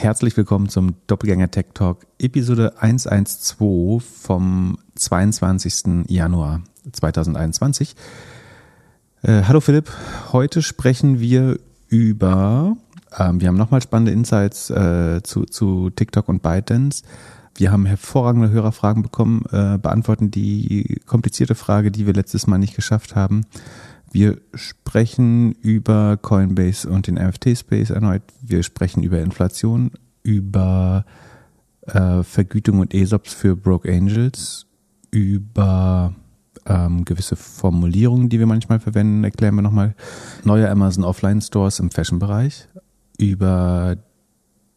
Herzlich willkommen zum Doppelgänger Tech Talk Episode 112 vom 22. Januar 2021. Äh, hallo Philipp, heute sprechen wir über, äh, wir haben nochmal spannende Insights äh, zu, zu TikTok und ByteDance. Wir haben hervorragende Hörerfragen bekommen, äh, beantworten die komplizierte Frage, die wir letztes Mal nicht geschafft haben. Wir sprechen über Coinbase und den NFT-Space erneut. Wir sprechen über Inflation, über äh, Vergütung und ESOPs für Broke Angels, über ähm, gewisse Formulierungen, die wir manchmal verwenden, erklären wir nochmal. Neue Amazon Offline Stores im Fashion-Bereich, über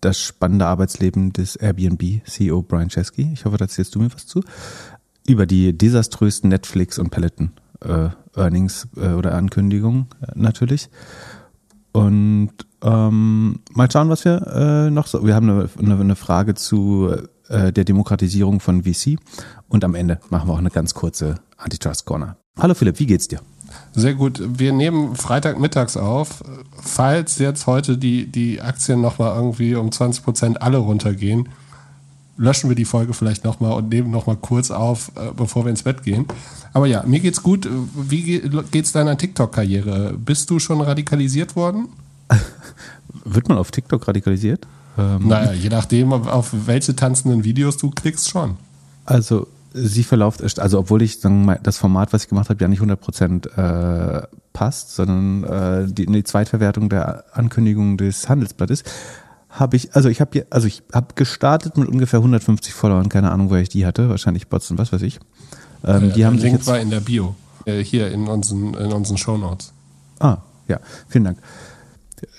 das spannende Arbeitsleben des Airbnb-CEO Brian Chesky. Ich hoffe, da erzählst du mir was zu. Über die desaströsten Netflix und Peloton äh, Earnings äh, oder Ankündigungen äh, natürlich. Und ähm, mal schauen, was wir äh, noch so. Wir haben eine, eine, eine Frage zu äh, der Demokratisierung von VC und am Ende machen wir auch eine ganz kurze Antitrust Corner. Hallo Philipp, wie geht's dir? Sehr gut. Wir nehmen Freitagmittags auf. Falls jetzt heute die, die Aktien nochmal irgendwie um 20 Prozent alle runtergehen, löschen wir die Folge vielleicht nochmal und nehmen nochmal kurz auf, äh, bevor wir ins Bett gehen. Aber ja, mir geht's gut. Wie geht's deiner TikTok-Karriere? Bist du schon radikalisiert worden? Wird man auf TikTok radikalisiert? Ähm, naja, je nachdem, auf welche tanzenden Videos du klickst, schon. Also, sie verläuft, also obwohl ich sagen, das Format, was ich gemacht habe, ja nicht 100% äh, passt, sondern äh, die, die Zweitverwertung der Ankündigung des Handelsblattes, habe ich, also ich habe also ich habe gestartet mit ungefähr 150 Followern, keine Ahnung, woher ich die hatte, wahrscheinlich Bots und was weiß ich. Ähm, äh, die haben Link war in der Bio, äh, hier in unseren, in unseren Shownotes. Ah, ja, vielen Dank.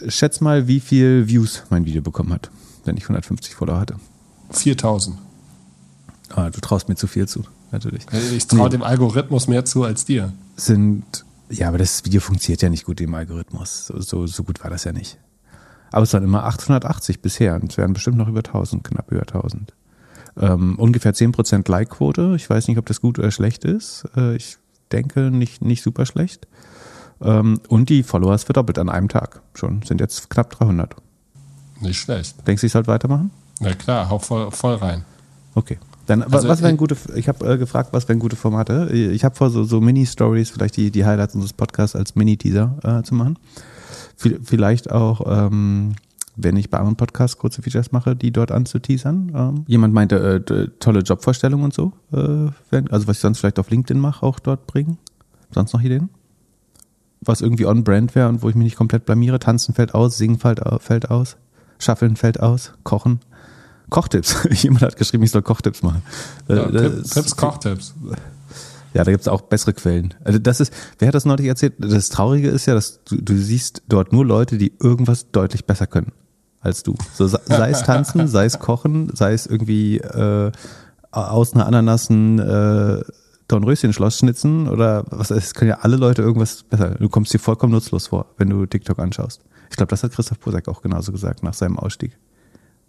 Schätz mal, wie viel Views mein Video bekommen hat, wenn ich 150 Follower hatte. 4000. Ah, du traust mir zu viel zu, natürlich. Äh, ich traue nee. dem Algorithmus mehr zu als dir. Sind, ja, aber das Video funktioniert ja nicht gut im Algorithmus. So, so, so gut war das ja nicht. Aber es waren immer 880 bisher und es werden bestimmt noch über 1000, knapp über 1000. Ähm, ungefähr 10% Like-Quote. Ich weiß nicht, ob das gut oder schlecht ist. Äh, ich denke nicht, nicht super schlecht. Ähm, und die Followers verdoppelt an einem Tag schon. Sind jetzt knapp 300. Nicht schlecht. Denkst du, ich sollte weitermachen? Na klar, hau voll, voll rein. Okay. Dann, also, was wären gute, ich habe äh, gefragt, was wären gute Formate? Ich habe vor, so, so Mini-Stories, vielleicht die, die Highlights unseres Podcasts als Mini-Teaser äh, zu machen. Vielleicht auch ähm, wenn ich bei anderen Podcasts kurze Features mache, die dort anzuteasern. Ähm, jemand meinte, äh, tolle Jobvorstellungen und so, äh, wenn, also was ich sonst vielleicht auf LinkedIn mache, auch dort bringen. Sonst noch Ideen? Was irgendwie on-brand wäre und wo ich mich nicht komplett blamiere. Tanzen fällt aus, singen fällt, fällt aus, Schaffeln fällt aus, Kochen. Kochtipps. Jemand hat geschrieben, ich soll Kochtipps machen. Ja, äh, Tipps, Kochtipps. Ja, da gibt's auch bessere Quellen. Also das ist, wer hat das neulich erzählt? Das Traurige ist ja, dass du, du siehst dort nur Leute, die irgendwas deutlich besser können als du. So, sei es tanzen, sei es kochen, sei es irgendwie äh, aus einer Ananassen äh, Dornröschen-Schloss schnitzen oder was es können ja alle Leute irgendwas besser. Du kommst dir vollkommen nutzlos vor, wenn du TikTok anschaust. Ich glaube, das hat Christoph Posek auch genauso gesagt nach seinem Ausstieg.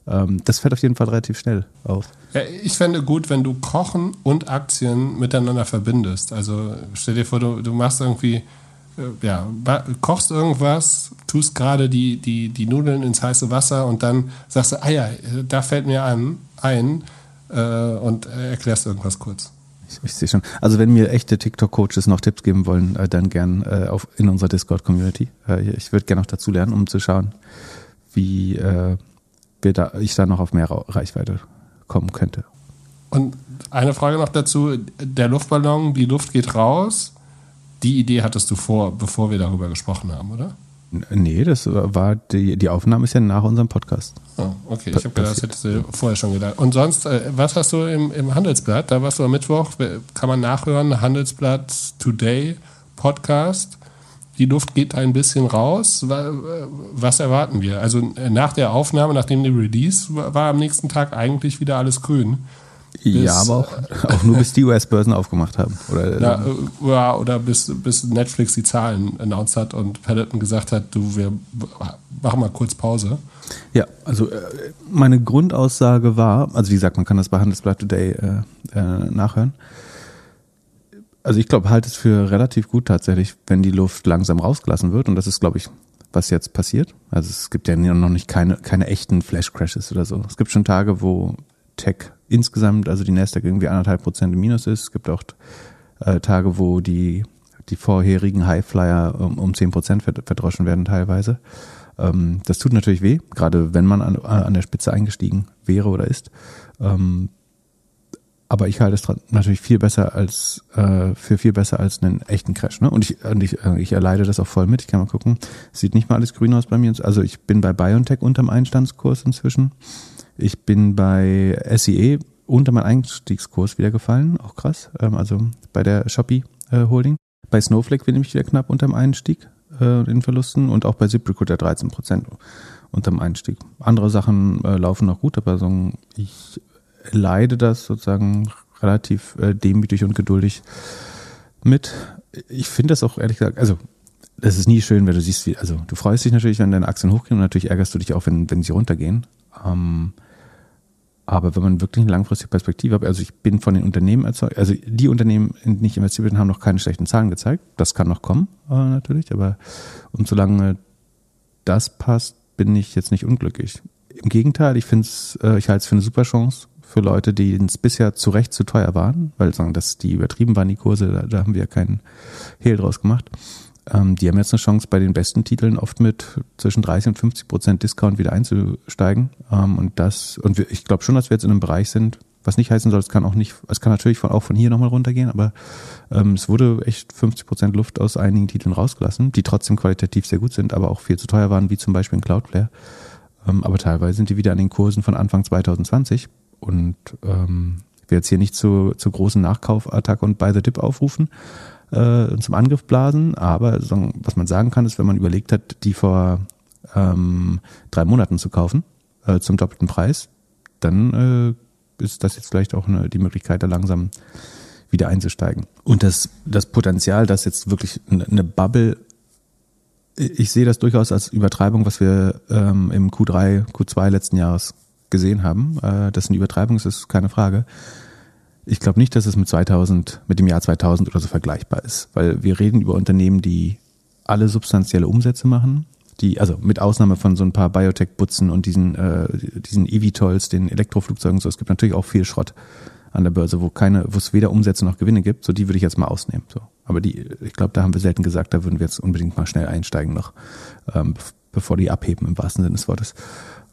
Ähm, das fällt auf jeden Fall relativ schnell auf. Ja, ich fände gut, wenn du Kochen und Aktien miteinander verbindest. Also stell dir vor, du, du machst irgendwie äh, ja, kochst irgendwas, tust gerade die, die, die Nudeln ins heiße Wasser und dann sagst du, ah ja, da fällt mir an, ein äh, und erklärst irgendwas kurz. Ich, ich sehe schon. Also wenn mir echte TikTok-Coaches noch Tipps geben wollen, äh, dann gern äh, auf, in unserer Discord-Community. Äh, ich würde gerne noch dazu lernen, um zu schauen, wie äh, wir da, ich da noch auf mehr Reichweite kommen könnte. Und eine Frage noch dazu, der Luftballon, die Luft geht raus die Idee hattest du vor, bevor wir darüber gesprochen haben, oder? Nee, das war die, die Aufnahme ist ja nach unserem Podcast. Oh, okay, ich habe gedacht, das hättest du vorher schon gedacht. Und sonst, äh, was hast du im, im Handelsblatt? Da warst du am Mittwoch, kann man nachhören, Handelsblatt Today Podcast. Die Luft geht ein bisschen raus. Was erwarten wir? Also äh, nach der Aufnahme, nachdem die Release war am nächsten Tag eigentlich wieder alles grün. Ja, aber auch, auch nur bis die US-Börsen aufgemacht haben. Oder, ja, äh, ja, oder bis, bis Netflix die Zahlen announced hat und Peloton gesagt hat, du, wir machen mal kurz Pause. Ja, also äh, meine Grundaussage war, also wie gesagt, man kann das bei Handelsblatt Today äh, äh, nachhören. Also ich glaube, halte es für relativ gut tatsächlich, wenn die Luft langsam rausgelassen wird. Und das ist, glaube ich, was jetzt passiert. Also es gibt ja noch nicht keine, keine echten Flash-Crashes oder so. Es gibt schon Tage, wo Tech insgesamt, also die Nasdaq irgendwie anderthalb Prozent im Minus ist. Es gibt auch äh, Tage, wo die, die vorherigen Highflyer um, um 10 Prozent verdroschen werden teilweise. Ähm, das tut natürlich weh, gerade wenn man an, an der Spitze eingestiegen wäre oder ist. Ähm, aber ich halte es natürlich viel besser als äh, für viel besser als einen echten Crash. Ne? Und ich, und ich, äh, ich erleide das auch voll mit. Ich kann mal gucken. Sieht nicht mal alles grün aus bei mir. Also ich bin bei BioNTech unterm Einstandskurs inzwischen. Ich bin bei SEE unter meinem Einstiegskurs wieder gefallen. Auch krass. Ähm, also bei der Shopee äh, Holding. Bei Snowflake bin ich wieder knapp unterm Einstieg äh, in Verlusten und auch bei ZipRecruiter 13 Prozent unterm Einstieg. Andere Sachen äh, laufen noch gut, aber so, ich leide das sozusagen relativ äh, demütig und geduldig mit. Ich finde das auch ehrlich gesagt, also das ist nie schön, wenn du siehst, wie, also du freust dich natürlich, wenn deine Aktien hochgehen und natürlich ärgerst du dich auch, wenn, wenn sie runtergehen. Ähm, aber wenn man wirklich eine langfristige Perspektive hat, also ich bin von den Unternehmen erzeugt, also die Unternehmen, in die ich investiert bin, haben noch keine schlechten Zahlen gezeigt. Das kann noch kommen, äh, natürlich, aber und solange das passt, bin ich jetzt nicht unglücklich. Im Gegenteil, ich finde es, äh, ich halte es für eine super Chance für Leute, die es bisher zu Recht zu teuer waren, weil sagen, dass die übertrieben waren, die Kurse, da, da haben wir keinen Hehl draus gemacht. Ähm, die haben jetzt eine Chance, bei den besten Titeln oft mit zwischen 30 und 50 Prozent Discount wieder einzusteigen. Ähm, und das, und wir, ich glaube schon, dass wir jetzt in einem Bereich sind, was nicht heißen soll, es kann auch nicht, es kann natürlich von, auch von hier nochmal runtergehen, aber ähm, es wurde echt 50 Prozent Luft aus einigen Titeln rausgelassen, die trotzdem qualitativ sehr gut sind, aber auch viel zu teuer waren, wie zum Beispiel in Cloudflare. Ähm, aber teilweise sind die wieder an den Kursen von Anfang 2020 und ähm, ich will jetzt hier nicht zu, zu großen Nachkaufattacke und Buy the Dip aufrufen, äh, zum Angriff blasen. Aber was man sagen kann, ist, wenn man überlegt hat, die vor ähm, drei Monaten zu kaufen, äh, zum doppelten Preis, dann äh, ist das jetzt vielleicht auch eine, die Möglichkeit, da langsam wieder einzusteigen. Und das, das Potenzial, dass jetzt wirklich eine Bubble, ich sehe das durchaus als Übertreibung, was wir ähm, im Q3, Q2 letzten Jahres gesehen haben. Äh, dass eine Übertreibung ist, ist keine Frage. Ich glaube nicht, dass es mit 2000, mit dem Jahr 2000 oder so vergleichbar ist, weil wir reden über Unternehmen, die alle substanzielle Umsätze machen, die, also mit Ausnahme von so ein paar Biotech-Butzen und diesen, äh, diesen eVTOLs, den Elektroflugzeugen, so, es gibt natürlich auch viel Schrott an der Börse, wo keine, wo es weder Umsätze noch Gewinne gibt, so die würde ich jetzt mal ausnehmen. So. Aber die, ich glaube, da haben wir selten gesagt, da würden wir jetzt unbedingt mal schnell einsteigen noch, ähm, bevor die abheben im wahrsten Sinne des Wortes.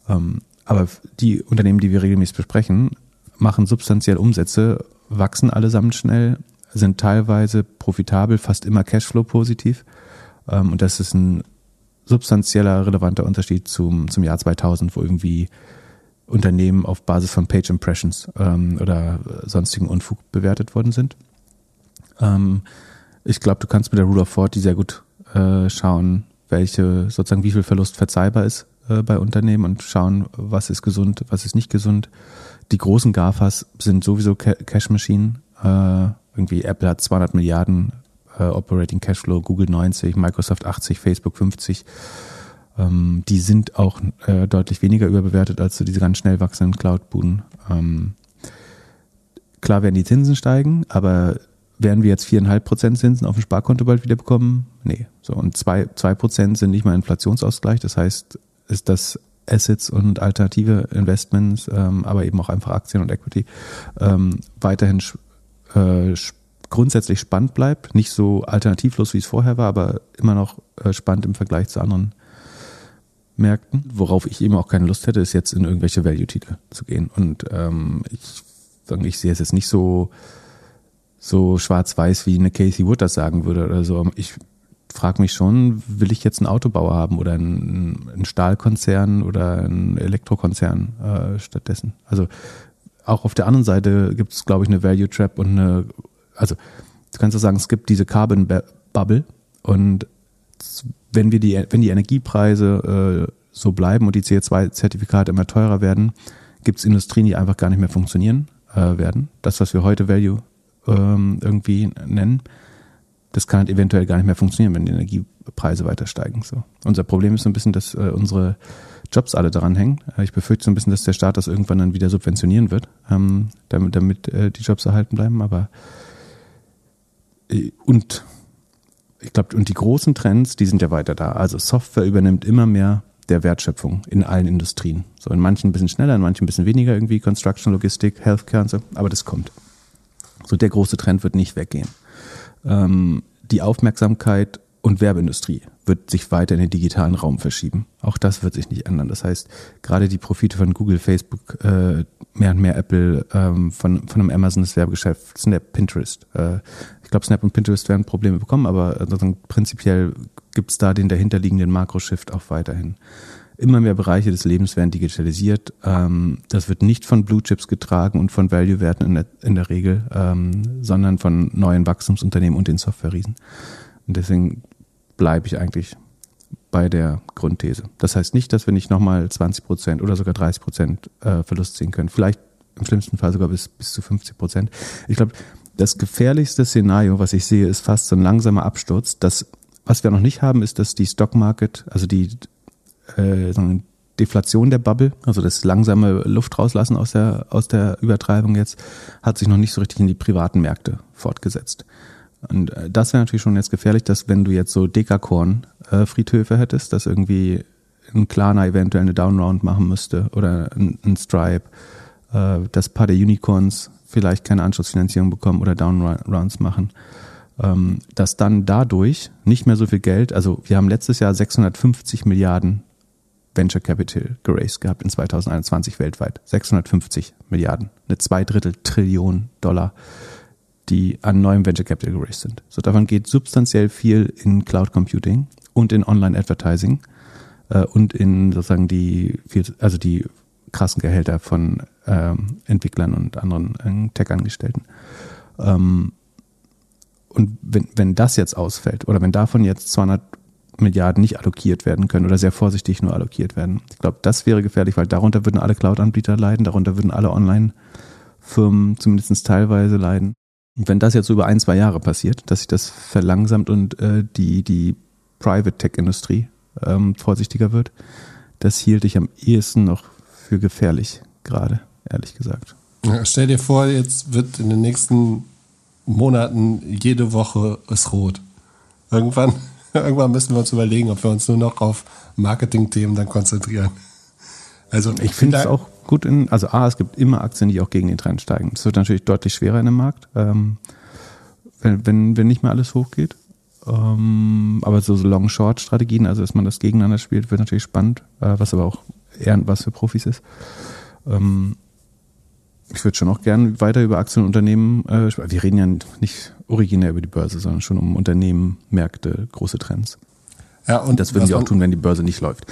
Ähm, aber die Unternehmen, die wir regelmäßig besprechen, machen substanziell Umsätze, wachsen allesamt schnell, sind teilweise profitabel, fast immer Cashflow-positiv. Ähm, und das ist ein substanzieller, relevanter Unterschied zum, zum Jahr 2000, wo irgendwie Unternehmen auf Basis von Page Impressions ähm, oder sonstigen Unfug bewertet worden sind. Ähm, ich glaube, du kannst mit der Rule of 40 sehr gut äh, schauen, welche, sozusagen, wie viel Verlust verzeihbar ist äh, bei Unternehmen und schauen, was ist gesund, was ist nicht gesund. Die großen GAFAs sind sowieso Cash-Maschinen. Äh, irgendwie Apple hat 200 Milliarden äh, Operating Cashflow, Google 90, Microsoft 80, Facebook 50. Ähm, die sind auch äh, deutlich weniger überbewertet als so diese ganz schnell wachsenden Cloud-Buden. Ähm, klar werden die Zinsen steigen, aber werden wir jetzt viereinhalb Prozent Zinsen auf dem Sparkonto bald wieder bekommen? Nee. So, und zwei, zwei Prozent sind nicht mal Inflationsausgleich. Das heißt, ist das Assets und alternative Investments, ähm, aber eben auch einfach Aktien und Equity, ähm, weiterhin äh, grundsätzlich spannend bleibt. Nicht so alternativlos, wie es vorher war, aber immer noch äh, spannend im Vergleich zu anderen Märkten. Worauf ich eben auch keine Lust hätte, ist jetzt in irgendwelche Value-Titel zu gehen. Und ähm, ich, ich sehe es jetzt nicht so, so schwarz-weiß, wie eine Casey Wood das sagen würde oder so. Ich frage mich schon, will ich jetzt einen Autobauer haben oder einen, einen Stahlkonzern oder einen Elektrokonzern äh, stattdessen? Also auch auf der anderen Seite gibt es, glaube ich, eine Value Trap und eine, also du kannst ja sagen, es gibt diese Carbon Bubble und wenn wir die, wenn die Energiepreise äh, so bleiben und die CO2-Zertifikate immer teurer werden, gibt es Industrien, die einfach gar nicht mehr funktionieren äh, werden. Das, was wir heute Value ähm, irgendwie nennen, das kann halt eventuell gar nicht mehr funktionieren, wenn die Energiepreise weiter steigen. So. Unser Problem ist so ein bisschen, dass äh, unsere Jobs alle daran hängen. Äh, ich befürchte so ein bisschen, dass der Staat das irgendwann dann wieder subventionieren wird, ähm, damit, damit äh, die Jobs erhalten bleiben. Aber äh, und ich glaube, und die großen Trends, die sind ja weiter da. Also Software übernimmt immer mehr der Wertschöpfung in allen Industrien. So in manchen ein bisschen schneller, in manchen ein bisschen weniger, irgendwie Construction, Logistik, Healthcare und so, aber das kommt. So der große Trend wird nicht weggehen. Ähm, die Aufmerksamkeit und Werbeindustrie wird sich weiter in den digitalen Raum verschieben. Auch das wird sich nicht ändern. Das heißt, gerade die Profite von Google, Facebook, äh, mehr und mehr Apple, ähm, von, von einem Amazon das Werbegeschäft, Snap, Pinterest. Äh, ich glaube, Snap und Pinterest werden Probleme bekommen, aber also, prinzipiell gibt's da den dahinterliegenden Makro-Shift auch weiterhin. Immer mehr Bereiche des Lebens werden digitalisiert. Ähm, das wird nicht von Blue Chips getragen und von Value-Werten in der, in der Regel, ähm, sondern von neuen Wachstumsunternehmen und den Software-Riesen. Und deswegen bleibe ich eigentlich bei der Grundthese. Das heißt nicht, dass wir nicht nochmal 20 Prozent oder sogar 30 Prozent äh, Verlust sehen können. Vielleicht im schlimmsten Fall sogar bis, bis zu 50 Prozent. Ich glaube, das gefährlichste Szenario, was ich sehe, ist fast so ein langsamer Absturz. Das, was wir noch nicht haben, ist, dass die Stock Market, also die äh, Deflation der Bubble, also das langsame Luft rauslassen aus der, aus der Übertreibung jetzt, hat sich noch nicht so richtig in die privaten Märkte fortgesetzt. Und äh, das wäre natürlich schon jetzt gefährlich, dass wenn du jetzt so Dekakorn-Friedhöfe äh, hättest, dass irgendwie ein Klarna eventuell eine Downround machen müsste oder ein, ein Stripe, äh, dass ein paar der Unicorns vielleicht keine Anschlussfinanzierung bekommen oder Downrounds machen, ähm, dass dann dadurch nicht mehr so viel Geld, also wir haben letztes Jahr 650 Milliarden Venture Capital geraced gehabt in 2021 weltweit. 650 Milliarden, eine Zweidrittel Trillion Dollar die an neuem Venture Capital geraced sind. So davon geht substanziell viel in Cloud Computing und in Online Advertising äh, und in sozusagen die also die krassen Gehälter von ähm, Entwicklern und anderen äh, Tech-Angestellten. Ähm, und wenn, wenn das jetzt ausfällt oder wenn davon jetzt 200 Milliarden nicht allokiert werden können oder sehr vorsichtig nur allokiert werden, ich glaube, das wäre gefährlich, weil darunter würden alle Cloud-Anbieter leiden, darunter würden alle Online-Firmen zumindest teilweise leiden. Und wenn das jetzt über ein, zwei Jahre passiert, dass sich das verlangsamt und äh, die, die Private Tech-Industrie ähm, vorsichtiger wird, das hielt ich am ehesten noch für gefährlich, gerade, ehrlich gesagt. Ja, stell dir vor, jetzt wird in den nächsten Monaten jede Woche ist rot. Irgendwann, irgendwann müssen wir uns überlegen, ob wir uns nur noch auf Marketing-Themen dann konzentrieren. Also ich finde es auch gut in, also A, es gibt immer Aktien, die auch gegen den Trend steigen. Es wird natürlich deutlich schwerer in dem Markt, ähm, wenn, wenn, wenn nicht mehr alles hochgeht. Ähm, aber so, so Long-Short-Strategien, also dass man das gegeneinander spielt, wird natürlich spannend, äh, was aber auch eher was für Profis ist. Ähm, ich würde schon auch gern weiter über Aktien und Unternehmen, äh, wir reden ja nicht originär über die Börse, sondern schon um Unternehmen, Märkte, große Trends. Ja, und das würden sie auch tun, wenn die Börse nicht läuft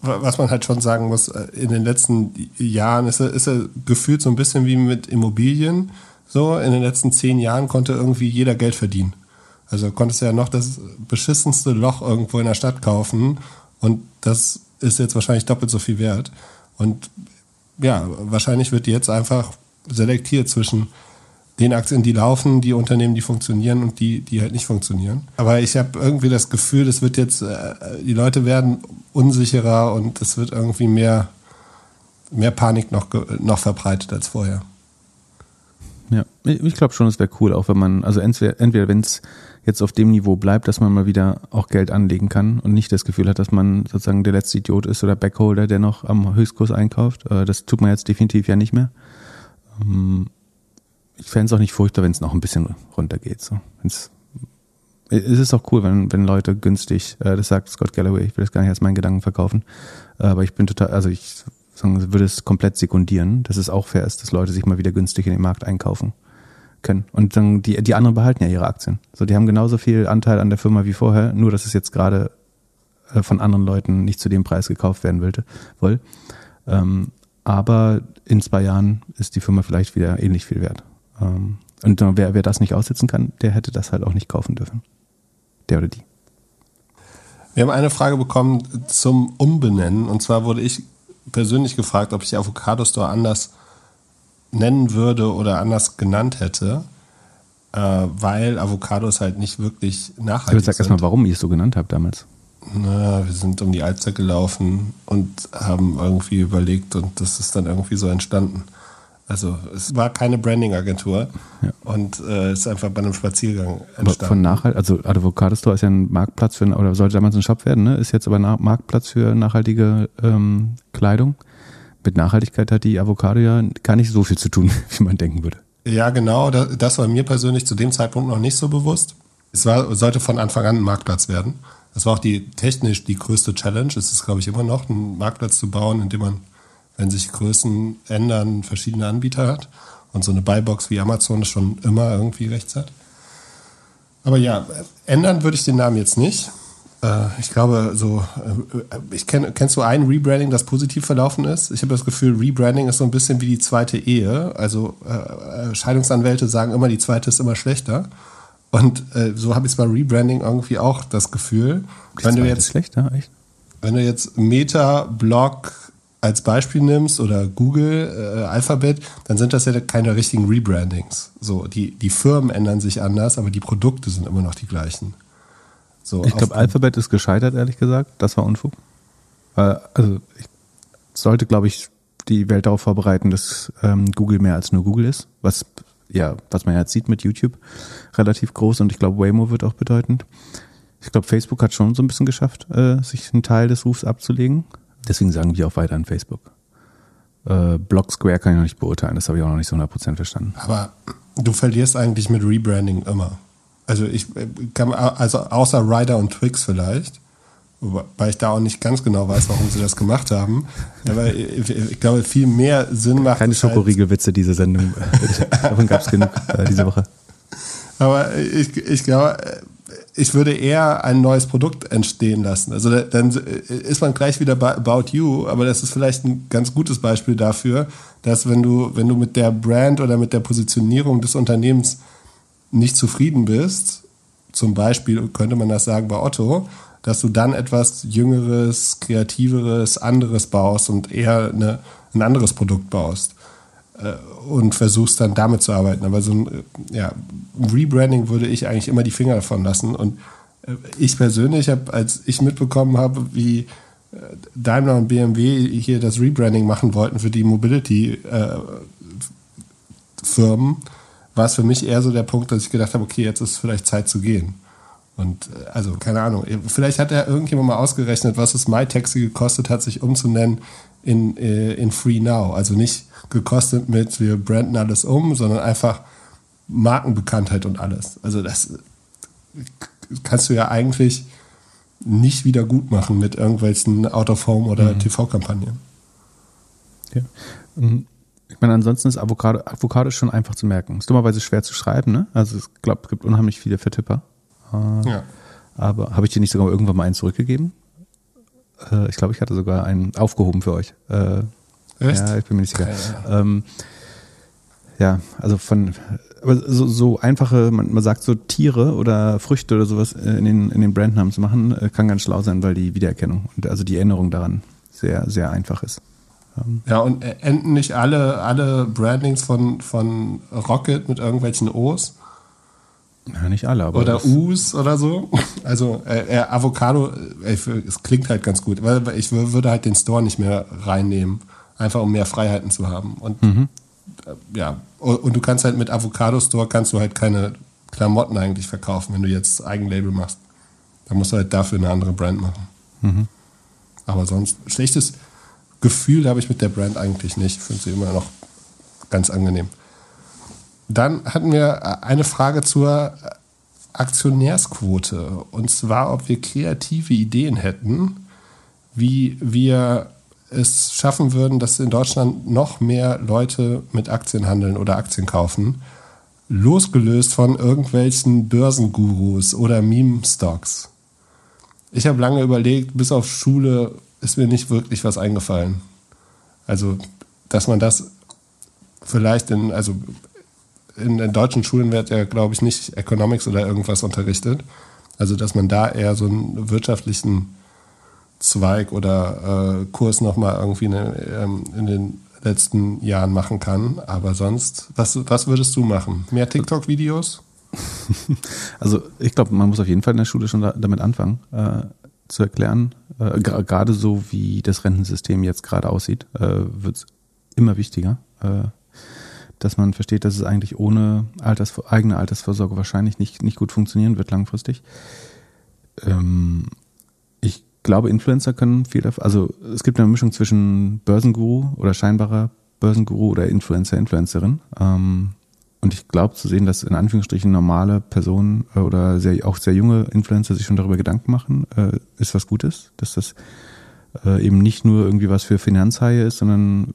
was man halt schon sagen muss, äh, in den letzten Jahren ist er, ist er gefühlt so ein bisschen wie mit Immobilien. So, in den letzten zehn Jahren konnte irgendwie jeder Geld verdienen. Also konntest du ja noch das beschissenste Loch irgendwo in der Stadt kaufen und das ist jetzt wahrscheinlich doppelt so viel wert. Und ja, wahrscheinlich wird jetzt einfach selektiert zwischen den Aktien, die laufen, die Unternehmen, die funktionieren und die, die halt nicht funktionieren. Aber ich habe irgendwie das Gefühl, es wird jetzt, äh, die Leute werden unsicherer und es wird irgendwie mehr, mehr Panik noch, noch verbreitet als vorher. Ja, ich glaube schon, es wäre cool, auch wenn man, also entweder, entweder wenn es jetzt auf dem Niveau bleibt, dass man mal wieder auch Geld anlegen kann und nicht das Gefühl hat, dass man sozusagen der letzte Idiot ist oder Backholder, der noch am Höchstkurs einkauft. Äh, das tut man jetzt definitiv ja nicht mehr. Ich fände es auch nicht furchtbar, wenn es noch ein bisschen runtergeht. So. Wenn's, es ist auch cool, wenn, wenn Leute günstig, äh, das sagt Scott Galloway, ich will das gar nicht als meinen Gedanken verkaufen, äh, aber ich bin total, also ich sagen, würde es komplett sekundieren, dass es auch fair ist, dass Leute sich mal wieder günstig in den Markt einkaufen können. Und dann die, die anderen behalten ja ihre Aktien. So, die haben genauso viel Anteil an der Firma wie vorher, nur dass es jetzt gerade äh, von anderen Leuten nicht zu dem Preis gekauft werden wollte. Ähm, aber in zwei Jahren ist die Firma vielleicht wieder ähnlich viel wert. Ähm, und wer, wer das nicht aussitzen kann, der hätte das halt auch nicht kaufen dürfen. Der oder die. Wir haben eine Frage bekommen zum Umbenennen. Und zwar wurde ich persönlich gefragt, ob ich Avocado Store anders nennen würde oder anders genannt hätte, äh, weil Avocados halt nicht wirklich nachhaltig sind. Sag erstmal, warum ihr es so genannt habt damals. Na, wir sind um die Alster gelaufen und haben irgendwie überlegt und das ist dann irgendwie so entstanden. Also es war keine Branding-Agentur ja. und äh, ist einfach bei einem Spaziergang entstanden. Aber von Nachhalt, also Avocado Store ist ja ein Marktplatz für, oder sollte damals ein Shop werden, ne? Ist jetzt aber ein Marktplatz für nachhaltige ähm, Kleidung. Mit Nachhaltigkeit hat die Avocado ja gar nicht so viel zu tun, wie man denken würde. Ja, genau. Das war mir persönlich zu dem Zeitpunkt noch nicht so bewusst. Es war, sollte von Anfang an ein Marktplatz werden. Das war auch die technisch die größte Challenge. Es ist, glaube ich, immer noch, einen Marktplatz zu bauen, in dem man wenn sich Größen ändern, verschiedene Anbieter hat. Und so eine Buybox wie Amazon schon immer irgendwie rechts hat. Aber ja, ändern würde ich den Namen jetzt nicht. Äh, ich glaube, so, äh, ich kenn, kennst du ein Rebranding, das positiv verlaufen ist? Ich habe das Gefühl, Rebranding ist so ein bisschen wie die zweite Ehe. Also äh, Scheidungsanwälte sagen immer, die zweite ist immer schlechter. Und äh, so habe ich es bei Rebranding irgendwie auch das Gefühl. Die wenn du jetzt schlechter, echt? Wenn du jetzt Meta, Blog, als Beispiel nimmst oder Google, äh, Alphabet, dann sind das ja keine richtigen Rebrandings. So, die, die Firmen ändern sich anders, aber die Produkte sind immer noch die gleichen. So, ich glaube, Alphabet ist gescheitert, ehrlich gesagt. Das war Unfug. Äh, also ich sollte, glaube ich, die Welt darauf vorbereiten, dass ähm, Google mehr als nur Google ist, was ja, was man jetzt sieht mit YouTube, relativ groß und ich glaube, Waymo wird auch bedeutend. Ich glaube, Facebook hat schon so ein bisschen geschafft, äh, sich einen Teil des Rufs abzulegen. Deswegen sagen wir auch weiter an Facebook. Äh, Block Square kann ich noch nicht beurteilen, das habe ich auch noch nicht so 100% verstanden. Aber du verlierst eigentlich mit Rebranding immer. Also ich äh, kann, also außer Ryder und Twix vielleicht, weil ich da auch nicht ganz genau weiß, warum sie das gemacht haben. Aber ich glaube, viel mehr Sinn macht. Keine Schokoriegelwitze, diese Sendung. Davon gab es genug äh, diese Woche. Aber ich, ich glaube, ich würde eher ein neues Produkt entstehen lassen. Also dann ist man gleich wieder bei About You, aber das ist vielleicht ein ganz gutes Beispiel dafür, dass wenn du, wenn du mit der Brand oder mit der Positionierung des Unternehmens nicht zufrieden bist, zum Beispiel könnte man das sagen bei Otto, dass du dann etwas Jüngeres, Kreativeres, anderes baust und eher eine, ein anderes Produkt baust. Äh, und versuchst dann damit zu arbeiten. Aber so ein ja, Rebranding würde ich eigentlich immer die Finger davon lassen. Und äh, ich persönlich habe, als ich mitbekommen habe, wie äh, Daimler und BMW hier das Rebranding machen wollten für die Mobility-Firmen, war es für mich eher so der Punkt, dass ich gedacht habe, okay, jetzt ist vielleicht Zeit zu gehen. Und also, keine Ahnung, vielleicht hat ja irgendjemand mal ausgerechnet, was es MyTaxi gekostet hat, sich umzunennen in, in Free Now. Also nicht gekostet mit, wir branden alles um, sondern einfach Markenbekanntheit und alles. Also das kannst du ja eigentlich nicht wieder gut machen mit irgendwelchen Out-of-Home oder mhm. TV-Kampagnen. Ja. Ähm, ich meine, ansonsten ist Avocado, Avocado schon einfach zu merken. Ist dummerweise schwer zu schreiben, ne? Also ich glaube, es gibt unheimlich viele Vertipper. Äh, ja. Aber habe ich dir nicht sogar irgendwann mal einen zurückgegeben? Äh, ich glaube, ich hatte sogar einen aufgehoben für euch. Äh, Echt? Ja, ich bin mir nicht sicher. Ja, ähm, ja also von aber so, so einfache, man, man sagt so Tiere oder Früchte oder sowas in den, in den Brandnamen zu machen, äh, kann ganz schlau sein, weil die Wiedererkennung und also die Erinnerung daran sehr, sehr einfach ist. Ähm, ja, und enden nicht alle, alle Brandings von, von Rocket mit irgendwelchen O's? Ja, nicht alle, aber. Oder U's oder so. Also äh, äh Avocado, äh, es klingt halt ganz gut, weil ich würde halt den Store nicht mehr reinnehmen einfach um mehr Freiheiten zu haben. Und mhm. Äh, ja, und du kannst halt mit Avocado Store kannst du halt keine Klamotten eigentlich verkaufen, wenn du jetzt Eigenlabel machst. Da musst du halt dafür eine andere Brand machen. Mhm. Aber sonst, schlechtes Gefühl habe ich mit der Brand eigentlich nicht. Ich finde sie immer noch ganz angenehm. Dann hatten wir äh, eine Frage zur Aktionärsquote. Und zwar, ob wir kreative Ideen hätten, wie wir es schaffen würden, dass in Deutschland noch mehr Leute mit Aktien handeln oder Aktien kaufen, losgelöst von irgendwelchen Börsengurus oder Meme-Stocks. Ich habe lange überlegt, bis auf Schule ist mir nicht wirklich was eingefallen. Also, dass man das vielleicht in, also in, in deutschen Schulen wird ja, glaube ich, nicht Economics oder irgendwas unterrichtet. Also, dass man da eher so einen wirtschaftlichen Zweig oder äh, Kurs nochmal irgendwie in, ähm, in den letzten Jahren machen kann. Aber sonst, was, was würdest du machen? Mehr TikTok-Videos? Also ich glaube, man muss auf jeden Fall in der Schule schon da, damit anfangen, äh, zu erklären. Äh, gerade so wie das Rentensystem jetzt gerade aussieht, äh, wird es immer wichtiger. Dass man versteht, dass es eigentlich ohne Alters, eigene Altersvorsorge wahrscheinlich nicht, nicht gut funktionieren wird langfristig. Ähm, ich glaube, Influencer können viel davon, also es gibt eine Mischung zwischen Börsenguru oder scheinbarer Börsenguru oder Influencer, Influencerin. Ähm, und ich glaube zu sehen, dass in Anführungsstrichen normale Personen äh, oder sehr, auch sehr junge Influencer sich schon darüber Gedanken machen, äh, ist was Gutes, dass das äh, eben nicht nur irgendwie was für Finanzhaie ist, sondern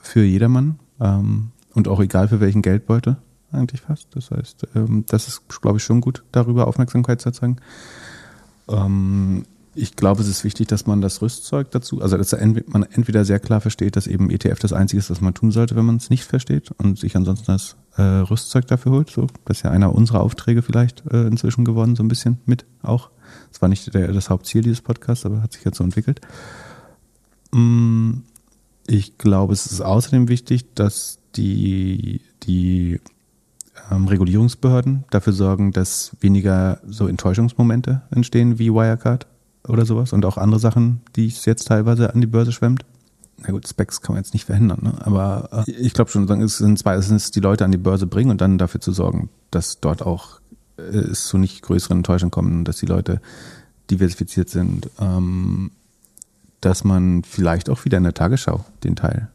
für jedermann ähm, und auch egal für welchen Geldbeutel eigentlich fast. Das heißt, ähm, das ist, glaube ich, schon gut, darüber Aufmerksamkeit zu zeigen. Ähm, ich glaube, es ist wichtig, dass man das Rüstzeug dazu, also dass man entweder sehr klar versteht, dass eben ETF das Einzige ist, was man tun sollte, wenn man es nicht versteht und sich ansonsten das äh, Rüstzeug dafür holt. So, das ist ja einer unserer Aufträge vielleicht äh, inzwischen geworden, so ein bisschen mit auch. Das war nicht das Hauptziel dieses Podcasts, aber hat sich jetzt so entwickelt. Mm, ich glaube, es ist außerdem wichtig, dass die, die ähm, Regulierungsbehörden dafür sorgen, dass weniger so Enttäuschungsmomente entstehen wie Wirecard oder sowas und auch andere Sachen, die es jetzt teilweise an die Börse schwemmt. Na gut, Specs kann man jetzt nicht verhindern, ne? aber äh, ich glaube schon, es sind zwei, es sind die Leute an die Börse bringen und dann dafür zu sorgen, dass dort auch äh, es zu nicht größeren Enttäuschungen kommen, dass die Leute diversifiziert sind, ähm, dass man vielleicht auch wieder in der Tagesschau den Teil,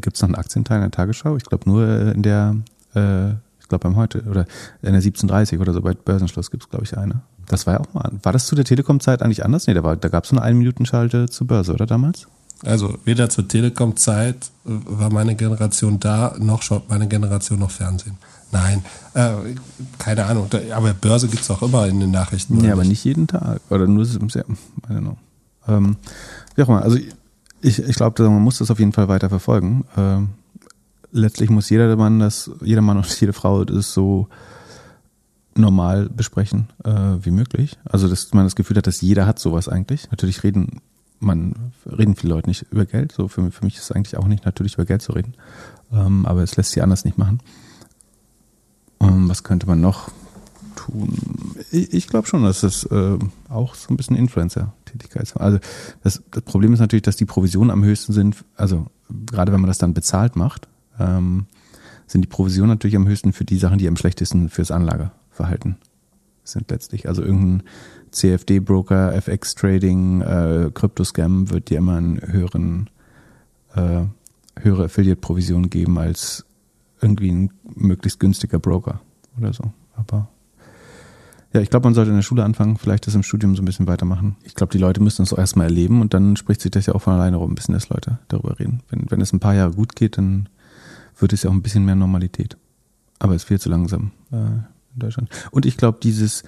gibt es noch einen Aktienteil in der Tagesschau? Ich glaube nur äh, in der, äh, ich glaube beim heute oder in der 1730 oder so bei Börsenschluss gibt es glaube ich eine. Das war ja auch mal, war das zu der Telekom-Zeit eigentlich anders? Nee, da, war, da gab es so eine 1-Minuten-Schalte zur Börse, oder damals? Also weder zur Telekom-Zeit äh, war meine Generation da, noch schaut meine Generation noch Fernsehen. Nein, äh, keine Ahnung. Aber Börse gibt es auch immer in den Nachrichten. Ja, aber nicht jeden Tag. Oder nur sehr, I don't know. Ähm, wie auch immer. Also ich, ich glaube, man muss das auf jeden Fall weiter verfolgen. Ähm, letztlich muss jeder Mann das, jeder Mann und jede Frau das so normal besprechen äh, wie möglich. Also dass man das Gefühl hat, dass jeder hat sowas eigentlich. Natürlich reden man reden viele Leute nicht über Geld. So für, für mich ist es eigentlich auch nicht natürlich über Geld zu reden. Ähm, aber es lässt sich anders nicht machen. Ähm, was könnte man noch tun? Ich, ich glaube schon, dass es äh, auch so ein bisschen Influencer-Tätigkeit ist. Also das, das, Problem ist natürlich, dass die Provisionen am höchsten sind. Also gerade wenn man das dann bezahlt macht, ähm, sind die Provisionen natürlich am höchsten für die Sachen, die am schlechtesten fürs Anlageverhalten sind letztlich. Also irgendein CFD-Broker, FX-Trading, äh, Kryptoscam wird dir immer einen höheren, äh, höhere Affiliate-Provision geben als irgendwie ein möglichst günstiger Broker oder so. Aber ja, ich glaube, man sollte in der Schule anfangen, vielleicht das im Studium so ein bisschen weitermachen. Ich glaube, die Leute müssen es auch erstmal erleben und dann spricht sich das ja auch von alleine rum, ein bisschen, dass Leute darüber reden. Wenn, wenn es ein paar Jahre gut geht, dann wird es ja auch ein bisschen mehr Normalität. Aber es ist viel zu langsam äh, in Deutschland. Und ich glaube, dieses,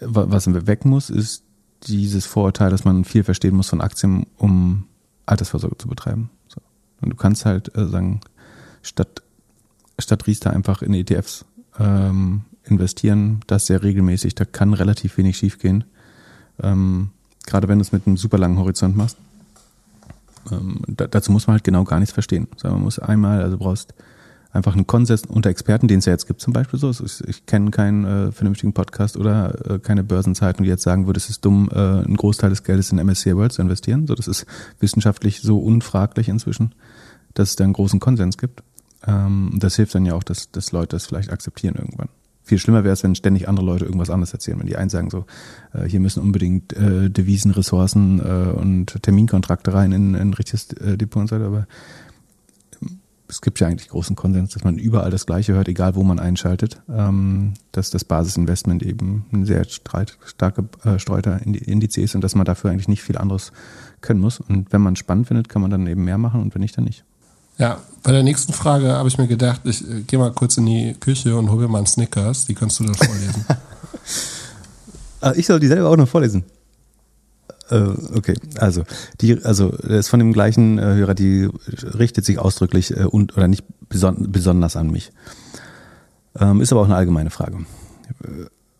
was weg muss, ist dieses Vorurteil, dass man viel verstehen muss von Aktien, um Altersvorsorge zu betreiben. So. Und du kannst halt äh, sagen, statt, statt Riester einfach in ETFs ähm, investieren, das sehr regelmäßig, da kann relativ wenig schiefgehen. Ähm, gerade wenn du es mit einem super langen Horizont machst. Ähm, da, dazu muss man halt genau gar nichts verstehen. Also man muss einmal, also brauchst einfach einen Konsens unter Experten, den es ja jetzt gibt zum Beispiel so. Ich, ich kenne keinen äh, vernünftigen Podcast oder äh, keine Börsenzeitung, die jetzt sagen würde, es ist dumm, äh, einen Großteil des Geldes in MSCI World zu investieren. So, das ist wissenschaftlich so unfraglich inzwischen, dass es da einen großen Konsens gibt. Ähm, das hilft dann ja auch, dass, dass Leute das vielleicht akzeptieren irgendwann. Viel schlimmer wäre es, wenn ständig andere Leute irgendwas anderes erzählen. Wenn die einen sagen so, äh, hier müssen unbedingt äh, Devisen, Ressourcen äh, und Terminkontrakte rein in, in ein richtiges äh, Depot und so weiter, aber ähm, es gibt ja eigentlich großen Konsens, dass man überall das Gleiche hört, egal wo man einschaltet, ähm, dass das Basisinvestment eben ein sehr starke äh, Streuter Indiz ist und dass man dafür eigentlich nicht viel anderes können muss. Und wenn man spannend findet, kann man dann eben mehr machen und wenn nicht, dann nicht. Ja, bei der nächsten Frage habe ich mir gedacht, ich äh, gehe mal kurz in die Küche und hole mir mal einen Snickers. Die kannst du dann vorlesen. Ah, ich soll die selber auch noch vorlesen. Äh, okay, also die, also ist von dem gleichen äh, Hörer, die richtet sich ausdrücklich äh, und oder nicht beson besonders an mich. Ähm, ist aber auch eine allgemeine Frage.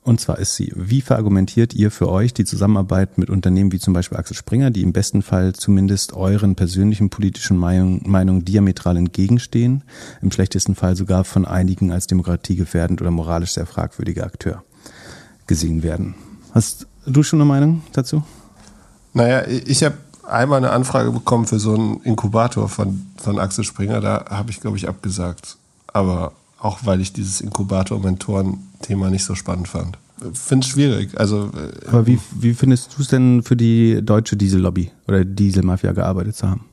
Und zwar ist sie, wie verargumentiert ihr für euch die Zusammenarbeit mit Unternehmen wie zum Beispiel Axel Springer, die im besten Fall zumindest euren persönlichen politischen Meinungen Meinung diametral entgegenstehen, im schlechtesten Fall sogar von einigen als demokratiegefährdend oder moralisch sehr fragwürdiger Akteur gesehen werden? Hast du schon eine Meinung dazu? Naja, ich habe einmal eine Anfrage bekommen für so einen Inkubator von, von Axel Springer. Da habe ich, glaube ich, abgesagt. Aber auch, weil ich dieses Inkubator-Mentoren-Thema nicht so spannend fand. Finde es schwierig. Also, äh, Aber wie, wie findest du es denn für die deutsche Diesellobby oder Dieselmafia gearbeitet zu haben?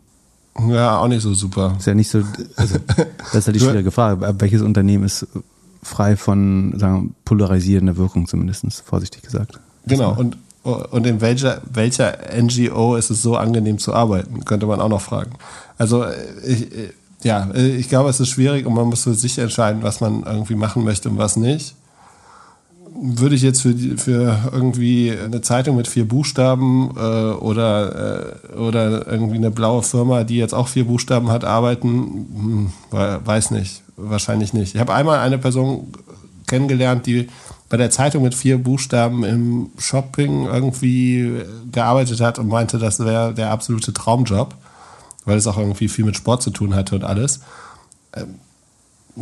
Ja, auch nicht so super. Ist ja nicht so, also, das ist ja die schwierige Frage. Welches Unternehmen ist frei von sagen, polarisierender Wirkung, zumindest, vorsichtig gesagt? Genau, und, und in welcher, welcher NGO ist es so angenehm zu arbeiten, könnte man auch noch fragen. Also ich, ja, ich glaube, es ist schwierig und man muss für sich entscheiden, was man irgendwie machen möchte und was nicht. Würde ich jetzt für, für irgendwie eine Zeitung mit vier Buchstaben äh, oder, äh, oder irgendwie eine blaue Firma, die jetzt auch vier Buchstaben hat, arbeiten, hm, weiß nicht, wahrscheinlich nicht. Ich habe einmal eine Person kennengelernt, die bei der Zeitung mit vier Buchstaben im Shopping irgendwie gearbeitet hat und meinte, das wäre der absolute Traumjob, weil es auch irgendwie viel mit Sport zu tun hatte und alles. Ähm,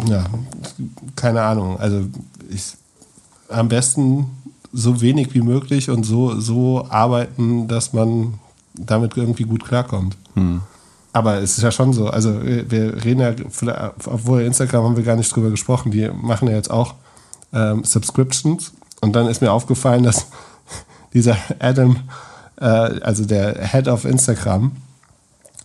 ja, keine Ahnung. Also ich am besten so wenig wie möglich und so, so arbeiten, dass man damit irgendwie gut klarkommt. Hm. Aber es ist ja schon so, also wir reden ja, obwohl Instagram haben wir gar nicht drüber gesprochen, die machen ja jetzt auch ähm, Subscriptions und dann ist mir aufgefallen, dass dieser Adam, äh, also der Head of Instagram,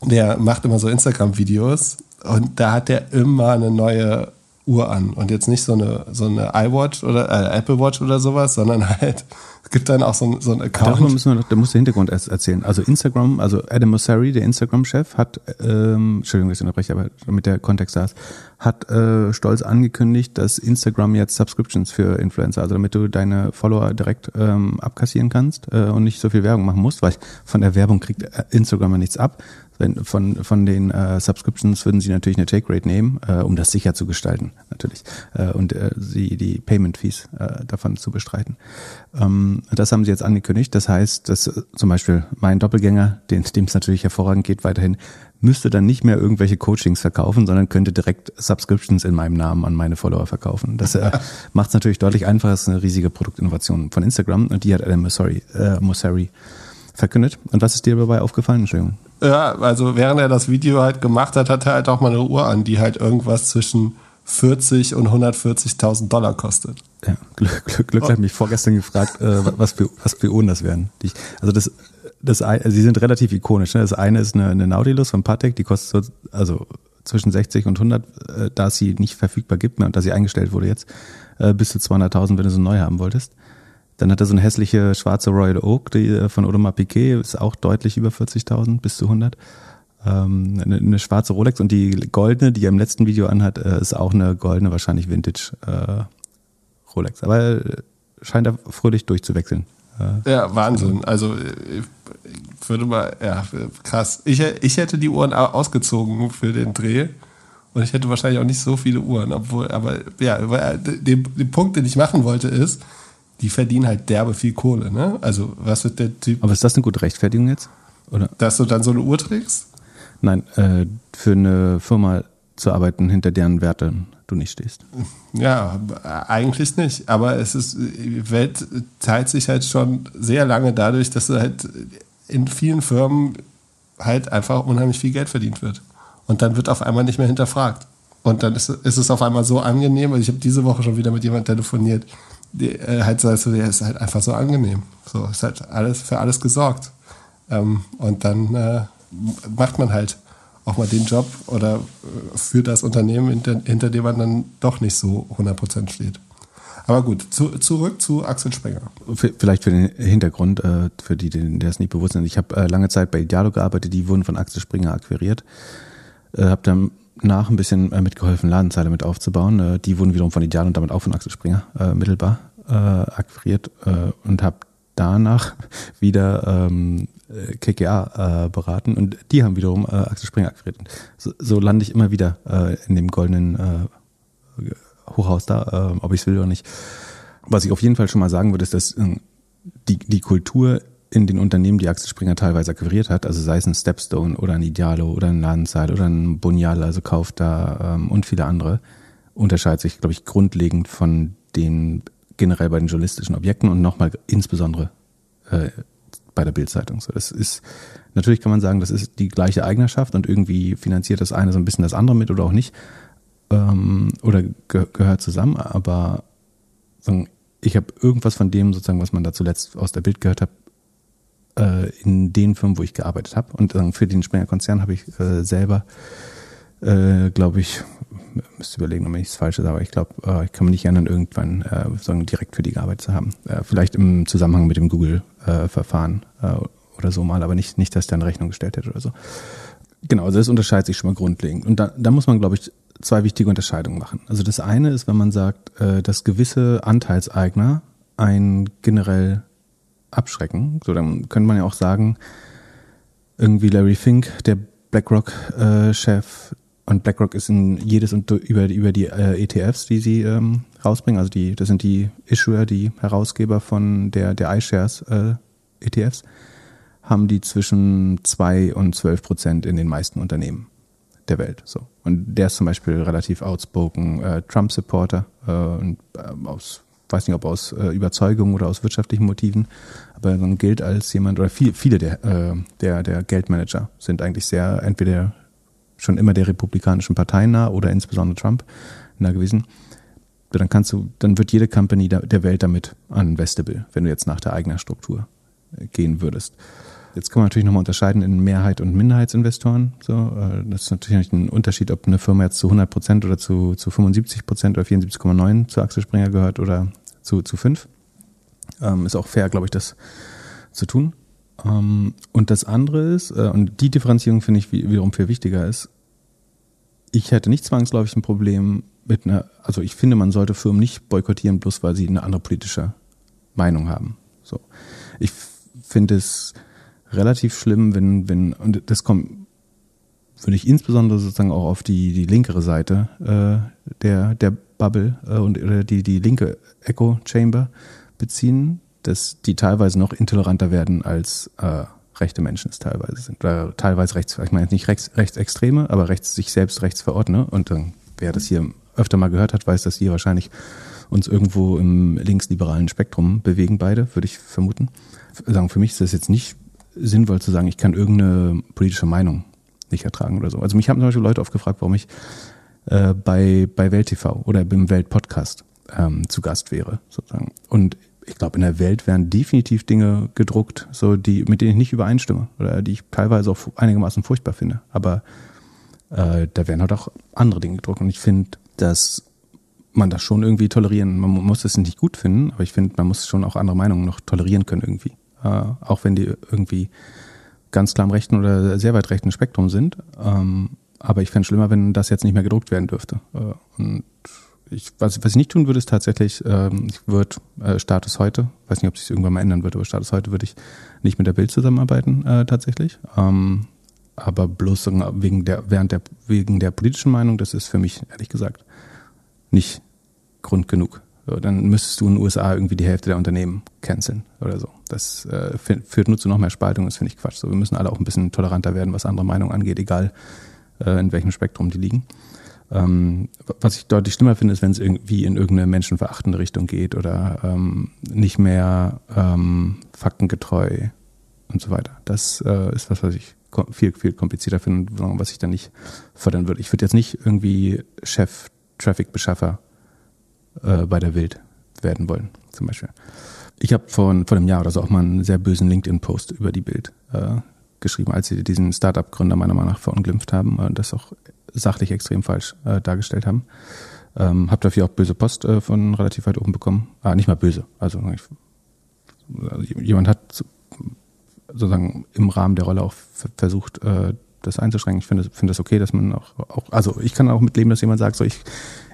der macht immer so Instagram-Videos und da hat der immer eine neue Uhr an und jetzt nicht so eine, so eine iWatch oder äh, Apple Watch oder sowas, sondern halt, es gibt dann auch so, ein, so einen Account. Darüber müssen wir, da musst du Hintergrund erst erzählen. Also Instagram, also Adam Mosseri, der Instagram-Chef, hat, ähm, Entschuldigung, dass ich unterbreche, aber damit der Kontext da ist, hat äh, stolz angekündigt, dass Instagram jetzt Subscriptions für Influencer, also damit du deine Follower direkt ähm, abkassieren kannst äh, und nicht so viel Werbung machen musst, weil von der Werbung kriegt äh, Instagram ja nichts ab, wenn, von, von den äh, Subscriptions würden sie natürlich eine Take Rate nehmen, äh, um das sicher zu gestalten, natürlich. Äh, und äh, sie die Payment Fees äh, davon zu bestreiten. Ähm, das haben sie jetzt angekündigt. Das heißt, dass äh, zum Beispiel mein Doppelgänger, dem es natürlich hervorragend geht, weiterhin müsste dann nicht mehr irgendwelche Coachings verkaufen, sondern könnte direkt Subscriptions in meinem Namen an meine Follower verkaufen. Das äh, macht es natürlich deutlich einfacher. Das ist eine riesige Produktinnovation von Instagram und die hat Adam Mosseri, äh, Mosseri verkündet. Und was ist dir dabei aufgefallen? Entschuldigung. Ja, also während er das Video halt gemacht hat, hat er halt auch mal eine Uhr an, die halt irgendwas zwischen 40 und 140.000 Dollar kostet. Ja, Glück, Glück, Glück oh. hat mich vorgestern gefragt, äh, was, für, was für Uhren das wären. Die, also das, das, also sie sind relativ ikonisch. Ne? Das eine ist eine, eine Nautilus von Patek, die kostet so, also zwischen 60 und 100, äh, da es sie nicht verfügbar gibt mehr und da sie eingestellt wurde jetzt, äh, bis zu 200.000, wenn du so neu haben wolltest. Dann hat er so eine hässliche schwarze Royal Oak, die äh, von Audemars Piquet, ist auch deutlich über 40.000 bis zu 100. Ähm, eine, eine, schwarze Rolex und die goldene, die er im letzten Video anhat, äh, ist auch eine goldene, wahrscheinlich Vintage äh, Rolex. Aber äh, scheint er fröhlich durchzuwechseln. Äh, ja, Wahnsinn. Also ich würde mal, ja, krass. Ich, ich hätte die Uhren ausgezogen für den Dreh. Und ich hätte wahrscheinlich auch nicht so viele Uhren, obwohl, aber ja, den Punkt, den ich machen wollte, ist, die verdienen halt derbe viel Kohle, ne? Also, was wird der Typ. Aber ist das eine gute Rechtfertigung jetzt? Oder? Dass du dann so eine Uhr trägst? Nein, äh, für eine Firma zu arbeiten, hinter deren Werte du nicht stehst. Ja, eigentlich nicht. Aber es ist, die Welt teilt sich halt schon sehr lange dadurch, dass halt in vielen Firmen halt einfach unheimlich viel Geld verdient wird. Und dann wird auf einmal nicht mehr hinterfragt. Und dann ist, ist es auf einmal so angenehm. Also ich habe diese Woche schon wieder mit jemandem telefoniert, die, äh, halt so, also, der ist halt einfach so angenehm. So ist halt alles für alles gesorgt. Ähm, und dann äh, macht man halt auch mal den Job oder äh, für das Unternehmen, hinter, hinter dem man dann doch nicht so 100% steht. Aber gut, zu, zurück zu Axel Sprenger. Vielleicht für den Hintergrund, äh, für die, denen es nicht bewusst ist. Ich habe lange Zeit bei Idealo gearbeitet, die wurden von Axel Springer akquiriert. Habe dann nach ein bisschen äh, mitgeholfen, Ladenzeile mit aufzubauen. Äh, die wurden wiederum von Ideal und damit auch von Axel Springer äh, mittelbar äh, akquiriert äh, und habe danach wieder ähm, KKA äh, beraten und die haben wiederum äh, Axel Springer akquiriert. So, so lande ich immer wieder äh, in dem goldenen äh, Hochhaus da, äh, ob ich es will oder nicht. Was ich auf jeden Fall schon mal sagen würde, ist, dass äh, die, die Kultur in den Unternehmen, die Axel Springer teilweise akquiriert hat, also sei es ein Stepstone oder ein Idealo oder ein Ladenzeil oder ein Bonial, also kauft da ähm, und viele andere, unterscheidet sich, glaube ich, grundlegend von den generell bei den journalistischen Objekten und nochmal insbesondere äh, bei der Bildzeitung. So, das ist natürlich kann man sagen, das ist die gleiche Eignerschaft und irgendwie finanziert das eine so ein bisschen das andere mit oder auch nicht ähm, oder ge gehört zusammen. Aber sagen, ich habe irgendwas von dem sozusagen, was man da zuletzt aus der Bild gehört hat, äh, in den Firmen, wo ich gearbeitet habe. Und äh, für den Springer Konzern habe ich äh, selber, äh, glaube ich, müsste überlegen, ob ich nichts Falsches sage, aber ich glaube, äh, ich kann mich nicht erinnern, irgendwann äh, sagen, direkt für die gearbeitet zu haben. Äh, vielleicht im Zusammenhang mit dem Google-Verfahren äh, oder so mal, aber nicht, nicht, dass da eine Rechnung gestellt hätte oder so. Genau, also das unterscheidet sich schon mal grundlegend. Und da, da muss man, glaube ich, zwei wichtige Unterscheidungen machen. Also das eine ist, wenn man sagt, äh, dass gewisse Anteilseigner ein generell abschrecken. So, dann könnte man ja auch sagen, irgendwie Larry Fink, der BlackRock-Chef, äh, und BlackRock ist in jedes und über, über die äh, ETFs, die sie ähm, rausbringen, also die, das sind die Issuer, die Herausgeber von der, der iShares äh, ETFs, haben die zwischen zwei und zwölf Prozent in den meisten Unternehmen der Welt. So. Und der ist zum Beispiel relativ outspoken äh, Trump-Supporter äh, und äh, aus weiß nicht, ob aus äh, Überzeugung oder aus wirtschaftlichen Motiven, aber dann gilt als jemand, oder viel, viele der, äh, der, der Geldmanager sind eigentlich sehr, entweder schon immer der Republikanischen Partei nah oder insbesondere Trump nah gewesen. Dann kannst du, dann wird jede Company der Welt damit unvestable, wenn du jetzt nach der eigenen Struktur äh, gehen würdest. Jetzt kann man natürlich nochmal unterscheiden in Mehrheit- und Minderheitsinvestoren. So, äh, das ist natürlich ein Unterschied, ob eine Firma jetzt zu 100 Prozent oder zu, zu 75 Prozent oder 74,9 zu Axel Springer gehört oder zu, zu 5. Ähm, ist auch fair, glaube ich, das zu tun. Ähm, und das andere ist, äh, und die Differenzierung finde ich wiederum viel wichtiger ist, ich hätte nicht zwangsläufig ein Problem mit einer, also ich finde, man sollte Firmen nicht boykottieren, bloß weil sie eine andere politische Meinung haben. So. Ich finde es relativ schlimm, wenn, wenn, und das kommt, würde ich insbesondere sozusagen auch auf die, die linkere Seite äh, der, der Bubble äh, und oder die, die linke Echo Chamber beziehen, dass die teilweise noch intoleranter werden als äh, rechte Menschen es teilweise sind. Oder teilweise rechts, ich meine jetzt nicht rechts, rechtsextreme, aber rechts sich selbst rechts verordne. Und äh, wer das hier öfter mal gehört hat, weiß, dass wir wahrscheinlich uns irgendwo im linksliberalen Spektrum bewegen, beide, würde ich vermuten. Sagen, für mich ist das jetzt nicht sinnvoll zu sagen, ich kann irgendeine politische Meinung nicht ertragen oder so. Also mich haben zum Beispiel Leute oft gefragt, warum ich äh, bei, bei Welt TV oder beim Weltpodcast ähm, zu Gast wäre, sozusagen. Und ich glaube, in der Welt werden definitiv Dinge gedruckt, so die, mit denen ich nicht übereinstimme oder die ich teilweise auch einigermaßen furchtbar finde. Aber äh, da werden halt auch andere Dinge gedruckt. Und ich finde, dass man das schon irgendwie tolerieren. Man muss es nicht gut finden, aber ich finde, man muss schon auch andere Meinungen noch tolerieren können irgendwie. Äh, auch wenn die irgendwie ganz klar im rechten oder sehr weit rechten Spektrum sind. Ähm, aber ich fände es schlimmer, wenn das jetzt nicht mehr gedruckt werden dürfte. Äh, und ich, was, was ich nicht tun würde, ist tatsächlich, ähm, ich würde äh, Status heute, weiß nicht, ob sich irgendwann mal ändern wird, aber Status heute würde ich nicht mit der Bild zusammenarbeiten äh, tatsächlich. Ähm, aber bloß wegen der, während der, wegen der politischen Meinung, das ist für mich ehrlich gesagt nicht Grund genug. So, dann müsstest du in den USA irgendwie die Hälfte der Unternehmen canceln oder so. Das äh, führt nur zu noch mehr Spaltung, das finde ich Quatsch. So, wir müssen alle auch ein bisschen toleranter werden, was andere Meinungen angeht, egal äh, in welchem Spektrum die liegen. Ähm, was ich deutlich schlimmer finde, ist, wenn es irgendwie in irgendeine menschenverachtende Richtung geht oder ähm, nicht mehr ähm, faktengetreu und so weiter. Das äh, ist was, was ich viel, viel komplizierter finde, was ich dann nicht fördern würde. Ich würde jetzt nicht irgendwie Chef Traffic-Beschaffer äh, bei der Wild werden wollen, zum Beispiel. Ich habe vor, vor einem Jahr oder so auch mal einen sehr bösen LinkedIn-Post über die Bild äh, geschrieben, als sie diesen Startup-Gründer meiner Meinung nach verunglimpft haben und das auch sachlich extrem falsch äh, dargestellt haben. Ähm, hab dafür auch böse Post äh, von relativ weit oben bekommen. Ah, nicht mal böse. Also, ich, also jemand hat sozusagen im Rahmen der Rolle auch versucht, äh, das einzuschränken. Ich finde finde das okay, dass man auch, auch, also ich kann auch mitleben, dass jemand sagt, so ich,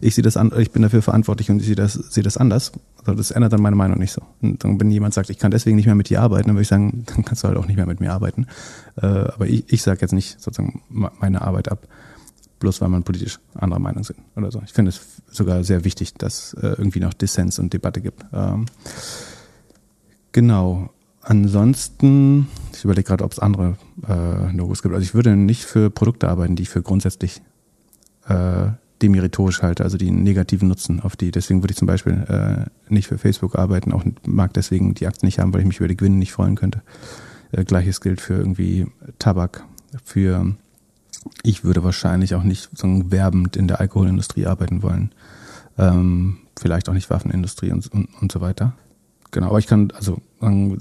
ich sehe das an, ich bin dafür verantwortlich und ich sehe das, sehe das anders. Also das ändert dann meine Meinung nicht so. Und dann, wenn jemand sagt, ich kann deswegen nicht mehr mit dir arbeiten, dann würde ich sagen, dann kannst du halt auch nicht mehr mit mir arbeiten. Äh, aber ich, ich sage jetzt nicht sozusagen meine Arbeit ab, bloß weil man politisch anderer Meinung sind oder so. Ich finde es sogar sehr wichtig, dass äh, irgendwie noch Dissens und Debatte gibt. Ähm, genau. Ansonsten, ich überlege gerade, ob es andere äh, No-Gos gibt. Also ich würde nicht für Produkte arbeiten, die ich für grundsätzlich äh, demeritorisch halte, also die einen negativen Nutzen auf die. Deswegen würde ich zum Beispiel äh, nicht für Facebook arbeiten, auch mag deswegen die Aktien nicht haben, weil ich mich über die Gewinne nicht freuen könnte. Äh, Gleiches gilt für irgendwie Tabak, für ich würde wahrscheinlich auch nicht so werbend in der Alkoholindustrie arbeiten wollen. Ähm, vielleicht auch nicht Waffenindustrie und, und, und so weiter. Genau, aber ich kann, also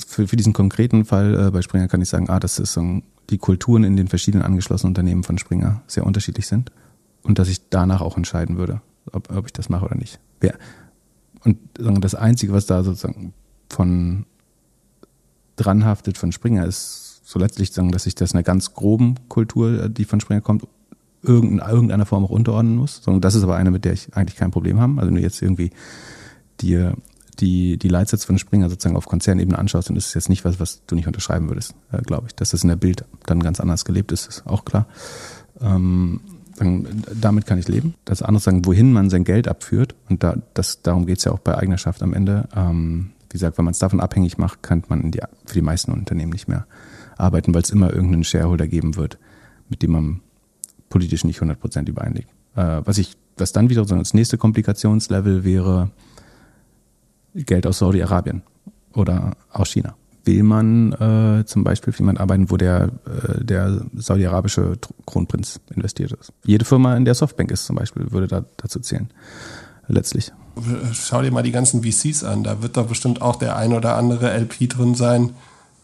für, für diesen konkreten Fall äh, bei Springer kann ich sagen, ah, das ist so die Kulturen in den verschiedenen angeschlossenen Unternehmen von Springer sehr unterschiedlich sind und dass ich danach auch entscheiden würde, ob, ob ich das mache oder nicht. Wer, und das Einzige, was da sozusagen von dranhaftet von Springer, ist so letztlich sagen, dass ich das einer ganz groben Kultur, äh, die von Springer kommt, in irgendeiner Form auch unterordnen muss. Das ist aber eine, mit der ich eigentlich kein Problem habe. Also wenn du jetzt irgendwie dir die, die Leitsätze von Springer sozusagen auf Konzernebene anschaust, dann ist es jetzt nicht was, was du nicht unterschreiben würdest, äh, glaube ich. Dass das in der Bild dann ganz anders gelebt ist, ist auch klar. Ähm, dann, damit kann ich leben. Das andere sagen, wohin man sein Geld abführt, und da, das, darum geht es ja auch bei Eignerschaft am Ende. Ähm, wie gesagt, wenn man es davon abhängig macht, kann man die, für die meisten Unternehmen nicht mehr arbeiten, weil es immer irgendeinen Shareholder geben wird, mit dem man politisch nicht 100% übereinlegt. Äh, was ich, was dann wieder so das nächste Komplikationslevel wäre, Geld aus Saudi-Arabien oder aus China. Will man äh, zum Beispiel für jemanden arbeiten, wo der, äh, der saudi-arabische Kronprinz investiert ist? Jede Firma, in der Softbank ist zum Beispiel, würde da, dazu zählen. Letztlich. Schau dir mal die ganzen VCs an. Da wird doch bestimmt auch der ein oder andere LP drin sein,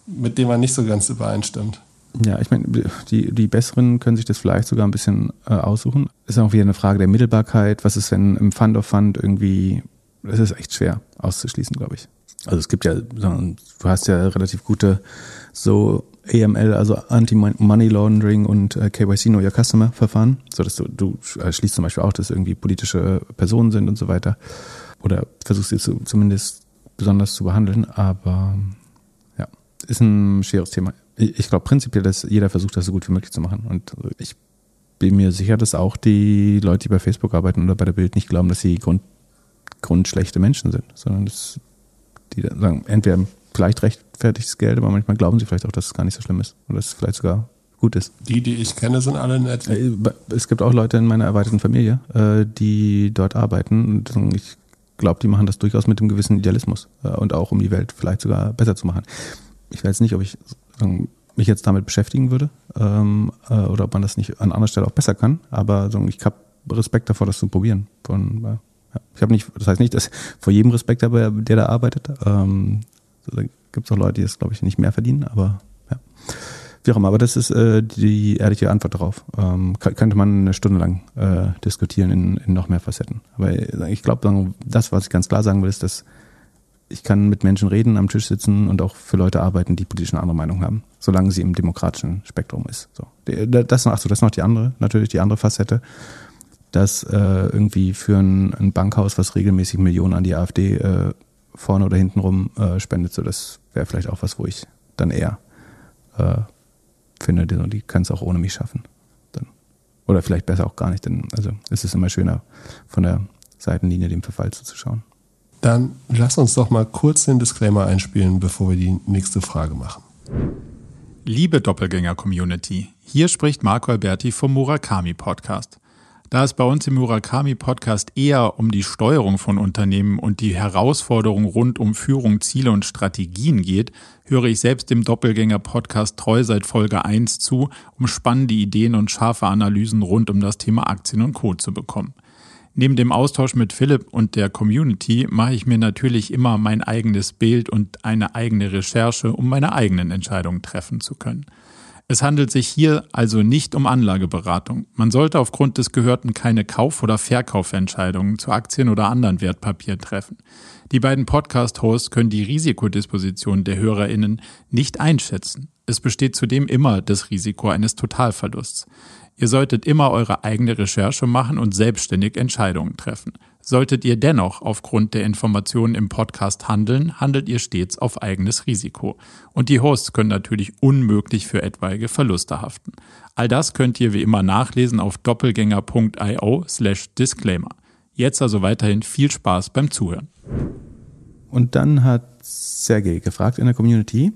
mit dem man nicht so ganz übereinstimmt. Ja, ich meine, die, die Besseren können sich das vielleicht sogar ein bisschen äh, aussuchen. Ist auch wieder eine Frage der Mittelbarkeit. Was ist, wenn im Fund of Fund irgendwie das ist echt schwer auszuschließen, glaube ich. Also es gibt ja, du hast ja relativ gute so AML, also Anti-Money Laundering und äh, KYC Know Your Customer Verfahren, so dass du, du schließt zum Beispiel auch, dass irgendwie politische Personen sind und so weiter. Oder versuchst sie zu, zumindest besonders zu behandeln, aber ja, ist ein schweres Thema. Ich glaube prinzipiell, dass jeder versucht, das so gut wie möglich zu machen. Und ich bin mir sicher, dass auch die Leute, die bei Facebook arbeiten oder bei der Bild nicht glauben, dass sie Grund grundschlechte Menschen sind, sondern das, die sagen, entweder vielleicht rechtfertigtes Geld, aber manchmal glauben sie vielleicht auch, dass es gar nicht so schlimm ist oder dass es vielleicht sogar gut ist. Die, die ich kenne, sind alle nett. Äh, es gibt auch Leute in meiner erweiterten Familie, äh, die dort arbeiten und ich glaube, die machen das durchaus mit einem gewissen Idealismus äh, und auch um die Welt vielleicht sogar besser zu machen. Ich weiß nicht, ob ich mich jetzt damit beschäftigen würde ähm, oder ob man das nicht an anderer Stelle auch besser kann, aber ich habe Respekt davor, das zu probieren. Von, ich habe nicht, das heißt nicht, dass vor jedem Respekt habe, der da arbeitet. Ähm, da gibt es auch Leute, die es, glaube ich, nicht mehr verdienen, aber ja. Wie auch immer, aber das ist äh, die ehrliche Antwort darauf. Ähm, könnte man eine Stunde lang äh, diskutieren in, in noch mehr Facetten. Aber ich glaube, das, was ich ganz klar sagen will, ist, dass ich kann mit Menschen reden, am Tisch sitzen und auch für Leute arbeiten, die politisch eine andere Meinung haben, solange sie im demokratischen Spektrum ist. So. Das, ach so, das ist noch die andere, natürlich die andere Facette dass äh, irgendwie für ein, ein, Bankhaus, was regelmäßig Millionen an die AfD äh, vorne oder hinten rum äh, spendet, so das wäre vielleicht auch was, wo ich dann eher äh, finde, die, die kann es auch ohne mich schaffen. Dann. Oder vielleicht besser auch gar nicht, denn also es ist immer schöner, von der Seitenlinie dem Verfall zuzuschauen. Dann lass uns doch mal kurz den Disclaimer einspielen, bevor wir die nächste Frage machen. Liebe Doppelgänger-Community, hier spricht Marco Alberti vom Murakami Podcast. Da es bei uns im Murakami Podcast eher um die Steuerung von Unternehmen und die Herausforderungen rund um Führung, Ziele und Strategien geht, höre ich selbst dem Doppelgänger Podcast treu seit Folge 1 zu, um spannende Ideen und scharfe Analysen rund um das Thema Aktien und Co. zu bekommen. Neben dem Austausch mit Philipp und der Community mache ich mir natürlich immer mein eigenes Bild und eine eigene Recherche, um meine eigenen Entscheidungen treffen zu können. Es handelt sich hier also nicht um Anlageberatung. Man sollte aufgrund des Gehörten keine Kauf- oder Verkaufentscheidungen zu Aktien oder anderen Wertpapieren treffen. Die beiden Podcast-Hosts können die Risikodisposition der HörerInnen nicht einschätzen. Es besteht zudem immer das Risiko eines Totalverlusts. Ihr solltet immer eure eigene Recherche machen und selbstständig Entscheidungen treffen. Solltet ihr dennoch aufgrund der Informationen im Podcast handeln, handelt ihr stets auf eigenes Risiko. Und die Hosts können natürlich unmöglich für etwaige Verluste haften. All das könnt ihr wie immer nachlesen auf doppelgänger.io slash disclaimer. Jetzt also weiterhin viel Spaß beim Zuhören. Und dann hat Sergej gefragt in der Community,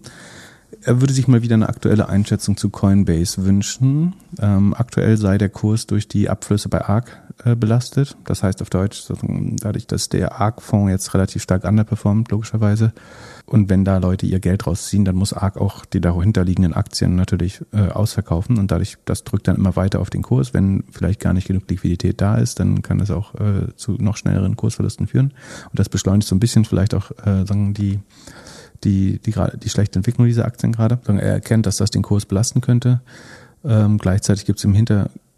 er würde sich mal wieder eine aktuelle Einschätzung zu Coinbase wünschen. Ähm, aktuell sei der Kurs durch die Abflüsse bei ARK äh, belastet. Das heißt auf Deutsch, dadurch, dass der ARK-Fonds jetzt relativ stark underperformt, logischerweise. Und wenn da Leute ihr Geld rausziehen, dann muss ARK auch die dahinterliegenden Aktien natürlich äh, ausverkaufen. Und dadurch, das drückt dann immer weiter auf den Kurs. Wenn vielleicht gar nicht genug Liquidität da ist, dann kann das auch äh, zu noch schnelleren Kursverlusten führen. Und das beschleunigt so ein bisschen vielleicht auch äh, sagen die die, die, die schlechte Entwicklung dieser Aktien gerade. Er erkennt, dass das den Kurs belasten könnte. Ähm, gleichzeitig gibt es im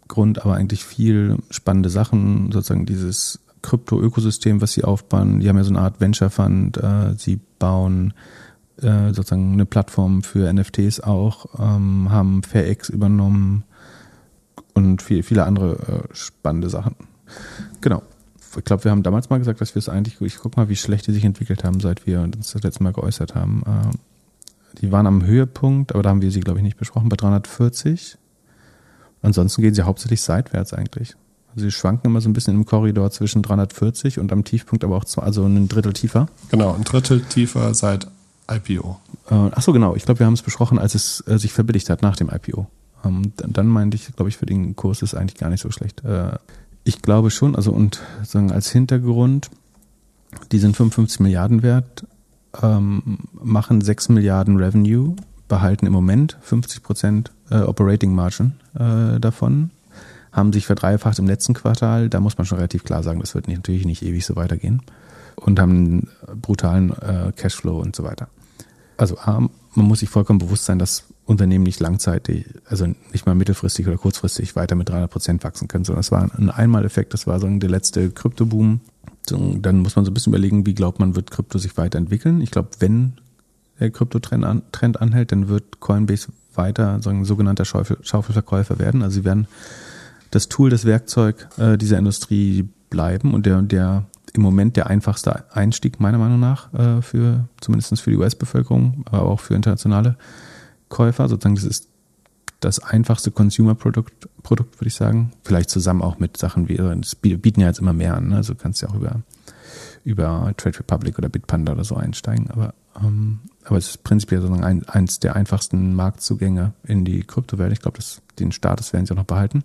Hintergrund aber eigentlich viel spannende Sachen, sozusagen dieses Krypto-Ökosystem, was sie aufbauen. Die haben ja so eine Art Venture Fund. Äh, sie bauen äh, sozusagen eine Plattform für NFTs auch, ähm, haben FairX übernommen und viel, viele andere äh, spannende Sachen. Genau ich glaube, wir haben damals mal gesagt, dass wir es eigentlich, ich guck mal, wie schlecht die sich entwickelt haben, seit wir uns das letzte Mal geäußert haben. Die waren am Höhepunkt, aber da haben wir sie, glaube ich, nicht besprochen, bei 340. Ansonsten gehen sie hauptsächlich seitwärts eigentlich. Also sie schwanken immer so ein bisschen im Korridor zwischen 340 und am Tiefpunkt aber auch zwei, also ein Drittel tiefer. Genau, ein Drittel tiefer seit IPO. Äh, ach so, genau. Ich glaube, wir haben es besprochen, als es äh, sich verbilligt hat nach dem IPO. Ähm, dann meinte ich, glaube ich, für den Kurs ist eigentlich gar nicht so schlecht. Äh, ich glaube schon, also und sagen als Hintergrund, die sind 55 Milliarden wert, ähm, machen 6 Milliarden Revenue, behalten im Moment 50 Prozent äh, Operating Margin äh, davon, haben sich verdreifacht im letzten Quartal. Da muss man schon relativ klar sagen, das wird nicht, natürlich nicht ewig so weitergehen und haben einen brutalen äh, Cashflow und so weiter. Also man muss sich vollkommen bewusst sein, dass Unternehmen nicht langzeitig, also nicht mal mittelfristig oder kurzfristig weiter mit 300 Prozent wachsen können, sondern es war ein Einmaleffekt, das war so der letzte Kryptoboom. Dann muss man so ein bisschen überlegen, wie glaubt man, wird Krypto sich weiterentwickeln. Ich glaube, wenn der Kryptotrend an, anhält, dann wird Coinbase weiter so ein sogenannter Schaufel, Schaufelverkäufer werden. Also sie werden das Tool, das Werkzeug äh, dieser Industrie bleiben und der, der im Moment der einfachste Einstieg meiner Meinung nach äh, für zumindest für die US-Bevölkerung, aber auch für internationale Käufer. Sozusagen, das ist das einfachste Consumer-Produkt, Produkt, würde ich sagen. Vielleicht zusammen auch mit Sachen wie, das bieten ja jetzt immer mehr an. Ne? Also kannst ja auch über, über Trade Republic oder Bitpanda oder so einsteigen. Aber, ähm, aber es ist prinzipiell sozusagen ein, eins der einfachsten Marktzugänge in die Kryptowelt. Ich glaube, den Status werden sie auch noch behalten.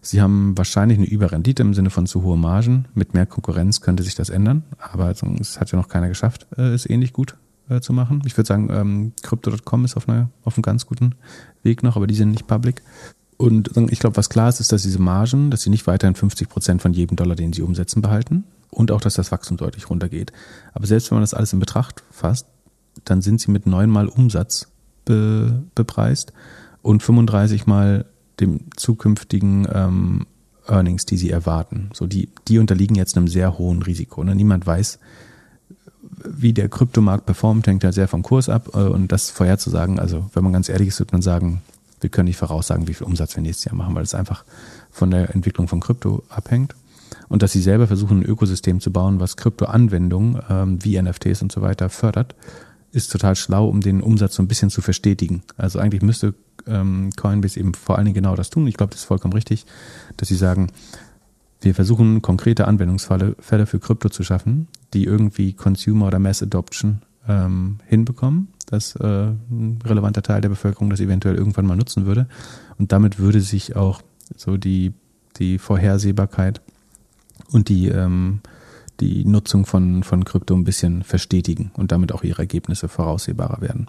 Sie haben wahrscheinlich eine Überrendite im Sinne von zu hohe Margen. Mit mehr Konkurrenz könnte sich das ändern, aber es hat ja noch keiner geschafft, äh, es ähnlich gut äh, zu machen. Ich würde sagen, ähm, Crypto.com ist auf, einer, auf einem ganz guten Weg noch, aber die sind nicht public. Und ich glaube, was klar ist, ist, dass diese Margen, dass sie nicht weiterhin 50 Prozent von jedem Dollar, den sie umsetzen, behalten und auch, dass das Wachstum deutlich runtergeht. Aber selbst wenn man das alles in Betracht fasst, dann sind sie mit neunmal Umsatz be, bepreist und 35 mal dem zukünftigen ähm, Earnings, die sie erwarten. So die, die unterliegen jetzt einem sehr hohen Risiko. Ne? Niemand weiß, wie der Kryptomarkt performt, hängt ja sehr vom Kurs ab. Äh, und das vorherzusagen, also wenn man ganz ehrlich ist, wird man sagen, wir können nicht voraussagen, wie viel Umsatz wir nächstes Jahr machen, weil es einfach von der Entwicklung von Krypto abhängt. Und dass sie selber versuchen, ein Ökosystem zu bauen, was Kryptoanwendungen ähm, wie NFTs und so weiter fördert, ist total schlau, um den Umsatz so ein bisschen zu verstetigen. Also eigentlich müsste ähm, Coinbase eben vor allen Dingen genau das tun. Ich glaube, das ist vollkommen richtig, dass sie sagen, wir versuchen konkrete Anwendungsfälle für Krypto zu schaffen, die irgendwie Consumer oder Mass Adoption ähm, hinbekommen, dass äh, ein relevanter Teil der Bevölkerung das eventuell irgendwann mal nutzen würde. Und damit würde sich auch so die, die Vorhersehbarkeit und die, ähm, die Nutzung von, von Krypto ein bisschen verstetigen und damit auch ihre Ergebnisse voraussehbarer werden.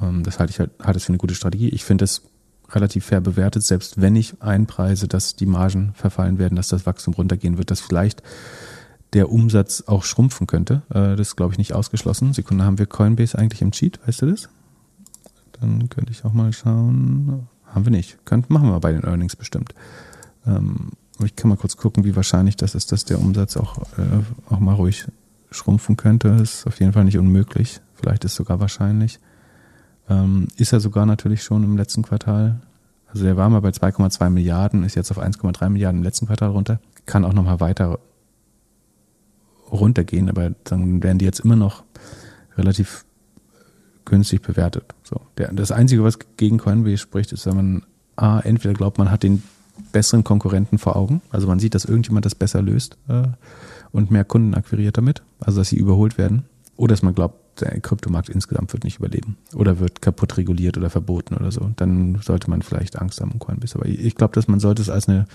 Ähm, das halte ich halt, halte es für eine gute Strategie. Ich finde es relativ fair bewertet, selbst wenn ich einpreise, dass die Margen verfallen werden, dass das Wachstum runtergehen wird, dass vielleicht der Umsatz auch schrumpfen könnte. Äh, das ist, glaube ich, nicht ausgeschlossen. Sekunde, haben wir Coinbase eigentlich im Cheat? Weißt du das? Dann könnte ich auch mal schauen. Haben wir nicht. Könnt, machen wir bei den Earnings bestimmt. Ich kann mal kurz gucken, wie wahrscheinlich das ist, dass der Umsatz auch, äh, auch mal ruhig schrumpfen könnte. Das ist auf jeden Fall nicht unmöglich. Vielleicht ist sogar wahrscheinlich. Ähm, ist er sogar natürlich schon im letzten Quartal. Also der war mal bei 2,2 Milliarden, ist jetzt auf 1,3 Milliarden im letzten Quartal runter. Kann auch nochmal weiter runtergehen, aber dann werden die jetzt immer noch relativ günstig bewertet. So, der, das Einzige, was gegen Coinbase spricht, ist, wenn man A, entweder glaubt, man hat den besseren Konkurrenten vor Augen, also man sieht, dass irgendjemand das besser löst äh, und mehr Kunden akquiriert damit, also dass sie überholt werden, oder dass man glaubt, der Kryptomarkt insgesamt wird nicht überleben oder wird kaputt reguliert oder verboten oder so. Dann sollte man vielleicht Angst haben um Coinbase. Aber ich glaube, dass man sollte es als eine,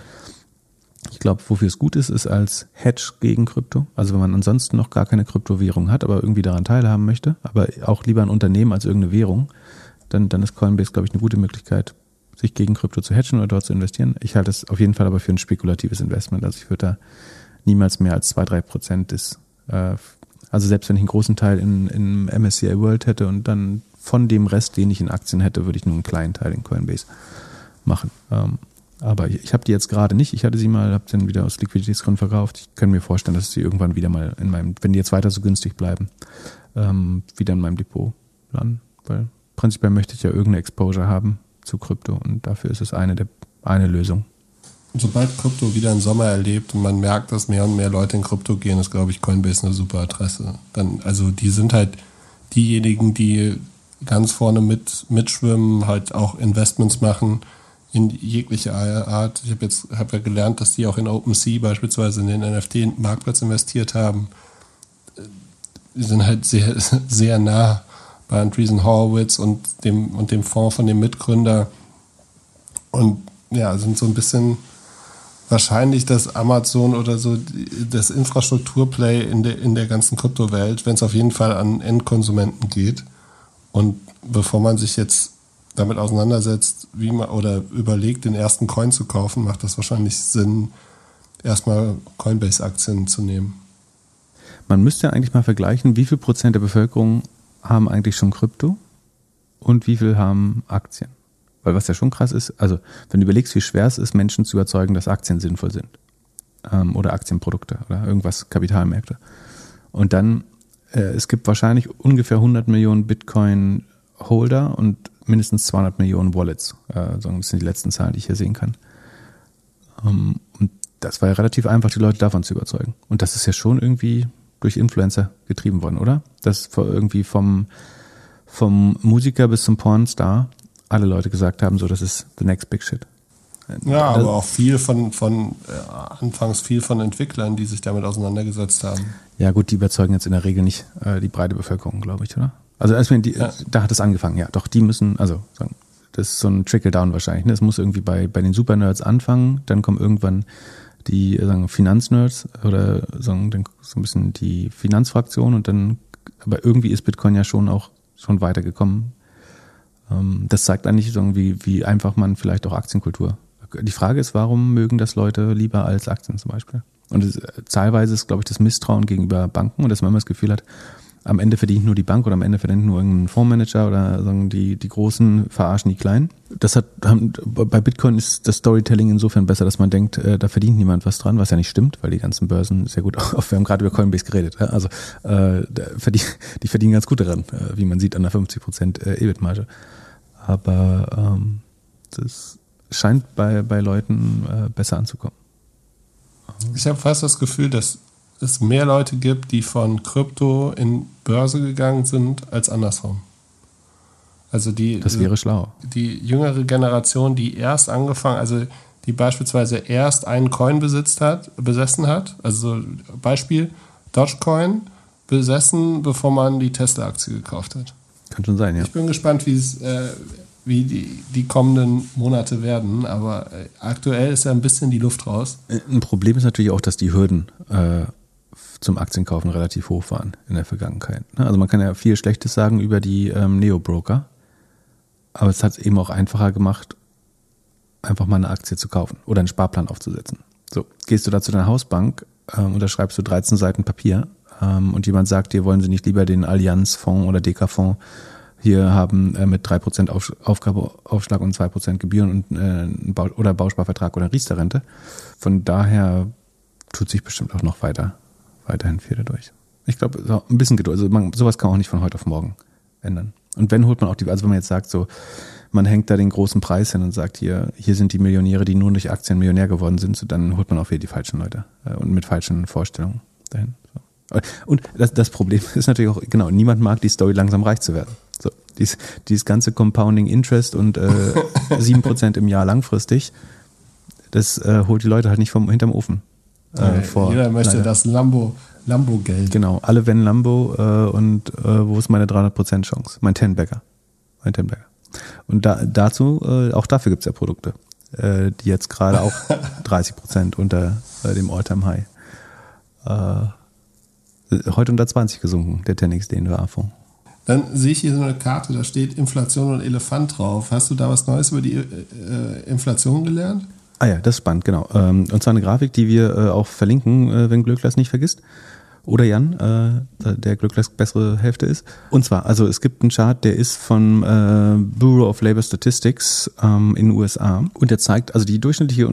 ich glaube, wofür es gut ist, ist als Hedge gegen Krypto. Also wenn man ansonsten noch gar keine Kryptowährung hat, aber irgendwie daran teilhaben möchte, aber auch lieber ein Unternehmen als irgendeine Währung, dann, dann ist Coinbase, glaube ich, eine gute Möglichkeit, sich gegen Krypto zu hedgen oder dort zu investieren. Ich halte es auf jeden Fall aber für ein spekulatives Investment. Also ich würde da niemals mehr als zwei, drei Prozent des, äh, also selbst wenn ich einen großen Teil in, in MSCI World hätte und dann von dem Rest, den ich in Aktien hätte, würde ich nur einen kleinen Teil in Coinbase machen. Ähm, aber ich, ich habe die jetzt gerade nicht. Ich hatte sie mal, habe dann wieder aus Liquiditätsgründen verkauft. Ich kann mir vorstellen, dass sie irgendwann wieder mal in meinem, wenn die jetzt weiter so günstig bleiben, ähm, wieder in meinem Depot landen. Weil prinzipiell möchte ich ja irgendeine Exposure haben zu Krypto und dafür ist es eine der eine Lösung. Sobald Krypto wieder einen Sommer erlebt und man merkt, dass mehr und mehr Leute in Krypto gehen, ist, glaube ich, Coinbase eine super Adresse. Dann, also die sind halt diejenigen, die ganz vorne mit, mitschwimmen, halt auch Investments machen in jegliche Art. Ich habe jetzt hab ja gelernt, dass die auch in OpenSea beispielsweise in den NFT-Marktplatz investiert haben. Die sind halt sehr, sehr nah bei Andreessen Horowitz und dem, und dem Fonds von dem Mitgründer. Und ja, sind so ein bisschen wahrscheinlich das Amazon oder so das Infrastrukturplay in der, in der ganzen Kryptowelt, wenn es auf jeden Fall an Endkonsumenten geht. Und bevor man sich jetzt damit auseinandersetzt, wie man oder überlegt, den ersten Coin zu kaufen, macht das wahrscheinlich Sinn, erstmal Coinbase-Aktien zu nehmen. Man müsste eigentlich mal vergleichen, wie viel Prozent der Bevölkerung haben eigentlich schon Krypto und wie viel haben Aktien? Weil was ja schon krass ist, also wenn du überlegst, wie schwer es ist, Menschen zu überzeugen, dass Aktien sinnvoll sind ähm, oder Aktienprodukte oder irgendwas Kapitalmärkte. Und dann, äh, es gibt wahrscheinlich ungefähr 100 Millionen Bitcoin-Holder und mindestens 200 Millionen Wallets. Äh, das sind die letzten Zahlen, die ich hier sehen kann. Ähm, und das war ja relativ einfach, die Leute davon zu überzeugen. Und das ist ja schon irgendwie durch Influencer getrieben worden, oder? Dass irgendwie vom, vom Musiker bis zum Pornstar alle Leute gesagt haben, so das ist the next big shit. Ja, das aber auch viel von, von äh, anfangs viel von Entwicklern, die sich damit auseinandergesetzt haben. Ja, gut, die überzeugen jetzt in der Regel nicht äh, die breite Bevölkerung, glaube ich, oder? Also erstmal, die, ja. da hat es angefangen, ja. Doch, die müssen, also sagen, das ist so ein Trickle-Down wahrscheinlich. Ne? Es muss irgendwie bei, bei den Supernerds anfangen, dann kommen irgendwann die sagen, Finanznerds oder sagen, so ein bisschen die Finanzfraktion und dann, aber irgendwie ist Bitcoin ja schon auch schon weitergekommen. Ähm, das zeigt eigentlich irgendwie, wie einfach man vielleicht auch Aktienkultur. Die Frage ist, warum mögen das Leute lieber als Aktien zum Beispiel? Und es, teilweise ist, glaube ich, das Misstrauen gegenüber Banken und dass man immer das Gefühl hat, am Ende verdient nur die Bank oder am Ende verdient nur irgendein Fondsmanager oder sagen die, die Großen verarschen die Kleinen. Das hat, bei Bitcoin ist das Storytelling insofern besser, dass man denkt, äh, da verdient niemand was dran, was ja nicht stimmt, weil die ganzen Börsen sehr gut auf, wir haben gerade über Coinbase geredet, also äh, die verdienen ganz gut daran, äh, wie man sieht an der 50 Prozent äh, EBIT-Marge. Aber ähm, das scheint bei, bei Leuten besser anzukommen. Ich habe fast das Gefühl, dass es mehr Leute gibt, die von Krypto in Börse gegangen sind, als andersrum. Also die, das wäre schlau. Die jüngere Generation, die erst angefangen, also die beispielsweise erst einen Coin besitzt hat, besessen hat, also Beispiel Dogecoin besessen, bevor man die Tesla-Aktie gekauft hat. Kann schon sein, ja. Ich bin gespannt, wie es, äh, wie die, die kommenden Monate werden, aber äh, aktuell ist ja ein bisschen die Luft raus. Ein Problem ist natürlich auch, dass die Hürden äh, zum Aktienkaufen relativ hoch waren in der Vergangenheit. Ne? Also man kann ja viel Schlechtes sagen über die ähm, Neo-Broker, aber es hat es eben auch einfacher gemacht, einfach mal eine Aktie zu kaufen oder einen Sparplan aufzusetzen. So, gehst du da zu deiner Hausbank, ähm, unterschreibst du 13 Seiten Papier ähm, und jemand sagt dir, wollen sie nicht lieber den Allianzfonds oder Deka-Fonds hier haben äh, mit 3% Auf, Aufgabeaufschlag und 2% Gebühren und äh, Bau oder Bausparvertrag oder Riester-Rente. Von daher tut sich bestimmt auch noch weiter weiterhin viel dadurch. Ich glaube, so ein bisschen Geduld. Also man, sowas kann man auch nicht von heute auf morgen ändern. Und wenn holt man auch die, also wenn man jetzt sagt, so, man hängt da den großen Preis hin und sagt, hier, hier sind die Millionäre, die nur durch Aktien Millionär geworden sind, so, dann holt man auch wieder die falschen Leute äh, und mit falschen Vorstellungen dahin. So. Und das, das Problem ist natürlich auch, genau, niemand mag die Story, langsam reich zu werden. So, dies, dieses ganze Compounding Interest und äh, 7% im Jahr langfristig, das äh, holt die Leute halt nicht vom hinterm Ofen äh, vor. Jeder möchte Leider. das Lambo, Lambo-Geld. Genau, alle wenn Lambo äh, und äh, wo ist meine 300% Chance? Mein Ten-Bagger. Mein Ten-Bagger. Und da, dazu, äh, auch dafür gibt's ja Produkte, äh, die jetzt gerade auch 30% unter äh, dem All-Time-High. Äh, heute unter 20 gesunken, der 10x DNWA-Fonds. Dann sehe ich hier so eine Karte, da steht Inflation und Elefant drauf. Hast du da was Neues über die äh, Inflation gelernt? Ah ja, das ist spannend, genau. Ähm, und zwar eine Grafik, die wir äh, auch verlinken, äh, wenn Glückler es nicht vergisst. Oder Jan, äh, der Glücklers bessere Hälfte ist. Und zwar, also es gibt einen Chart, der ist äh, Bureau of Labor Statistics ähm, in den USA. Und der zeigt, also die durchschnittliche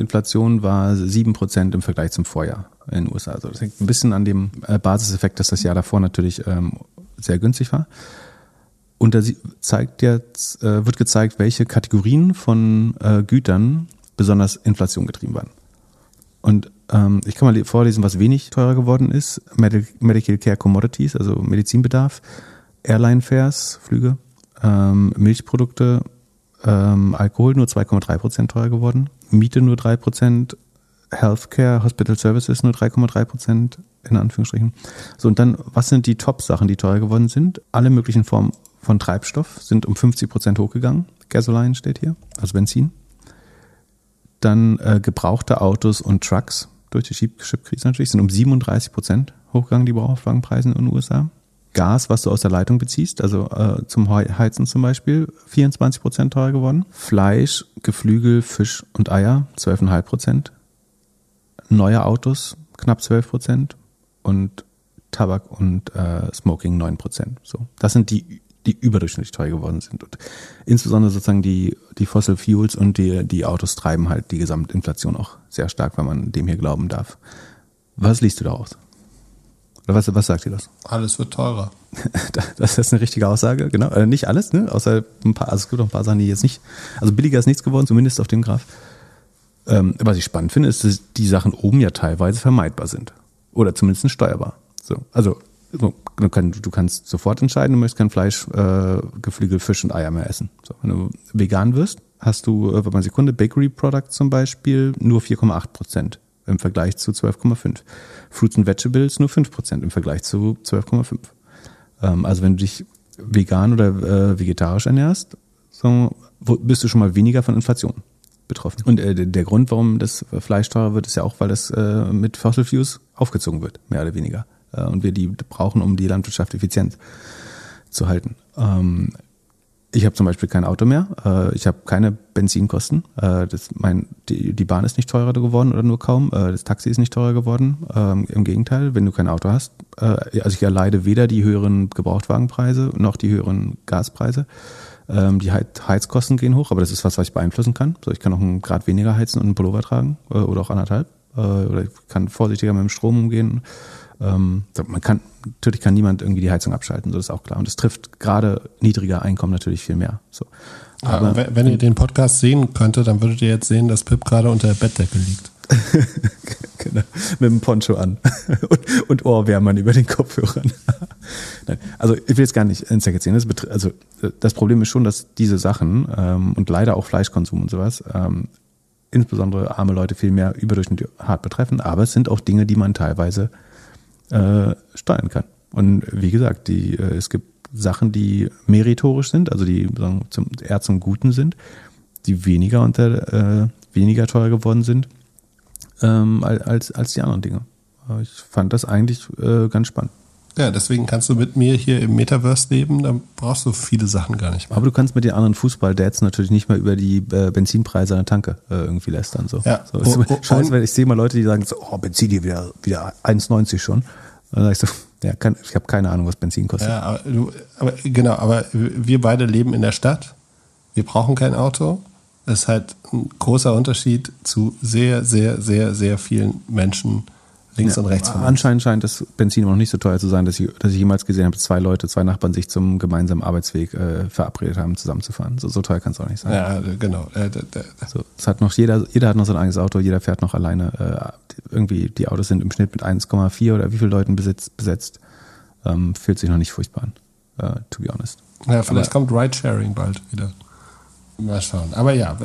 Inflation war sieben Prozent im Vergleich zum Vorjahr in den USA. Also das hängt ein bisschen an dem Basiseffekt, dass das Jahr davor natürlich ähm, sehr günstig war. Und da zeigt jetzt, wird gezeigt, welche Kategorien von Gütern besonders Inflation getrieben waren. Und ähm, ich kann mal vorlesen, was wenig teurer geworden ist. Medical Care Commodities, also Medizinbedarf, Airline Fares, Flüge, ähm, Milchprodukte, ähm, Alkohol nur 2,3 Prozent teurer geworden, Miete nur 3 Prozent, Healthcare, Hospital Services nur 3,3 Prozent, in Anführungsstrichen. So, und dann, was sind die Top-Sachen, die teurer geworden sind? Alle möglichen Formen von Treibstoff sind um 50 Prozent hochgegangen. Gasoline steht hier, also Benzin. Dann äh, gebrauchte Autos und Trucks durch die Chipkrise natürlich sind um 37 Prozent hochgegangen, die Gebrauchtwagenpreise in den USA. Gas, was du aus der Leitung beziehst, also äh, zum Heizen zum Beispiel, 24 Prozent teurer geworden. Fleisch, Geflügel, Fisch und Eier, 12,5 Prozent. Neue Autos, knapp 12 Prozent. Und Tabak und äh, Smoking 9 Prozent. So, das sind die die überdurchschnittlich teuer geworden sind. Und insbesondere sozusagen die, die Fossil Fuels und die, die Autos treiben halt die Gesamtinflation auch sehr stark, wenn man dem hier glauben darf. Was liest du daraus? Oder was, was sagt dir das? Alles wird teurer. das ist eine richtige Aussage, genau. Äh, nicht alles, ne? Außer ein paar, also es gibt noch ein paar Sachen, die jetzt nicht. Also billiger ist nichts geworden, zumindest auf dem Graph. Ähm, was ich spannend finde, ist, dass die Sachen oben ja teilweise vermeidbar sind. Oder zumindest steuerbar. So. Also du, kann, du kannst sofort entscheiden, du möchtest kein Fleisch, äh, Geflügel, Fisch und Eier mehr essen. So, wenn du vegan wirst, hast du, äh, warte mal Sekunde, Bakery Product zum Beispiel nur 4,8 Prozent im Vergleich zu 12,5. Fruits and Vegetables nur 5 Prozent im Vergleich zu 12,5. Ähm, also wenn du dich vegan oder äh, vegetarisch ernährst, so, bist du schon mal weniger von Inflation betroffen. Und äh, der Grund, warum das Fleisch teurer wird, ist ja auch, weil das äh, mit Fossil Fuels aufgezogen wird, mehr oder weniger äh, und wir die brauchen, um die Landwirtschaft effizient zu halten. Ähm, ich habe zum Beispiel kein Auto mehr. Äh, ich habe keine Benzinkosten. Äh, das, mein, die, die Bahn ist nicht teurer geworden oder nur kaum. Äh, das Taxi ist nicht teurer geworden. Ähm, Im Gegenteil, wenn du kein Auto hast. Äh, also ich erleide weder die höheren Gebrauchtwagenpreise noch die höheren Gaspreise. Ähm, die Heizkosten gehen hoch, aber das ist was, was ich beeinflussen kann. So, ich kann auch einen Grad weniger heizen und einen Pullover tragen äh, oder auch anderthalb. Äh, oder ich kann vorsichtiger mit dem Strom umgehen ähm, man kann, natürlich kann niemand irgendwie die Heizung abschalten, so ist auch klar. Und es trifft gerade niedriger Einkommen natürlich viel mehr. So. Aber ja, wenn ihr den Podcast sehen könntet, dann würdet ihr jetzt sehen, dass Pip gerade unter der Bettdecke liegt. genau. Mit dem Poncho an und, und Ohrwärmern über den Kopfhörern. Nein. Also ich will jetzt gar nicht ins Erzählen. Das, also das Problem ist schon, dass diese Sachen ähm, und leider auch Fleischkonsum und sowas ähm, insbesondere arme Leute viel mehr überdurchschnittlich hart betreffen. Aber es sind auch Dinge, die man teilweise äh, steuern kann. Und wie gesagt, die, äh, es gibt Sachen, die meritorisch sind, also die sagen, zum, eher zum Guten sind, die weniger unter äh, weniger teuer geworden sind ähm, als, als die anderen Dinge. Ich fand das eigentlich äh, ganz spannend. Ja, deswegen kannst du mit mir hier im Metaverse leben, dann brauchst du viele Sachen gar nicht mehr. Aber du kannst mit den anderen Fußball-Dads natürlich nicht mehr über die äh, Benzinpreise an der Tanke äh, irgendwie lästern. So. Ja. So, oh, oh, scheiße, weil ich sehe mal Leute, die sagen so, oh, Benzin hier wieder, wieder 1,90 schon. Dann sag ich so, ja, kann, ich habe keine Ahnung, was Benzin kostet. Ja, aber, aber genau, aber wir beide leben in der Stadt. Wir brauchen kein Auto. Das ist halt ein großer Unterschied zu sehr, sehr, sehr, sehr vielen Menschen, links ja, und rechts von Anscheinend scheint das Benzin noch nicht so teuer zu sein, dass ich, dass ich jemals gesehen habe, zwei Leute, zwei Nachbarn sich zum gemeinsamen Arbeitsweg äh, verabredet haben, zusammenzufahren. So, so teuer kann es auch nicht sein. Ja, genau. Äh, so, es hat noch jeder, jeder hat noch sein eigenes Auto, jeder fährt noch alleine. Äh, irgendwie, die Autos sind im Schnitt mit 1,4 oder wie viele Leuten besetzt. besetzt. Ähm, fühlt sich noch nicht furchtbar an, äh, to be honest. Ja, vielleicht Aber, kommt Ridesharing bald wieder. Mal schauen. Aber ja,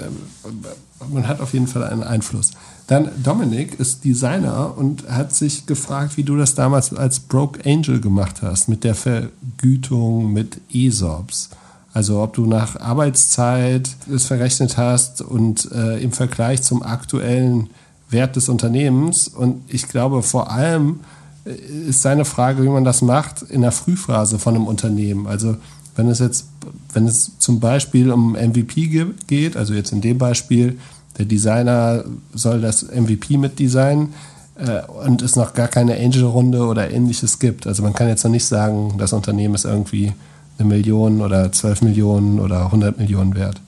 man hat auf jeden Fall einen Einfluss. Dann Dominik ist Designer und hat sich gefragt, wie du das damals als Broke Angel gemacht hast, mit der Vergütung mit ESOPs. Also ob du nach Arbeitszeit es verrechnet hast und äh, im Vergleich zum aktuellen Wert des Unternehmens. Und ich glaube vor allem äh, ist seine Frage, wie man das macht in der Frühphase von einem Unternehmen. Also wenn es jetzt, wenn es zum Beispiel um MVP geht, also jetzt in dem Beispiel, der Designer soll das MVP mit designen äh, und es noch gar keine Angel-Runde oder ähnliches gibt. Also man kann jetzt noch nicht sagen, das Unternehmen ist irgendwie eine Million oder 12 Millionen oder 100 Millionen wert.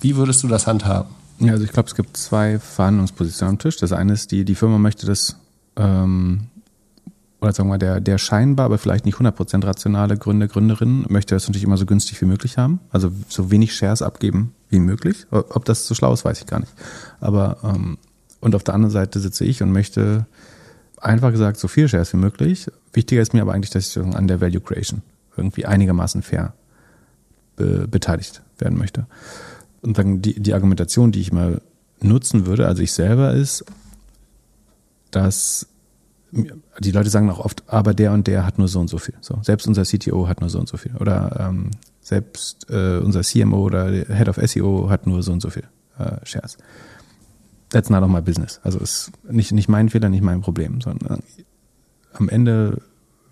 Wie würdest du das handhaben? Ja, also ich glaube, es gibt zwei Verhandlungspositionen am Tisch. Das eine ist, die, die Firma möchte das, ähm, oder sagen wir mal, der, der scheinbar, aber vielleicht nicht 100% rationale Gründer, Gründerin möchte das natürlich immer so günstig wie möglich haben. Also so wenig Shares abgeben wie möglich. Ob das so schlau ist, weiß ich gar nicht. Aber ähm, und auf der anderen Seite sitze ich und möchte einfach gesagt so viel Shares wie möglich. Wichtiger ist mir aber eigentlich, dass ich an der Value Creation irgendwie einigermaßen fair be beteiligt werden möchte. Und dann die, die Argumentation, die ich mal nutzen würde, also ich selber, ist, dass die Leute sagen auch oft, aber der und der hat nur so und so viel. So, selbst unser CTO hat nur so und so viel. Oder ähm, selbst äh, unser CMO oder Head of SEO hat nur so und so viel äh, Shares. That's not my business. Also ist nicht, nicht mein Fehler, nicht mein Problem, sondern am Ende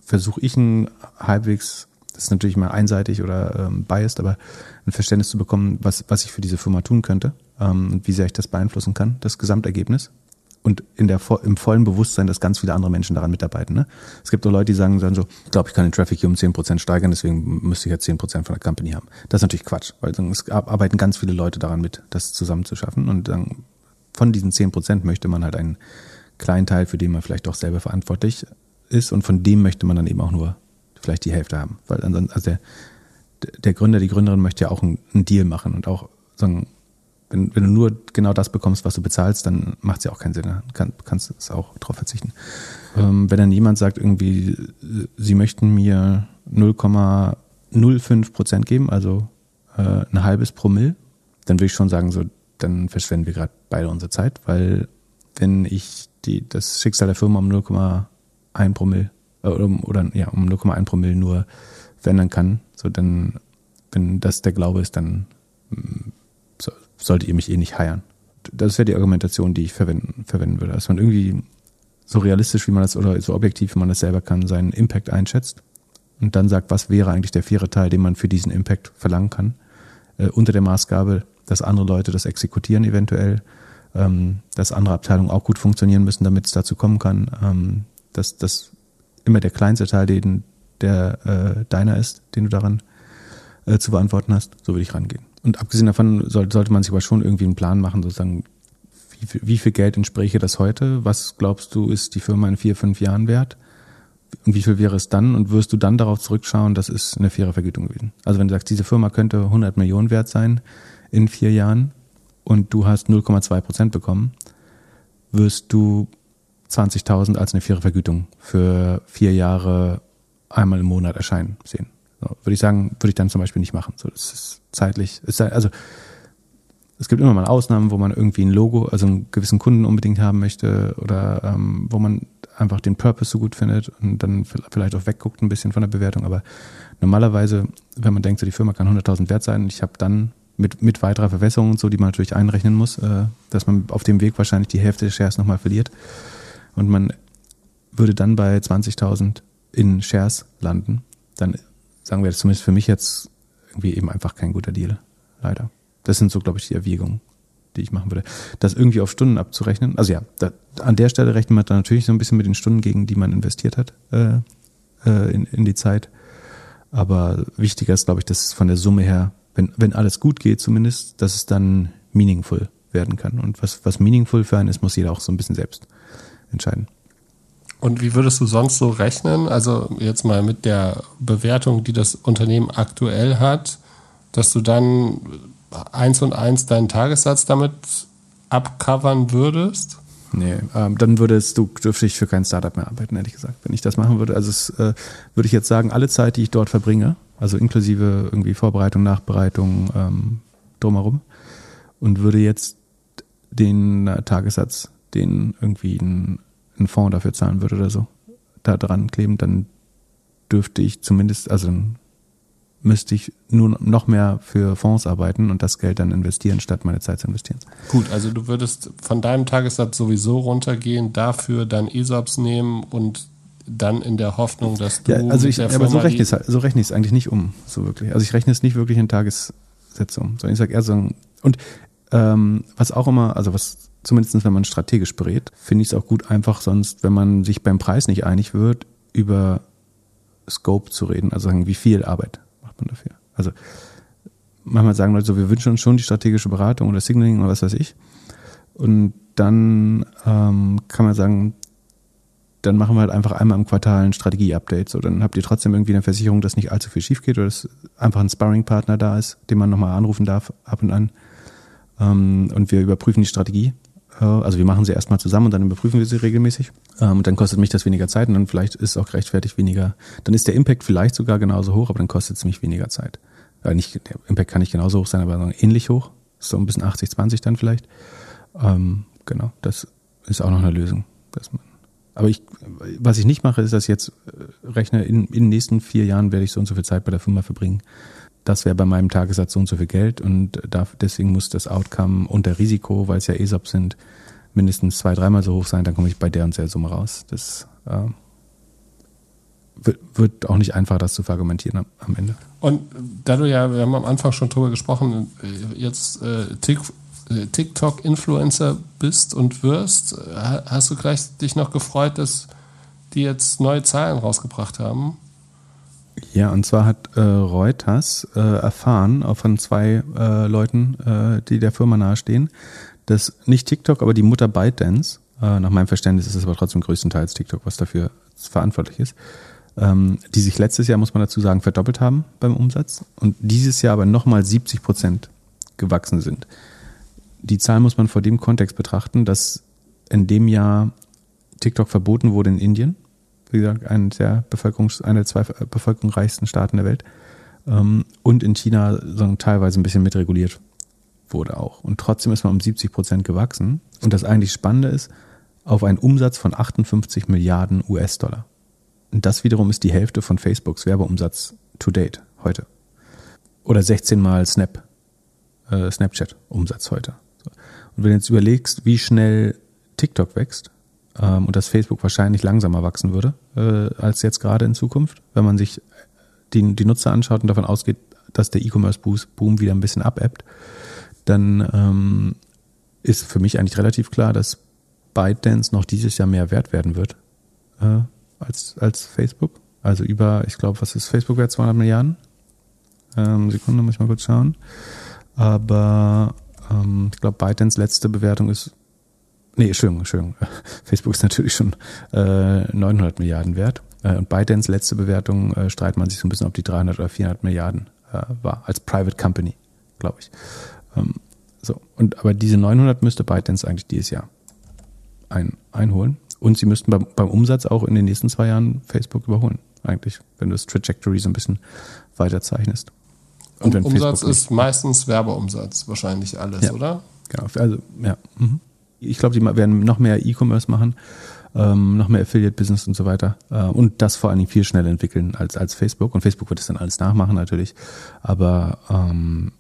versuche ich ein halbwegs, das ist natürlich mal einseitig oder ähm, biased, aber ein Verständnis zu bekommen, was, was ich für diese Firma tun könnte ähm, und wie sehr ich das beeinflussen kann, das Gesamtergebnis und in der, im vollen Bewusstsein, dass ganz viele andere Menschen daran mitarbeiten. Ne? Es gibt auch Leute, die sagen dann so, ich glaube, ich kann den Traffic hier um 10% steigern, deswegen müsste ich jetzt 10% von der Company haben. Das ist natürlich Quatsch, weil es arbeiten ganz viele Leute daran mit, das zusammenzuschaffen und dann von diesen 10% möchte man halt einen kleinen Teil, für den man vielleicht auch selber verantwortlich ist und von dem möchte man dann eben auch nur vielleicht die Hälfte haben. Weil ansonsten, also der, der Gründer, die Gründerin möchte ja auch einen, einen Deal machen und auch sagen, wenn, wenn du nur genau das bekommst, was du bezahlst, dann macht es ja auch keinen Sinn. Dann kann, kannst du es auch drauf verzichten. Ähm, wenn dann jemand sagt, irgendwie, sie möchten mir 0,05 Prozent geben, also äh, ein halbes Promille, dann würde ich schon sagen, so, dann verschwenden wir gerade beide unsere Zeit, weil wenn ich die, das Schicksal der Firma um 0,1 Promille äh, oder, oder ja, um 0,1 Promille nur verändern kann, so dann, wenn das der Glaube ist, dann mm, solltet ihr mich eh nicht heiern. Das wäre die Argumentation, die ich verwenden, verwenden würde. Dass man irgendwie so realistisch, wie man das oder so objektiv, wie man das selber kann, seinen Impact einschätzt und dann sagt, was wäre eigentlich der faire Teil, den man für diesen Impact verlangen kann, äh, unter der Maßgabe, dass andere Leute das exekutieren eventuell, ähm, dass andere Abteilungen auch gut funktionieren müssen, damit es dazu kommen kann, ähm, dass das immer der kleinste Teil, den der äh, deiner ist, den du daran äh, zu beantworten hast, so würde ich rangehen. Und abgesehen davon soll, sollte man sich aber schon irgendwie einen Plan machen, sozusagen, wie, viel, wie viel Geld entspräche das heute? Was glaubst du, ist die Firma in vier, fünf Jahren wert? Und wie viel wäre es dann? Und wirst du dann darauf zurückschauen, das ist eine faire Vergütung gewesen? Also wenn du sagst, diese Firma könnte 100 Millionen wert sein in vier Jahren und du hast 0,2 Prozent bekommen, wirst du 20.000 als eine faire Vergütung für vier Jahre einmal im Monat erscheinen sehen. So, würde ich sagen, würde ich dann zum Beispiel nicht machen. So, das ist zeitlich, also es gibt immer mal Ausnahmen, wo man irgendwie ein Logo, also einen gewissen Kunden unbedingt haben möchte oder ähm, wo man einfach den Purpose so gut findet und dann vielleicht auch wegguckt ein bisschen von der Bewertung. Aber normalerweise, wenn man denkt, so die Firma kann 100.000 wert sein, ich habe dann mit, mit weiterer Verwässerung und so, die man natürlich einrechnen muss, äh, dass man auf dem Weg wahrscheinlich die Hälfte der Shares nochmal verliert. Und man würde dann bei 20.000 in Shares landen. Dann sagen wir zumindest für mich jetzt irgendwie eben einfach kein guter Deal. Leider. Das sind so, glaube ich, die Erwägungen, die ich machen würde. Das irgendwie auf Stunden abzurechnen. Also ja, da, an der Stelle rechnet man dann natürlich so ein bisschen mit den Stunden gegen, die man investiert hat äh, äh, in, in die Zeit. Aber wichtiger ist, glaube ich, dass es von der Summe her, wenn, wenn alles gut geht zumindest, dass es dann meaningful werden kann. Und was, was meaningful für einen ist, muss jeder auch so ein bisschen selbst entscheiden. Und wie würdest du sonst so rechnen? Also jetzt mal mit der Bewertung, die das Unternehmen aktuell hat, dass du dann eins und eins deinen Tagessatz damit abcovern würdest? Nee, ähm, dann würdest du, dürfte für kein Startup mehr arbeiten, ehrlich gesagt, wenn ich das machen würde. Also es, äh, würde ich jetzt sagen, alle Zeit, die ich dort verbringe, also inklusive irgendwie Vorbereitung, Nachbereitung, ähm, drumherum und würde jetzt den äh, Tagessatz, den irgendwie ein, ein Fonds dafür zahlen würde oder so, da dran kleben, dann dürfte ich zumindest, also müsste ich nur noch mehr für Fonds arbeiten und das Geld dann investieren, statt meine Zeit zu investieren. Gut, also du würdest von deinem Tagessatz sowieso runtergehen, dafür dann ESOPs nehmen und dann in der Hoffnung, dass du. Ja, also ich, aber so rechne ich es so rechne ich es eigentlich nicht um, so wirklich. Also ich rechne es nicht wirklich in Tagessätze um, sondern ich sage eher so, und ähm, was auch immer, also was zumindest wenn man strategisch berät, finde ich es auch gut, einfach sonst, wenn man sich beim Preis nicht einig wird, über Scope zu reden, also sagen, wie viel Arbeit macht man dafür. Also manchmal sagen Leute so, wir wünschen uns schon die strategische Beratung oder Signaling oder was weiß ich. Und dann ähm, kann man sagen, dann machen wir halt einfach einmal im Quartal ein Strategie-Update. So, dann habt ihr trotzdem irgendwie eine Versicherung, dass nicht allzu viel schief geht oder dass einfach ein Sparring-Partner da ist, den man nochmal anrufen darf ab und an. Ähm, und wir überprüfen die Strategie. Äh, also wir machen sie erstmal zusammen und dann überprüfen wir sie regelmäßig. Ähm, und dann kostet mich das weniger Zeit und dann vielleicht ist auch gerechtfertigt weniger. Dann ist der Impact vielleicht sogar genauso hoch, aber dann kostet es mich weniger Zeit. Äh, nicht, der Impact kann nicht genauso hoch sein, aber ähnlich hoch. So ein bisschen 80-20 dann vielleicht. Ähm, genau, das ist auch noch eine Lösung. Dass man, aber ich, was ich nicht mache, ist, dass ich jetzt äh, rechne, in, in den nächsten vier Jahren werde ich so und so viel Zeit bei der Firma verbringen das wäre bei meinem Tagessatz so und so viel Geld und darf, deswegen muss das Outcome unter Risiko, weil es ja ESOP sind, mindestens zwei, dreimal so hoch sein, dann komme ich bei der und der Summe raus. Das äh, wird, wird, auch nicht einfach, das zu verargumentieren am, am, Ende. Und da du ja, wir haben am Anfang schon drüber gesprochen, jetzt äh, äh TikTok-Influencer bist und wirst, hast du gleich dich noch gefreut, dass die jetzt neue Zahlen rausgebracht haben? Ja, und zwar hat äh, Reuters äh, erfahren, auch von zwei äh, Leuten, äh, die der Firma nahestehen, dass nicht TikTok, aber die Mutter ByteDance, äh, nach meinem Verständnis ist es aber trotzdem größtenteils TikTok, was dafür verantwortlich ist, ähm, die sich letztes Jahr, muss man dazu sagen, verdoppelt haben beim Umsatz und dieses Jahr aber nochmal 70 Prozent gewachsen sind. Die Zahl muss man vor dem Kontext betrachten, dass in dem Jahr TikTok verboten wurde in Indien wie gesagt, ein der Bevölkerungs-, einer der zwei bevölkerungsreichsten Staaten der Welt. Ähm, und in China so teilweise ein bisschen mitreguliert wurde auch. Und trotzdem ist man um 70 Prozent gewachsen. Und das eigentlich Spannende ist, auf einen Umsatz von 58 Milliarden US-Dollar. Und das wiederum ist die Hälfte von Facebooks Werbeumsatz to date heute. Oder 16 mal Snap, äh, Snapchat-Umsatz heute. Und wenn du jetzt überlegst, wie schnell TikTok wächst, ähm, und dass Facebook wahrscheinlich langsamer wachsen würde äh, als jetzt gerade in Zukunft, wenn man sich die, die Nutzer anschaut und davon ausgeht, dass der E-Commerce-Boom wieder ein bisschen abebbt, dann ähm, ist für mich eigentlich relativ klar, dass ByteDance noch dieses Jahr mehr wert werden wird äh, als, als Facebook. Also über, ich glaube, was ist Facebook wert? 200 Milliarden? Ähm, Sekunde, muss ich mal kurz schauen. Aber ähm, ich glaube, ByteDance letzte Bewertung ist Nee, Entschuldigung, Entschuldigung. Facebook ist natürlich schon äh, 900 Milliarden wert. Äh, und ByteDance letzte Bewertung äh, streitet man sich so ein bisschen, ob die 300 oder 400 Milliarden äh, war, als Private Company, glaube ich. Ähm, so, und aber diese 900 müsste ByteDance eigentlich dieses Jahr ein, einholen. Und sie müssten beim, beim Umsatz auch in den nächsten zwei Jahren Facebook überholen, eigentlich, wenn du das Trajectory so ein bisschen weiter zeichnest. Und, und Umsatz ist meistens Werbeumsatz, wahrscheinlich alles, ja, oder? Genau, also ja. Mhm. Ich glaube, die werden noch mehr E-Commerce machen, ähm, noch mehr Affiliate-Business und so weiter. Äh, und das vor allen Dingen viel schneller entwickeln als, als Facebook. Und Facebook wird es dann alles nachmachen natürlich. Aber ähm,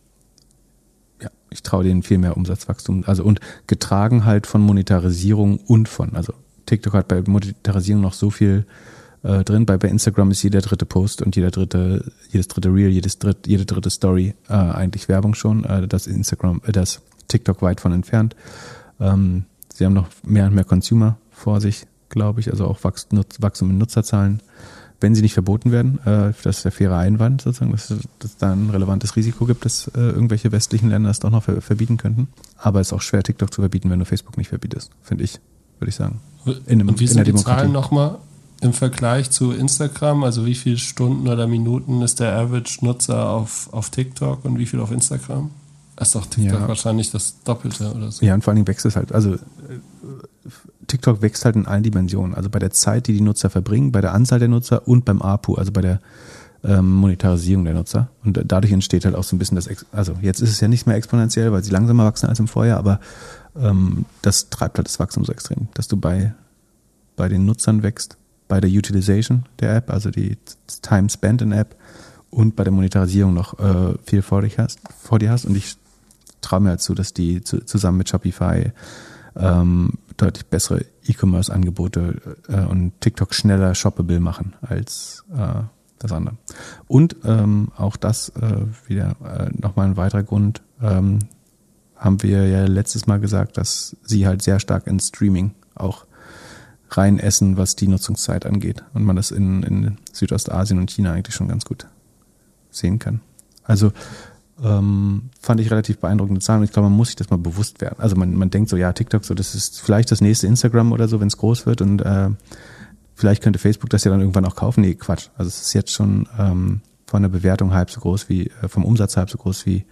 ja, ich traue denen viel mehr Umsatzwachstum. Also und getragen halt von Monetarisierung und von, also TikTok hat bei Monetarisierung noch so viel äh, drin. Bei, bei Instagram ist jeder dritte Post und jeder dritte, jedes dritte Reel, jedes dritt, jede dritte Story äh, eigentlich Werbung schon. Äh, das Instagram, äh, das TikTok weit von entfernt. Ähm, sie haben noch mehr und mehr Consumer vor sich, glaube ich, also auch Wachstum in Nutzerzahlen. Wenn sie nicht verboten werden, äh, das ist der faire Einwand sozusagen, dass es da ein relevantes Risiko gibt, dass äh, irgendwelche westlichen Länder es doch noch ver verbieten könnten. Aber es ist auch schwer, TikTok zu verbieten, wenn du Facebook nicht verbietest, finde ich, würde ich sagen. In einem, Und wie sind die Zahlen nochmal im Vergleich zu Instagram? Also wie viele Stunden oder Minuten ist der Average-Nutzer auf, auf TikTok und wie viel auf Instagram? Ist doch TikTok ja. wahrscheinlich das Doppelte oder so. Ja, und vor allen Dingen wächst es halt. Also äh, TikTok wächst halt in allen Dimensionen. Also bei der Zeit, die die Nutzer verbringen, bei der Anzahl der Nutzer und beim APU, also bei der ähm, Monetarisierung der Nutzer. Und dadurch entsteht halt auch so ein bisschen das, Ex also jetzt ist es ja nicht mehr exponentiell, weil sie langsamer wachsen als im Vorjahr, aber ähm, das treibt halt das Wachstum so extrem, dass du bei, bei den Nutzern wächst, bei der Utilization der App, also die Time Spent in App und bei der Monetarisierung noch äh, viel vor, dich hast, vor dir hast. Und ich traue mir halt zu, dass die zu, zusammen mit Shopify ähm, deutlich bessere E-Commerce-Angebote äh, und TikTok schneller shoppable machen als äh, das andere. Und ähm, auch das äh, wieder äh, nochmal ein weiterer Grund, ähm, haben wir ja letztes Mal gesagt, dass sie halt sehr stark in Streaming auch rein essen, was die Nutzungszeit angeht. Und man das in, in Südostasien und China eigentlich schon ganz gut sehen kann. Also ähm, fand ich relativ beeindruckende Zahlen ich glaube, man muss sich das mal bewusst werden. Also man, man denkt so, ja, TikTok, so das ist vielleicht das nächste Instagram oder so, wenn es groß wird und äh, vielleicht könnte Facebook das ja dann irgendwann auch kaufen. Nee, Quatsch. Also es ist jetzt schon ähm, von der Bewertung halb so groß wie, äh, vom Umsatz halb so groß wie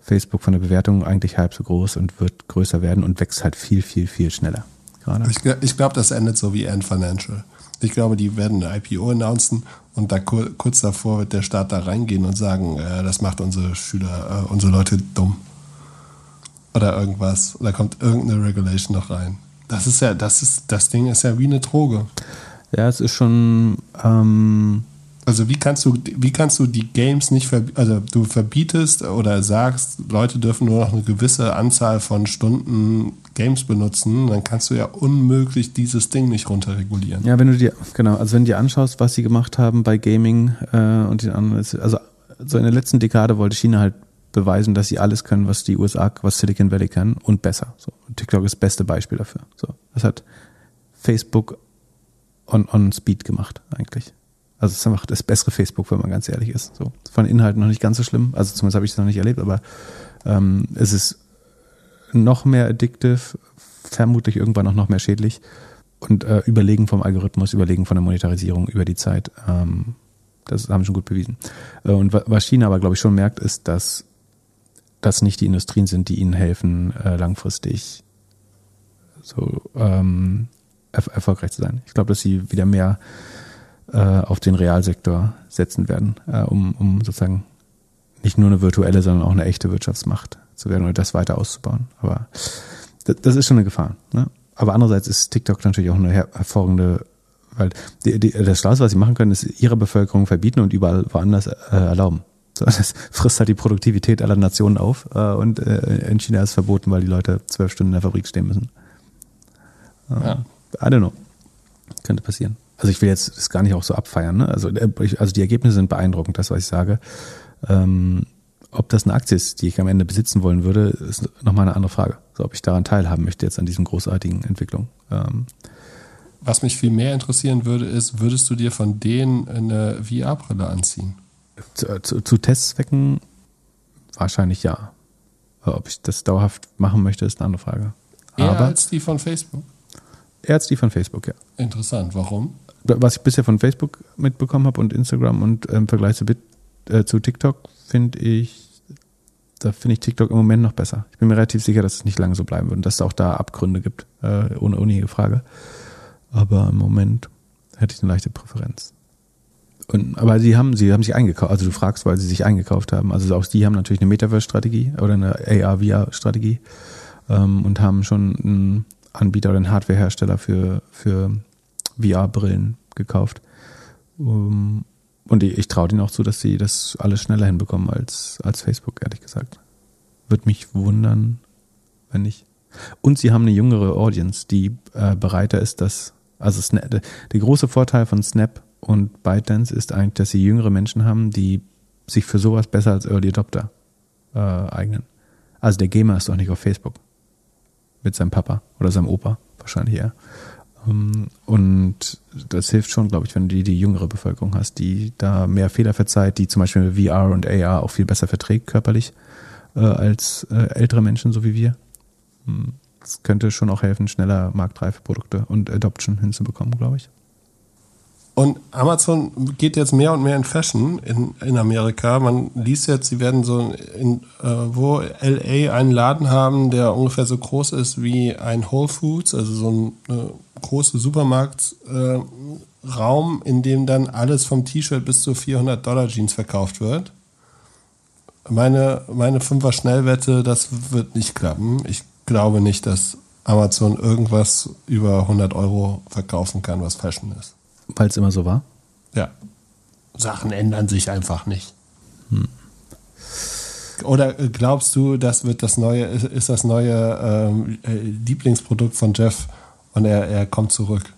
Facebook, von der Bewertung eigentlich halb so groß und wird größer werden und wächst halt viel, viel, viel schneller. Gerade. Ich, ich glaube, das endet so wie Ant Financial. Ich glaube, die werden eine IPO announcen und da kurz davor wird der Staat da reingehen und sagen, äh, das macht unsere Schüler, äh, unsere Leute dumm. Oder irgendwas. Oder kommt irgendeine Regulation noch rein. Das ist ja, das ist, das Ding ist ja wie eine Droge. Ja, es ist schon. Ähm also wie kannst du, wie kannst du die Games nicht verbieten? Also du verbietest oder sagst, Leute dürfen nur noch eine gewisse Anzahl von Stunden Games benutzen, dann kannst du ja unmöglich dieses Ding nicht runterregulieren. Ja, wenn du dir, genau, also wenn du dir anschaust, was sie gemacht haben bei Gaming äh, und den anderen, also so in der letzten Dekade wollte China halt beweisen, dass sie alles können, was die USA, was Silicon Valley kann und besser. So. TikTok ist das beste Beispiel dafür. So. Das hat Facebook on, on Speed gemacht, eigentlich. Also es einfach das bessere Facebook, wenn man ganz ehrlich ist. So. Von Inhalten noch nicht ganz so schlimm. Also zumindest habe ich es noch nicht erlebt, aber ähm, es ist noch mehr addictive, vermutlich irgendwann auch noch mehr schädlich. Und äh, Überlegen vom Algorithmus, Überlegen von der Monetarisierung über die Zeit. Ähm, das haben wir schon gut bewiesen. Äh, und was China aber, glaube ich, schon merkt, ist, dass das nicht die Industrien sind, die ihnen helfen, äh, langfristig so ähm, er erfolgreich zu sein. Ich glaube, dass sie wieder mehr äh, auf den Realsektor setzen werden, äh, um, um sozusagen nicht nur eine virtuelle, sondern auch eine echte Wirtschaftsmacht zu werden oder das weiter auszubauen. Aber das, das ist schon eine Gefahr. Ne? Aber andererseits ist TikTok natürlich auch eine her hervorragende, weil die, die, das Schlauste, was sie machen können, ist ihre Bevölkerung verbieten und überall woanders äh, erlauben. So, das frisst halt die Produktivität aller Nationen auf äh, und äh, in China ist es verboten, weil die Leute zwölf Stunden in der Fabrik stehen müssen. Äh, ja. I don't know. Könnte passieren. Also ich will jetzt das gar nicht auch so abfeiern. Ne? Also, äh, also die Ergebnisse sind beeindruckend, das was ich sage. Ähm, ob das eine Aktie ist, die ich am Ende besitzen wollen würde, ist nochmal eine andere Frage. So, ob ich daran teilhaben möchte jetzt an diesen großartigen Entwicklungen. Ähm, was mich viel mehr interessieren würde, ist, würdest du dir von denen eine VR-Brille anziehen? Zu, äh, zu, zu Testzwecken wahrscheinlich ja. Ob ich das dauerhaft machen möchte, ist eine andere Frage. Eher Aber als die von Facebook? Eher als die von Facebook, ja. Interessant. Warum? Was ich bisher von Facebook mitbekommen habe und Instagram und im Vergleich zu, Bit, äh, zu TikTok, finde ich, da finde ich TikTok im Moment noch besser. Ich bin mir relativ sicher, dass es nicht lange so bleiben wird und dass es auch da Abgründe gibt, äh, ohne, ohne jede Frage. Aber im Moment hätte ich eine leichte Präferenz. Und, aber sie haben, sie haben sich eingekauft, also du fragst, weil sie sich eingekauft haben. Also auch die haben natürlich eine Metaverse-Strategie oder eine AR-VR-Strategie ähm, und haben schon einen Anbieter oder einen Hardware-Hersteller für, für VR-Brillen gekauft. Um, und ich, ich traue denen auch zu, dass sie das alles schneller hinbekommen als, als Facebook, ehrlich gesagt. Würde mich wundern, wenn nicht. Und sie haben eine jüngere Audience, die äh, bereiter ist, dass, also Snap, der große Vorteil von Snap und ByteDance ist eigentlich, dass sie jüngere Menschen haben, die sich für sowas besser als Early Adopter äh, eignen. Also der Gamer ist doch nicht auf Facebook. Mit seinem Papa oder seinem Opa, wahrscheinlich eher. Ähm, und das hilft schon, glaube ich, wenn du die, die jüngere Bevölkerung hast, die da mehr Fehler verzeiht, die zum Beispiel VR und AR auch viel besser verträgt körperlich äh, als äh, ältere Menschen, so wie wir. Hm, das könnte schon auch helfen, schneller marktreife Produkte und Adoption hinzubekommen, glaube ich. Und Amazon geht jetzt mehr und mehr in Fashion in, in Amerika. Man liest jetzt, sie werden so in, äh, wo LA einen Laden haben, der ungefähr so groß ist wie ein Whole Foods, also so ein äh, großer Supermarktraum, äh, in dem dann alles vom T-Shirt bis zu 400 Dollar Jeans verkauft wird. Meine, meine Fünfer Schnellwette, das wird nicht klappen. Ich glaube nicht, dass Amazon irgendwas über 100 Euro verkaufen kann, was Fashion ist. Weil es immer so war? Ja. Sachen ändern sich einfach nicht. Hm. Oder glaubst du, das wird das neue, ist das neue ähm, äh, Lieblingsprodukt von Jeff und er, er kommt zurück?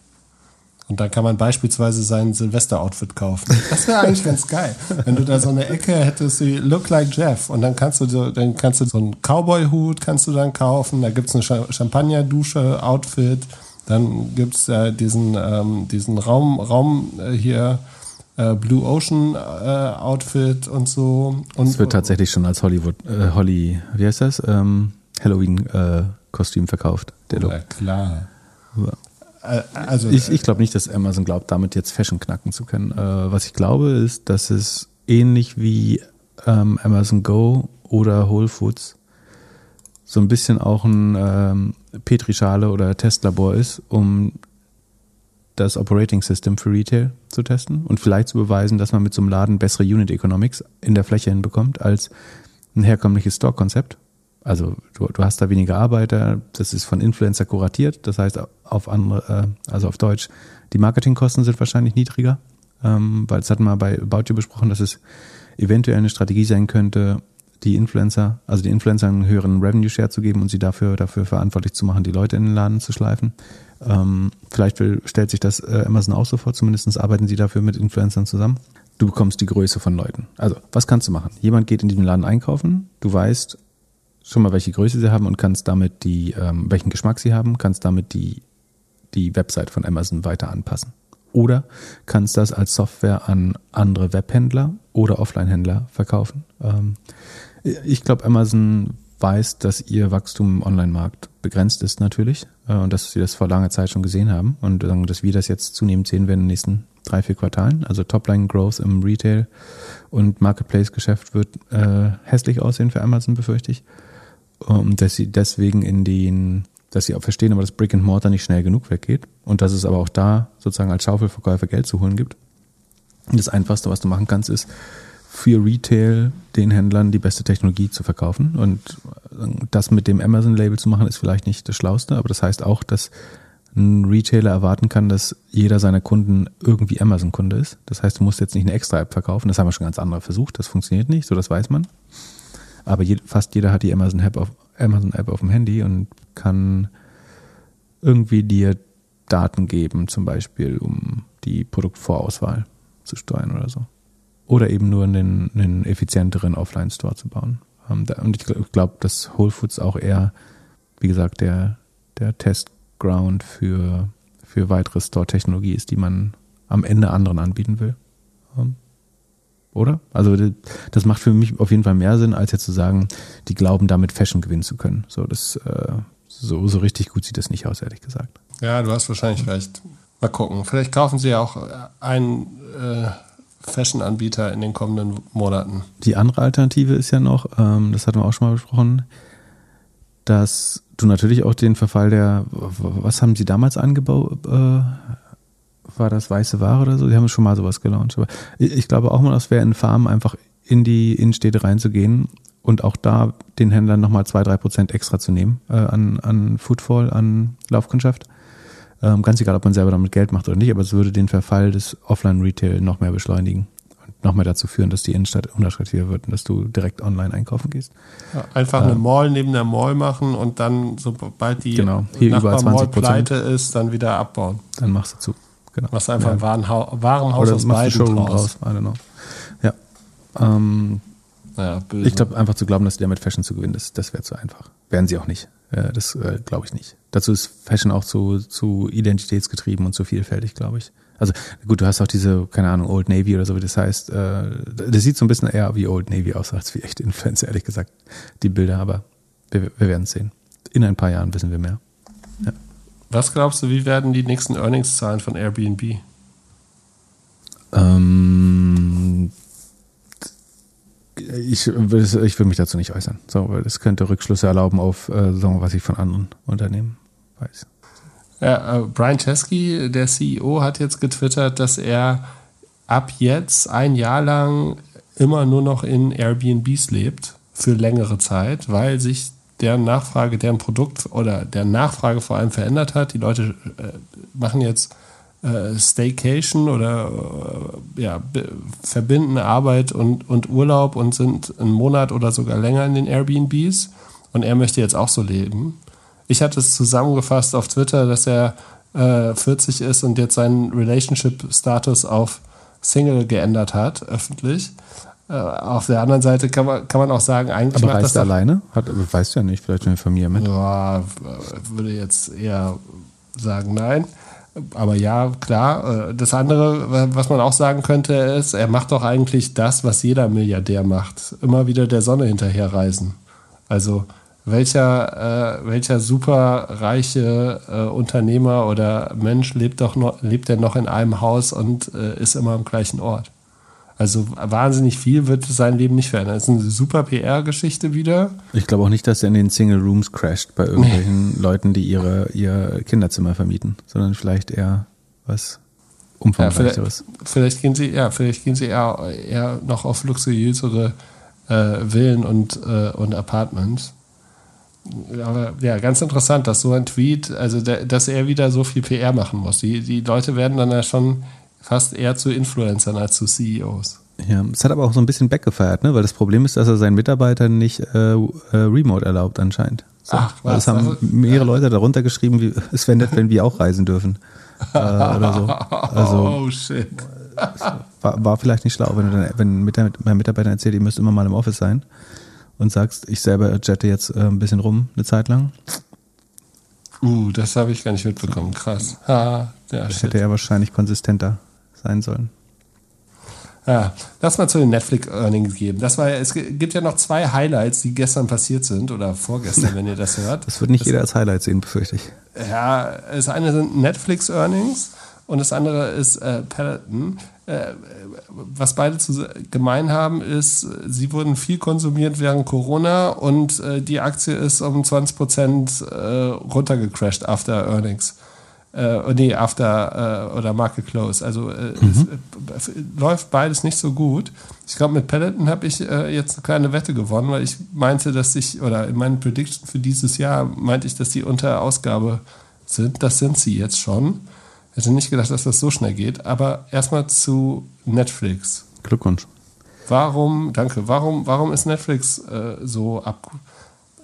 Und dann kann man beispielsweise sein Silvester-Outfit kaufen. Das wäre eigentlich ganz geil. Wenn du da so eine Ecke hättest, wie Look like Jeff. Und dann kannst du so, dann kannst du so einen Cowboy-Hut kannst du dann kaufen. Da gibt es eine Champagner-Dusche-Outfit. Dann gibt es äh, diesen, ähm, diesen Raum, Raum äh, hier, äh, Blue Ocean äh, Outfit und so. Und, es wird tatsächlich schon als Hollywood, äh, Holly, wie heißt das? Ähm, Halloween-Kostüm verkauft. Der Look. Ja, klar. Ja. Äh, also, ich ich glaube nicht, dass Amazon glaubt, damit jetzt Fashion knacken zu können. Äh, was ich glaube, ist, dass es ähnlich wie ähm, Amazon Go oder Whole Foods so ein bisschen auch ein ähm, Petrischale oder Testlabor ist, um das Operating System für Retail zu testen und vielleicht zu beweisen, dass man mit so einem Laden bessere Unit Economics in der Fläche hinbekommt als ein herkömmliches Store-Konzept. Also du, du hast da weniger Arbeiter, das ist von Influencer kuratiert, das heißt auf andere, äh, also auf Deutsch, die Marketingkosten sind wahrscheinlich niedriger, ähm, weil es hatten wir bei About You besprochen, dass es eventuell eine Strategie sein könnte, die Influencer, also die Influencer einen höheren Revenue Share zu geben und sie dafür, dafür verantwortlich zu machen, die Leute in den Laden zu schleifen. Ähm, vielleicht will, stellt sich das äh, Amazon auch so vor, zumindest arbeiten sie dafür mit Influencern zusammen. Du bekommst die Größe von Leuten. Also, was kannst du machen? Jemand geht in diesem Laden einkaufen, du weißt schon mal, welche Größe sie haben und kannst damit die, ähm, welchen Geschmack sie haben, kannst damit die, die Website von Amazon weiter anpassen. Oder kannst das als Software an andere Webhändler oder Offline-Händler verkaufen. Ähm, ich glaube, Amazon weiß, dass ihr Wachstum im Online-Markt begrenzt ist natürlich äh, und dass sie das vor langer Zeit schon gesehen haben und äh, dass wir das jetzt zunehmend sehen werden in den nächsten drei, vier Quartalen. Also Topline-Growth im Retail und Marketplace-Geschäft wird äh, hässlich aussehen für Amazon, befürchte ich. Um, dass sie deswegen in den, dass sie auch verstehen, aber dass Brick and Mortar nicht schnell genug weggeht und dass es aber auch da sozusagen als Schaufelverkäufer Geld zu holen gibt. Und das Einfachste, was du machen kannst, ist, für Retail den Händlern die beste Technologie zu verkaufen. Und das mit dem Amazon-Label zu machen, ist vielleicht nicht das Schlauste, aber das heißt auch, dass ein Retailer erwarten kann, dass jeder seiner Kunden irgendwie Amazon-Kunde ist. Das heißt, du musst jetzt nicht eine extra App verkaufen. Das haben wir schon ganz andere versucht. Das funktioniert nicht, so das weiß man. Aber je, fast jeder hat die Amazon-App auf, Amazon -App auf dem Handy und kann irgendwie dir Daten geben, zum Beispiel, um die Produktvorauswahl zu steuern oder so oder eben nur einen, einen effizienteren Offline-Store zu bauen. Ähm, und ich glaube, dass Whole Foods auch eher, wie gesagt, der, der Testground für, für weitere Store-Technologie ist, die man am Ende anderen anbieten will. Ähm, oder? Also das macht für mich auf jeden Fall mehr Sinn, als jetzt zu sagen, die glauben, damit Fashion gewinnen zu können. So, das, äh, so, so richtig gut sieht das nicht aus, ehrlich gesagt. Ja, du hast wahrscheinlich recht. Mal gucken. Vielleicht kaufen sie ja auch einen äh, Fashion-Anbieter in den kommenden Monaten. Die andere Alternative ist ja noch, ähm, das hatten wir auch schon mal besprochen, dass du natürlich auch den Verfall der, was haben sie damals angebaut? Äh, war das weiße Ware oder so? Die haben schon mal sowas gelauncht. Aber ich glaube auch mal, das wäre in Farmen einfach in die Innenstädte reinzugehen und auch da den Händlern nochmal zwei, drei Prozent extra zu nehmen äh, an, an Footfall, an Laufkundschaft. Ähm, ganz egal, ob man selber damit Geld macht oder nicht, aber es würde den Verfall des Offline-Retail noch mehr beschleunigen und noch mehr dazu führen, dass die Innenstadt unattraktiver wird und dass du direkt online einkaufen gehst. Ja, einfach ähm, eine Mall neben der Mall machen und dann, sobald die genau, hier über Mall pleite ist, dann wieder abbauen. Dann machst du zu. Genau. Machst einfach ja. ein Warenhaus, Warenhaus Oder aus beiden Showroom draus. I don't know. Ja. Ähm, naja, ich glaube, einfach zu glauben, dass die damit Fashion zu gewinnen, das, das wäre zu einfach. Wären sie auch nicht. Äh, das äh, glaube ich nicht. Dazu ist Fashion auch zu, zu identitätsgetrieben und zu vielfältig, glaube ich. Also gut, du hast auch diese, keine Ahnung, Old Navy oder so, wie das heißt. Äh, das sieht so ein bisschen eher wie Old Navy aus, als wie echte Influencer, ehrlich gesagt, die Bilder. Aber wir, wir werden es sehen. In ein paar Jahren wissen wir mehr. Ja. Was glaubst du, wie werden die nächsten Earnings-Zahlen von Airbnb? Ähm, ich, will- ich will mich dazu nicht äußern, so, weil das könnte Rückschlüsse erlauben auf, äh, was ich von anderen Unternehmen weiß. Ja, äh, Brian Chesky, der CEO, hat jetzt getwittert, dass er ab jetzt ein Jahr lang immer nur noch in Airbnbs lebt für längere Zeit, weil sich deren Nachfrage, deren Produkt oder deren Nachfrage vor allem verändert hat. Die Leute äh, machen jetzt äh, Staycation oder äh, ja, verbinden Arbeit und, und Urlaub und sind einen Monat oder sogar länger in den Airbnbs. Und er möchte jetzt auch so leben. Ich hatte es zusammengefasst auf Twitter, dass er äh, 40 ist und jetzt seinen Relationship-Status auf Single geändert hat, öffentlich. Äh, auf der anderen Seite kann man, kann man auch sagen, eigentlich Aber macht reist das er alleine? Hat, weißt du ja nicht, vielleicht eine Familie mit. ja, würde jetzt eher sagen, nein. Aber ja, klar. Äh, Das andere, was man auch sagen könnte, ist, er macht doch eigentlich das, was jeder Milliardär macht. Immer wieder der Sonne hinterherreisen. Also welcher, äh, welcher superreiche äh, Unternehmer oder Mensch lebt doch noch, lebt denn noch in einem Haus und äh, ist immer am gleichen Ort? Also wahnsinnig viel wird sein Leben nicht verändern. Das ist eine super PR-Geschichte wieder. Ich glaube auch nicht, dass er in den Single Rooms crasht bei irgendwelchen Leuten, die ihre, ihr Kinderzimmer vermieten, sondern vielleicht eher was Ja, vielleicht, umfangreicheres. vielleicht gehen sie, ja, vielleicht gehen sie eher, eher noch auf luxuriösere äh, Villen und, äh, und Apartments. Aber ja, ganz interessant, dass so ein Tweet, also der, dass er wieder so viel PR machen muss. Die, die Leute werden dann ja schon fast eher zu Influencern als zu CEOs. Ja, es hat aber auch so ein bisschen backgefeiert, ne? weil das Problem ist, dass er seinen Mitarbeitern nicht äh, äh, Remote erlaubt anscheinend. So. Ach, was? Das haben Also- mehrere Leute darunter geschrieben, wie, es wäre nett, wenn wir auch reisen dürfen. äh, oder so. Also oh shit. war, war vielleicht nicht schlau, wenn du wenn mit meinen Mitarbeitern erzählt, ihr müsst immer mal im Office sein und sagst, ich selber jette jetzt äh, ein bisschen rum eine Zeit lang. Uh, das habe ich gar nicht mitbekommen. Krass. Ha, ja, Das shit. hätte er wahrscheinlich konsistenter sein sollen. Ja, lass mal zu den Netflix-Earnings geben. Das war es gibt ja noch zwei Highlights, die gestern passiert sind oder vorgestern, wenn ihr das hört. Das wird nicht jeder als Highlight sehen, befürchte ich. Ja, das eine sind Netflix-Earnings und das andere ist äh, Peloton. Äh, was beide zu gemein haben, ist, sie wurden viel konsumiert während Corona und äh, die Aktie ist um 20 Prozent äh, runtergecrashed after Earnings. Äh, nee, after äh, oder Market Close. Also äh, es, äh, läuft beides nicht so gut. Ich glaube, mit Peloton habe ich äh, jetzt eine kleine Wette gewonnen, weil ich meinte, dass ich, oder in meinen Prediction für dieses Jahr meinte ich, dass die unter Ausgabe sind. Das sind sie jetzt schon. Hätte nicht gedacht, dass das so schnell geht. Aber erstmal zu Netflix. Glückwunsch. Warum, danke, warum, warum ist Netflix äh, so ab,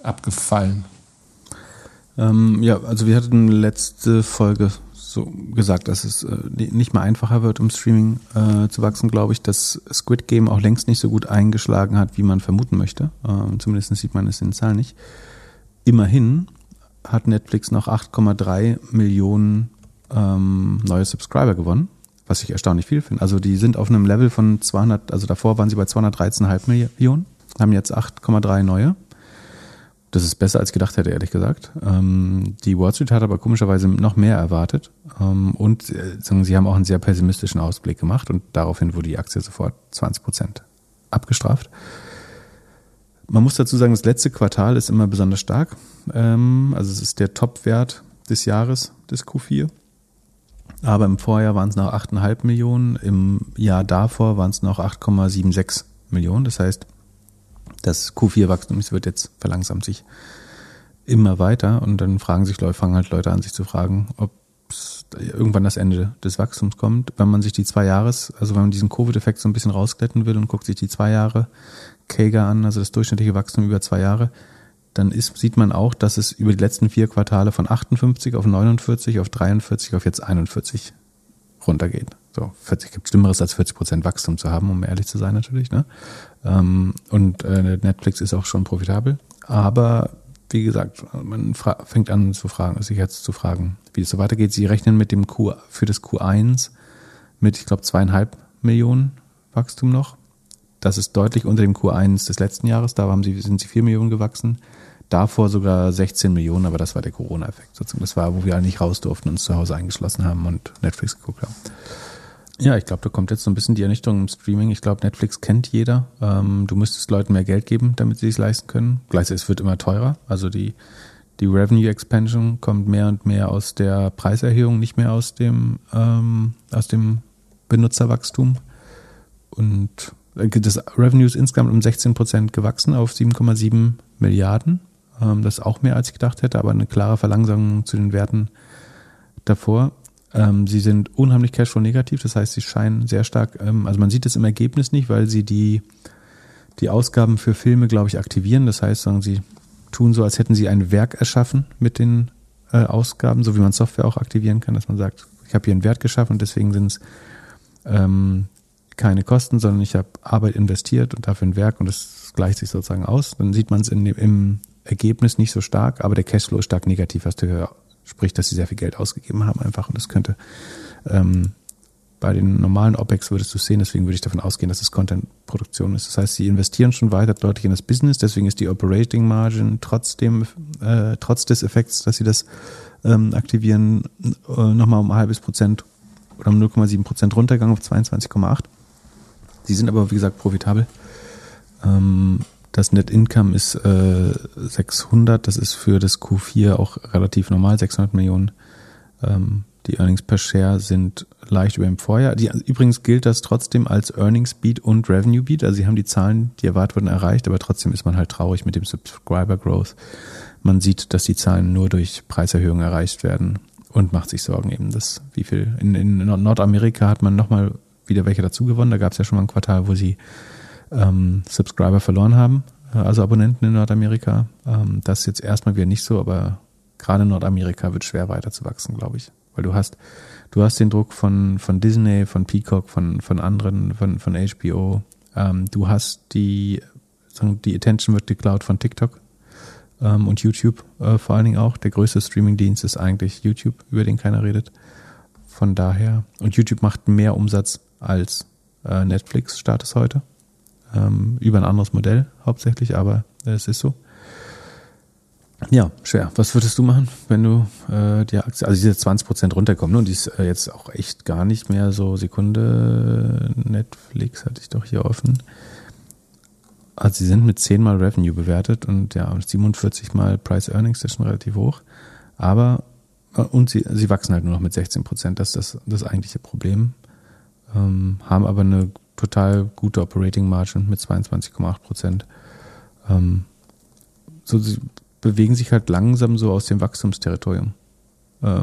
abgefallen? Ähm, ja, also wir hatten letzte Folge so gesagt, dass es äh, nicht mehr einfacher wird, um Streaming äh, zu wachsen, glaube ich, dass Squid Game auch längst nicht so gut eingeschlagen hat, wie man vermuten möchte. Ähm, zumindest sieht man es in den Zahlen nicht. Immerhin hat Netflix noch 8,3 Millionen ähm, neue Subscriber gewonnen, was ich erstaunlich viel finde. Also die sind auf einem Level von 200, also davor waren sie bei 213,5 Millionen, haben jetzt 8,3 neue. Das ist besser als gedacht hätte, ehrlich gesagt. Ähm, die Wall Street hat aber komischerweise noch mehr erwartet. Ähm, und äh, sie haben auch einen sehr pessimistischen Ausblick gemacht und daraufhin wurde die Aktie sofort 20 Prozent abgestraft. Man muss dazu sagen, das letzte Quartal ist immer besonders stark. Ähm, also es ist der Top-Wert des Jahres, des Q4. Aber im Vorjahr waren es noch 8,5 Millionen, im Jahr davor waren es noch 8,76 Millionen. Das heißt, das Q4-Wachstum wird jetzt verlangsamt sich immer weiter und dann fragen sich Leute, fangen halt Leute an, sich zu fragen, ob irgendwann das Ende des Wachstums kommt. Wenn man sich die zwei Jahres, also wenn man diesen Covid-Effekt so ein bisschen rausglätten will und guckt sich die zwei Jahre Kager an, also das durchschnittliche Wachstum über zwei Jahre, dann ist, sieht man auch, dass es über die letzten vier Quartale von 58 auf 49 auf 43 auf jetzt 41 runtergeht. So, 40 gibt Schlimmeres als 40 Prozent Wachstum zu haben, um ehrlich zu sein natürlich. Ne? Ähm, und äh, Netflix ist auch schon profitabel. Aber wie gesagt, man fängt an zu fragen, sich jetzt zu fragen, wie es so weitergeht. Sie rechnen mit dem Q für das Q1 mit, ich glaube, zweieinhalb Millionen Wachstum noch. Das ist deutlich unter dem Q1 des letzten Jahres. Da haben sie, sind sie vier Millionen gewachsen. Davor sogar 16 Millionen, aber das war der Corona-Effekt. Das war, wo wir alle nicht raus durften, uns zu Hause eingeschlossen haben und Netflix geguckt haben. Ja, ich glaube, da kommt jetzt so ein bisschen die Ernüchterung im Streaming. Ich glaube, Netflix kennt jeder. Ähm, du müsstest Leuten mehr Geld geben, damit sie es leisten können. Gleichzeitig es wird immer teurer. Also die, die Revenue Expansion kommt mehr und mehr aus der Preiserhöhung, nicht mehr aus dem, ähm, aus dem Benutzerwachstum. Und äh, das Revenue ist insgesamt um 16 Prozent gewachsen auf 7,7 Milliarden. Ähm, das ist auch mehr, als ich gedacht hätte, aber eine klare Verlangsamung zu den Werten davor. Ähm, sie sind unheimlich Cashflow negativ, das heißt, sie scheinen sehr stark, ähm, also man sieht es im Ergebnis nicht, weil sie die, die Ausgaben für Filme, glaube ich, aktivieren. Das heißt, sagen sie tun so, als hätten sie ein Werk erschaffen mit den äh, Ausgaben, so wie man Software auch aktivieren kann, dass man sagt, ich habe hier einen Wert geschaffen und deswegen sind es ähm, keine Kosten, sondern ich habe Arbeit investiert und dafür ein Werk und das gleicht sich sozusagen aus. Dann sieht man es im Ergebnis nicht so stark, aber der Cashflow ist stark negativ, was du Sprich, dass sie sehr viel Geld ausgegeben haben einfach. Und das könnte ähm, bei den normalen OPEX würdest du sehen, deswegen würde ich davon ausgehen, dass es Content-Produktion ist. Das heißt, sie investieren schon weiter deutlich in das Business, deswegen ist die Operating Margin trotzdem, äh, trotz des Effekts, dass sie das ähm, aktivieren, äh, nochmal um ein halbes Prozent oder um 0,7 Prozent runtergegangen auf 22,8. Sie sind aber, wie gesagt, profitabel. Ähm, das Net Income ist äh, 600, das ist für das Q4 auch relativ normal, 600 Millionen. Ähm, die Earnings per Share sind leicht über dem Vorjahr. Die, übrigens gilt das trotzdem als Earnings Beat und Revenue Beat. Also sie haben die Zahlen, die erwartet wurden, erreicht, aber trotzdem ist man halt traurig mit dem Subscriber Growth. Man sieht, dass die Zahlen nur durch Preiserhöhungen erreicht werden und macht sich Sorgen eben, dass wie viel in, in Nordamerika hat man nochmal wieder welche dazu gewonnen. Da gab es ja schon mal ein Quartal, wo sie ähm, Subscriber verloren haben, äh, also Abonnenten in Nordamerika. Ähm, das ist jetzt erstmal wieder nicht so, aber gerade in Nordamerika wird schwer weiterzuwachsen, glaube ich. Weil du hast, du hast den Druck von, von Disney, von Peacock, von, von anderen, von, von HBO. Ähm, du hast die, die Attention wird geklaut von TikTok ähm, und YouTube äh, vor allen Dingen auch. Der größte Streamingdienst ist eigentlich YouTube, über den keiner redet. Von daher, und YouTube macht mehr Umsatz als äh, Netflix, Status heute ähm, über ein anderes Modell hauptsächlich, aber es ist so. Ja, schwer. Was würdest du machen, wenn du äh, die Aktie, also diese 20 Prozent runterkommen, ne? und die ist äh, jetzt auch echt gar nicht mehr so Sekunde. Netflix hatte ich doch hier offen. Also sie sind mit 10 mal Revenue bewertet und ja, 47 mal Price Earnings, das ist schon relativ hoch. Aber, äh, und sie, sie wachsen halt nur noch mit 16 Prozent, das ist das, das eigentliche Problem. Ähm, haben aber eine total gute Operating Margin mit 22,8 Prozent. Ähm, so, sie bewegen sich halt langsam so aus dem Wachstumsterritorium äh,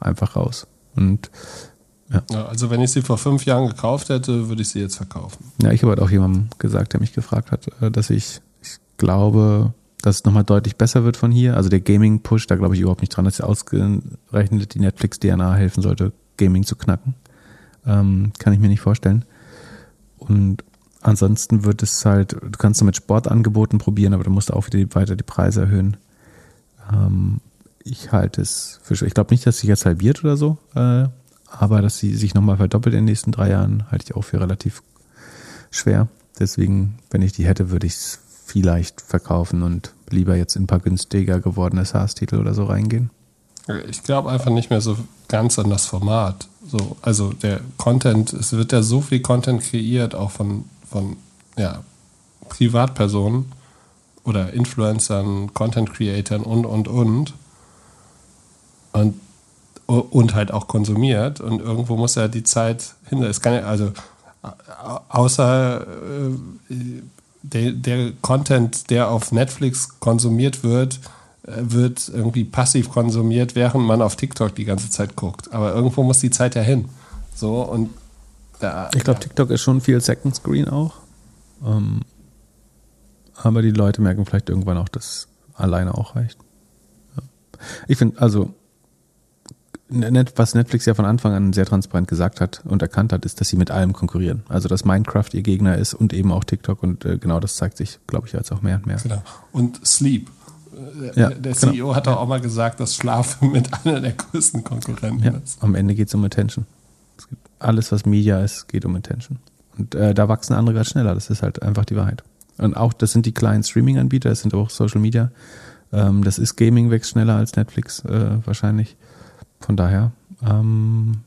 einfach raus. Und ja. ja. Also wenn ich sie vor fünf Jahren gekauft hätte, würde ich sie jetzt verkaufen. Ja, ich habe halt auch jemandem gesagt, der mich gefragt hat, äh, dass ich, ich glaube, dass es nochmal deutlich besser wird von hier. Also der Gaming-Push, da glaube ich überhaupt nicht dran, dass ausgerechnet die Netflix-DNA helfen sollte, Gaming zu knacken. Ähm, kann ich mir nicht vorstellen. Und ansonsten wird es halt, du kannst mit Sportangeboten probieren, aber du musst auch wieder weiter die Preise erhöhen. Ähm, ich halte es für Ich glaube nicht, dass sich jetzt halbiert oder so, äh, aber dass sie sich nochmal verdoppelt in den nächsten drei Jahren, halte ich auch für relativ schwer. Deswegen, wenn ich die hätte, würde ich es vielleicht verkaufen und lieber jetzt in ein paar günstiger gewordene SaaS-Titel oder so reingehen. Ich glaube einfach nicht mehr so ganz an das Format. So, also der Content, es wird ja so viel Content kreiert, auch von, von ja, Privatpersonen oder Influencern, Content Creatern und, und, und. Und, und halt auch konsumiert. Und irgendwo muss ja die Zeit hin. Es kann ja, also außer äh, der, der Content, der auf Netflix konsumiert wird, wird irgendwie passiv konsumiert, während man auf TikTok die ganze Zeit guckt. Aber irgendwo muss die Zeit ja hin. So und da, Ich glaube, ja. TikTok ist schon viel Second Screen auch. Ähm, aber die Leute merken vielleicht irgendwann auch, dass alleine auch reicht. Ja. Ich finde, also, was Netflix ja von Anfang an sehr transparent gesagt hat und erkannt hat, ist, dass sie mit allem konkurrieren. Also, dass Minecraft ihr Gegner ist und eben auch TikTok und äh, genau das zeigt sich, glaube ich, jetzt auch mehr und mehr. Genau. Und Sleep ja, der CEO genau. hat doch auch mal gesagt, dass Schlafen mit einer der größten Konkurrenten ja, ist. Am Ende geht es um Attention. alles, was Media ist, geht um Attention. Und äh, da wachsen andere gerade schneller. Das ist halt einfach die Wahrheit. Und auch, das sind die kleinen Streaming-Anbieter, das sind auch Social Media. Ähm, das ist Gaming wächst schneller als Netflix äh, wahrscheinlich. Von daher, ähm,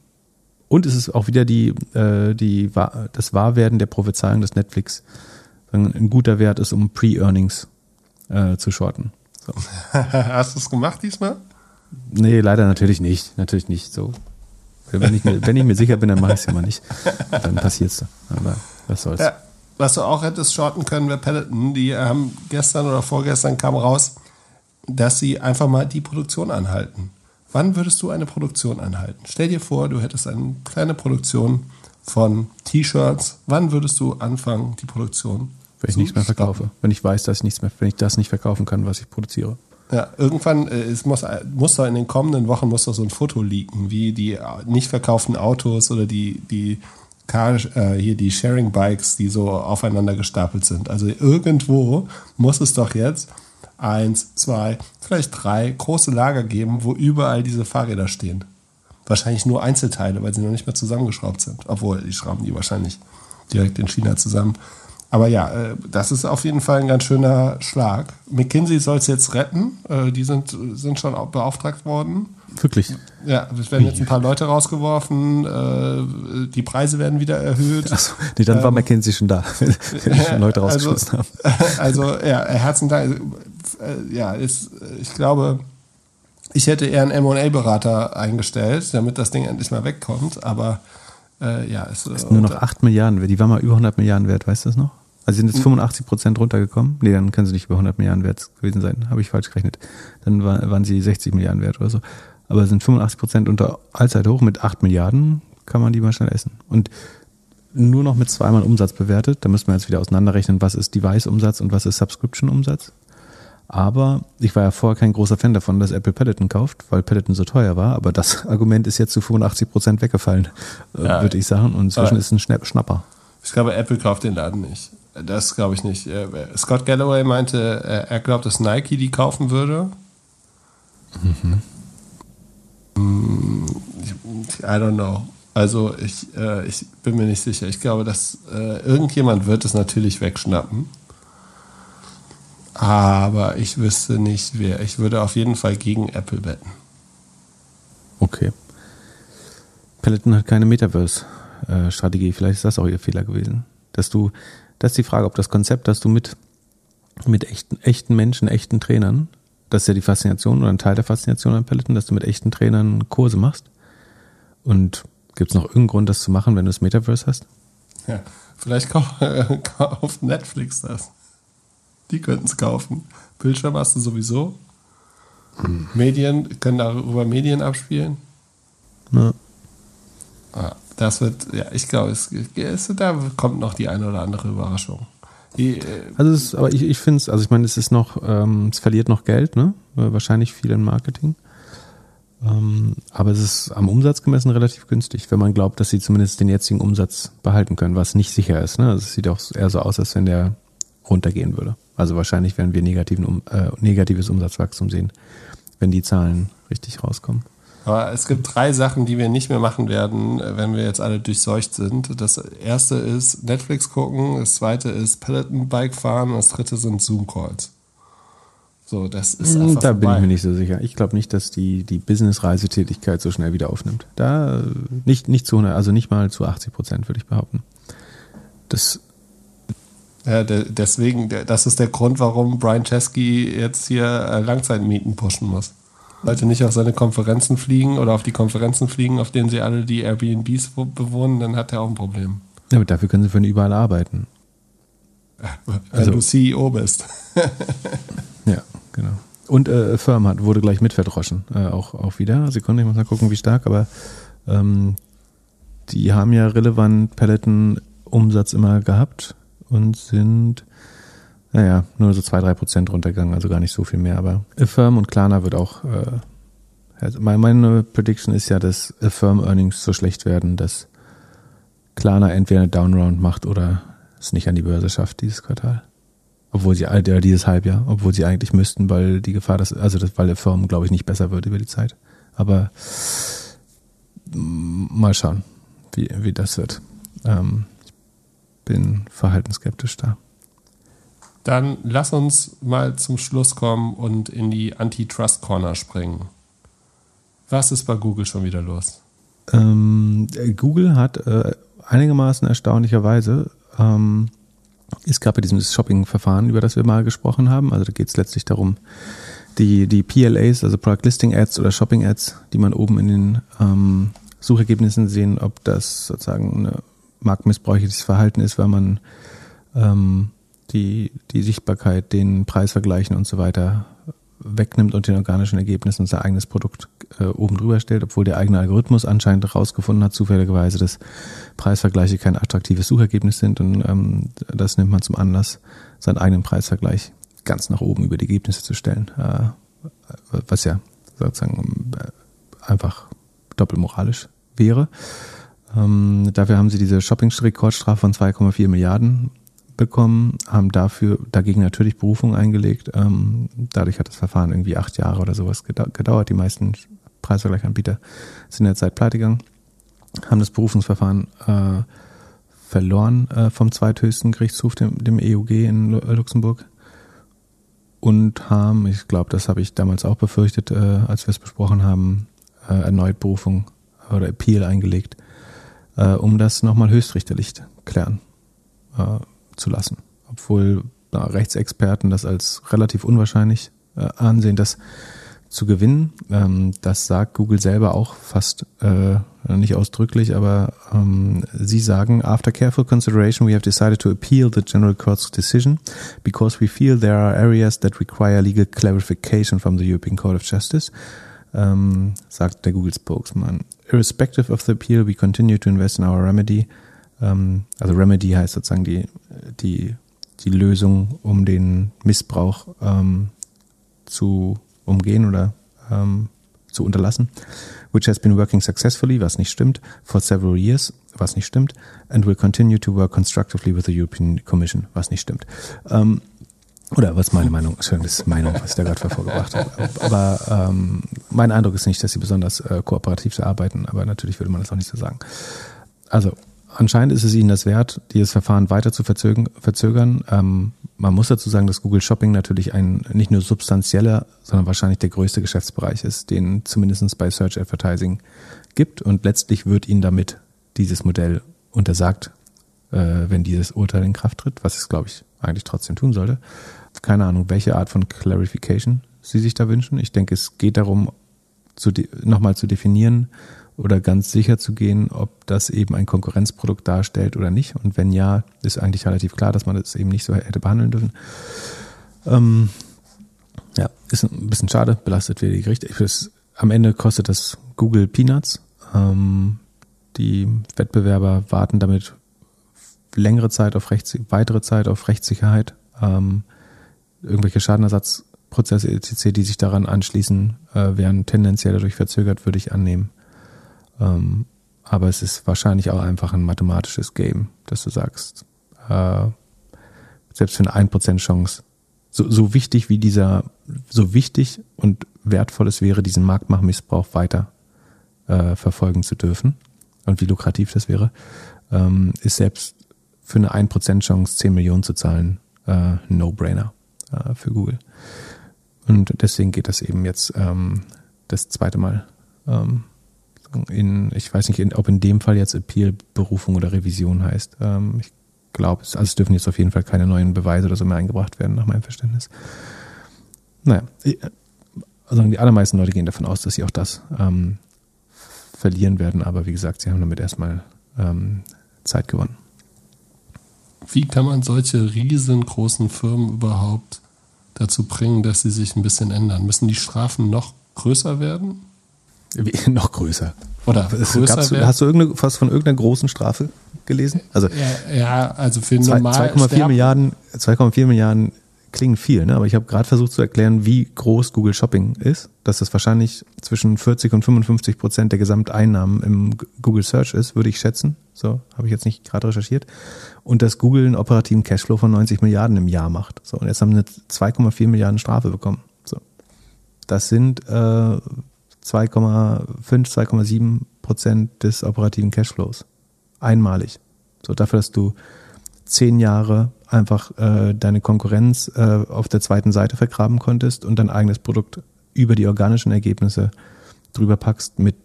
Und es ist auch wieder die, äh, die, das Wahrwerden der Prophezeiung, dass Netflix ein guter Wert ist, um Pre-Earnings äh, zu shorten. So. Hast du es gemacht diesmal? Nee, leider natürlich nicht. Natürlich nicht. So. Wenn ich mir, wenn ich mir sicher bin, dann mache ich es ja mal nicht. Dann passiert es. Aber was soll's. Ja, was du auch hättest shorten können, wäre Peloton. Die haben gestern oder vorgestern kam raus, dass sie einfach mal die Produktion anhalten. Wann würdest du eine Produktion anhalten? Stell dir vor, du hättest eine kleine Produktion von T-Shirts. Wann würdest du anfangen, die Produktion? Wenn ich nichts mehr verkaufe. Wenn ich weiß, dass ich nichts mehr, wenn ich das nicht verkaufen kann, was ich produziere. Ja, irgendwann äh, es muss, muss da in den kommenden Wochen muss da so ein Foto liegen, wie die äh, nicht verkauften Autos oder die, die Car, äh, hier die Sharing Bikes, die so aufeinander gestapelt sind. Also irgendwo muss es doch jetzt eins, zwei, vielleicht drei große Lager geben, wo überall diese Fahrräder stehen. Wahrscheinlich nur Einzelteile, weil sie noch nicht mehr zusammengeschraubt sind. Obwohl, die schrauben die wahrscheinlich direkt in China zusammen. Aber ja, äh, das ist auf jeden Fall ein ganz schöner Schlag. McKinsey soll es jetzt retten. Äh, die sind, sind schon beauftragt worden. Wirklich? Ja, es werden jetzt ein paar Leute rausgeworfen. Äh, die Preise werden wieder erhöht. Achso, nee, dann war ähm, McKinsey schon da, wenn schon Leute rausgeschmissen also, haben. Also, ja, herzlichen Dank. Ja, ist, ich glaube, ich hätte eher einen M&A-Berater eingestellt, damit das Ding endlich mal wegkommt. Aber äh, ja, es ist nur noch 8 Milliarden wert. Die war mal über 100 Milliarden wert, weißt du das noch? Also sind jetzt 85 hm. Prozent runtergekommen. Nee, dann können sie nicht über 100 Milliarden wert gewesen sein. Habe ich falsch gerechnet. Dann war, waren sie 60 Milliarden wert oder so. Aber sind 85 Prozent unter Allzeit hoch. Mit 8 Milliarden kann man die mal schnell essen. Und nur noch mit zweimal Umsatz bewertet. Da müssen wir jetzt wieder auseinanderrechnen, was ist Device-Umsatz und was ist Subscription-Umsatz. Aber ich war ja vorher kein großer Fan davon, dass Apple Peloton kauft, weil Peloton so teuer war. Aber das Argument ist jetzt zu 85 Prozent weggefallen, äh, ja, würde ich sagen. Und inzwischen ist es ein Schnapper. Ich glaube, Apple kauft den Laden nicht. Das glaube ich nicht. Äh, Scott Galloway meinte, äh, er glaubt, dass Nike die kaufen würde. Mhm. I don't know. Also ich, ich bin mir nicht sicher. Ich glaube, dass irgendjemand wird es natürlich wegschnappen. Aber ich wüsste nicht, wer. Ich würde auf jeden Fall gegen Apple wetten. Okay. Peloton hat keine Metaverse-Strategie. Vielleicht ist das auch ihr Fehler gewesen. Dass du, das ist die Frage, ob das Konzept, dass du mit, mit echten, echten Menschen, echten Trainern, das ist ja die Faszination oder ein Teil der Faszination an Peloton, dass du mit echten Trainern Kurse machst. Und gibt es noch irgendeinen Grund, das zu machen, wenn du das Metaverse hast? Ja, vielleicht kauft Netflix das. Die könnten es kaufen. Bildschirm hast du sowieso. Hm. Medien können darüber Medien abspielen. Ja. Das wird, ja, ich glaube, es, es, da kommt noch die eine oder andere Überraschung. Die, äh, also, ist, aber ich, ich finde es, also ich meine, es ist noch, ähm, es verliert noch Geld, ne? Äh, wahrscheinlich viel im Marketing. Ähm, aber es ist am Umsatz gemessen relativ günstig, wenn man glaubt, dass sie zumindest den jetzigen Umsatz behalten können, was nicht sicher ist. Ne? Also es sieht auch eher so aus, als wenn der runtergehen würde. Also wahrscheinlich werden wir negativen, äh, negatives Umsatzwachstum sehen, wenn die Zahlen richtig rauskommen. Aber es gibt drei Sachen, die wir nicht mehr machen werden, wenn wir jetzt alle durchseucht sind. Das erste ist Netflix gucken, das zweite ist Peloton Bike fahren und das dritte sind Zoom Calls. So, das ist hm, einfach Da vorbei. bin ich mir nicht so sicher. Ich glaube nicht, dass die, die Business-Reisetätigkeit so schnell wieder aufnimmt. Da nicht, nicht zu 100, also nicht mal zu 80 Prozent, würde ich behaupten. Das ja, deswegen, das ist der Grund, warum Brian Chesky jetzt hier äh, Langzeitmieten pushen muss. Leute nicht auf seine Konferenzen fliegen oder auf die Konferenzen fliegen, auf denen sie alle die Airbnbs bewohnen, dann hat er auch ein Problem. Ja, aber dafür können sie für ihn überall arbeiten. Wenn also, du CEO bist. ja, genau. Und äh, Firm hat, wurde gleich mitverdroschen, äh, auch, auch wieder. Sekunde, ich muss mal gucken, wie stark, aber ähm, die haben ja relevant Peloton-Umsatz immer gehabt und sind, naja, nur so zwei, drei Prozent runtergegangen, also gar nicht so viel mehr. Aber Affirm und Klarna wird auch, äh, also meine Prediction ist ja, dass Affirm Earnings so schlecht werden, dass Klarna entweder eine Downround macht oder es nicht an die Börse schafft dieses Quartal. Obwohl sie, äh, dieses Halbjahr, obwohl sie eigentlich müssten, weil die Gefahr, dass, also das, weil Firmen, glaube ich, nicht besser wird über die Zeit. Aber mal schauen, wie, wie das wird. Ähm, bin verhaltensskeptisch da. Dann lass uns mal zum Schluss kommen und in die Antitrust Corner springen. Was ist bei Google schon wieder los? Ähm, Google hat äh, einigermaßen erstaunlicherweise ähm, es gab ja dieses Shopping-Verfahren, über das wir mal gesprochen haben. Also da geht es letztlich darum, die, die PLAs, also Product Listing Ads oder Shopping Ads, die man oben in den ähm, Suchergebnissen sehen, ob das sozusagen ein marktmissbräuchliches Verhalten ist, weil man ähm, die, die Sichtbarkeit, den Preisvergleichen und so weiter wegnimmt und den organischen Ergebnissen sein eigenes Produkt äh, oben drüber stellt, obwohl der eigene Algorithmus anscheinend herausgefunden hat, zufälligerweise, dass Preisvergleiche kein attraktives Suchergebnis sind und ähm, das nimmt man zum Anlass, seinen eigenen Preisvergleich ganz nach oben über die Ergebnisse zu stellen, äh, was ja sozusagen äh, einfach doppelmoralisch wäre. Ähm, dafür haben sie diese Shopping-Rekordstrafe von 2,4 Milliarden bekommen, haben dafür dagegen natürlich Berufung eingelegt. Ähm, dadurch hat das Verfahren irgendwie acht Jahre oder sowas gedauert. Die meisten Preisvergleichanbieter sind in der pleite gegangen, haben das Berufungsverfahren äh, verloren äh, vom zweithöchsten Gerichtshof, dem, dem EUG in Luxemburg. Und haben, ich glaube, das habe ich damals auch befürchtet, äh, als wir es besprochen haben, äh, erneut Berufung oder Appeal eingelegt, äh, um das nochmal höchstrichterlich klären äh, zu lassen. Obwohl na, Rechtsexperten das als relativ unwahrscheinlich äh, ansehen, das zu gewinnen. Ähm, das sagt Google selber auch fast äh, nicht ausdrücklich, aber ähm, sie sagen, after careful consideration, we have decided to appeal the General Court's decision because we feel there are areas that require legal clarification from the European Court of Justice, ähm, sagt der Google Spokesman. Irrespective of the appeal, we continue to invest in our remedy ähm, also Remedy heißt sozusagen die, die, die Lösung, um den Missbrauch ähm, zu umgehen oder ähm, zu unterlassen, which has been working successfully, was nicht stimmt, for several years, was nicht stimmt, and will continue to work constructively with the European Commission, was nicht stimmt. Ähm, oder was meine Meinung ist, das ist Meinung, was ich da gerade vorgebracht habe. Aber ähm, mein Eindruck ist nicht, dass sie besonders äh, kooperativ arbeiten, aber natürlich würde man das auch nicht so sagen. Also anscheinend ist es ihnen das wert, dieses Verfahren weiter zu verzögern. Ähm, man muss dazu sagen, dass Google Shopping natürlich ein nicht nur substanzieller, sondern wahrscheinlich der größte Geschäftsbereich ist, den zumindest bei Search Advertising gibt. Und letztlich wird ihnen damit dieses Modell untersagt, äh, wenn dieses Urteil in Kraft tritt, was es, glaube ich, eigentlich trotzdem tun sollte. Keine Ahnung, welche Art von Clarification sie sich da wünschen. Ich denke, es geht darum, nochmal zu definieren, oder ganz sicher zu gehen, ob das eben ein Konkurrenzprodukt darstellt oder nicht. Und wenn ja, ist eigentlich relativ klar, dass man das eben nicht so hätte behandeln dürfen. Ähm, ja, ist ein bisschen schade, belastet wieder die Gerichte. Ich am Ende kostet das Google Peanuts. Ähm, die Wettbewerber warten damit längere Zeit auf Rechts, weitere Zeit auf Rechtssicherheit. Ähm, irgendwelche Schadenersatzprozesse etc., die sich daran anschließen, äh, werden tendenziell dadurch verzögert, würde ich annehmen. Ähm, aber es ist wahrscheinlich auch einfach ein mathematisches Game, dass du sagst, äh, selbst für eine 1% Chance, so, so wichtig wie dieser, so wichtig und wertvoll es wäre, diesen Marktmachmissbrauch weiter äh, verfolgen zu dürfen und wie lukrativ das wäre, ähm, ist selbst für eine 1% Chance 10 Millionen zu zahlen äh, No-Brainer äh, für Google. Und deswegen geht das eben jetzt ähm, das zweite Mal ähm, in, ich weiß nicht, in, ob in dem Fall jetzt Appeal Berufung oder Revision heißt. Ähm, ich glaube, also es dürfen jetzt auf jeden Fall keine neuen Beweise oder so mehr eingebracht werden, nach meinem Verständnis. Naja, also die allermeisten Leute gehen davon aus, dass sie auch das ähm, verlieren werden, aber wie gesagt, sie haben damit erstmal ähm, Zeit gewonnen. Wie kann man solche riesengroßen Firmen überhaupt dazu bringen, dass sie sich ein bisschen ändern? Müssen die Strafen noch größer werden? Wie, noch größer. Oder größer du, hast du irgendeine, was von irgendeiner großen Strafe gelesen? Also ja, ja also für normal 2,4 Milliarden, 2,4 Milliarden klingen viel, ne? aber ich habe gerade versucht zu erklären, wie groß Google Shopping ist, dass das wahrscheinlich zwischen 40 und 55 Prozent der Gesamteinnahmen im Google Search ist, würde ich schätzen. So habe ich jetzt nicht gerade recherchiert. Und dass Google einen operativen Cashflow von 90 Milliarden im Jahr macht. So und jetzt haben wir eine 2,4 Milliarden Strafe bekommen. So, das sind äh, 2,5, 2,7 Prozent des operativen Cashflows. Einmalig. So dafür, dass du zehn Jahre einfach äh, deine Konkurrenz äh, auf der zweiten Seite vergraben konntest und dein eigenes Produkt über die organischen Ergebnisse drüber packst mit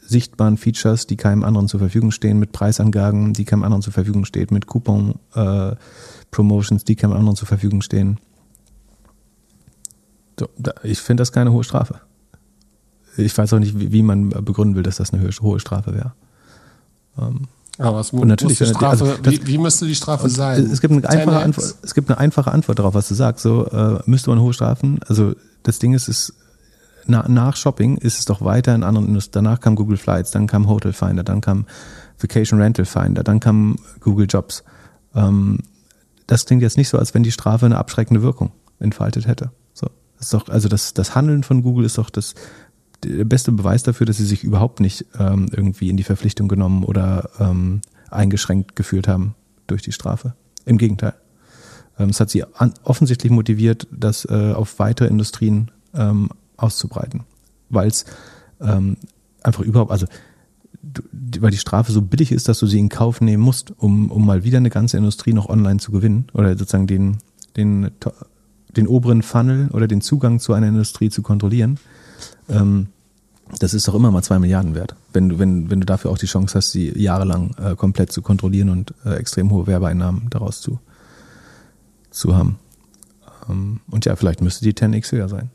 sichtbaren Features, die keinem anderen zur Verfügung stehen, mit Preisangaben, die keinem anderen zur Verfügung stehen, mit Coupon äh, die keinem anderen zur Verfügung stehen. So, da, ich finde das keine hohe Strafe. Ich weiß auch nicht, wie, man begründen will, dass das eine hohe Strafe wäre. Ähm, aber was und natürlich, die Strafe, also das, wie, wie, müsste die Strafe sein? Es gibt, eine einfache Antwort, es gibt eine einfache Antwort darauf, was du sagst. So äh, müsste man hohe Strafen. Also das Ding ist, ist na, nach Shopping ist es doch weiter in anderen Industrien. Danach kam Google Flights, dann kam Hotel Finder, dann kam Vacation Rental Finder, dann kam Google Jobs. Ähm, das klingt jetzt nicht so, als wenn die Strafe eine abschreckende Wirkung entfaltet hätte. So, ist doch, also das, das Handeln von Google ist doch das der beste Beweis dafür, dass sie sich überhaupt nicht ähm, irgendwie in die Verpflichtung genommen oder ähm, eingeschränkt gefühlt haben durch die Strafe. Im Gegenteil. Ähm, es hat sie an, offensichtlich motiviert, das äh, auf weitere Industrien ähm, auszubreiten, weil es ähm, einfach überhaupt, also weil die Strafe so billig ist, dass du sie in Kauf nehmen musst, um, um mal wieder eine ganze Industrie noch online zu gewinnen oder sozusagen den, den, den oberen Funnel oder den Zugang zu einer Industrie zu kontrollieren. Ähm, das ist doch immer mal zwei Milliarden wert, wenn du, wenn, wenn du dafür auch die Chance hast, sie jahrelang äh, komplett zu kontrollieren und äh, extrem hohe Werbeeinnahmen daraus zu, zu haben. Ähm, und ja, vielleicht müsste die 10x höher sein.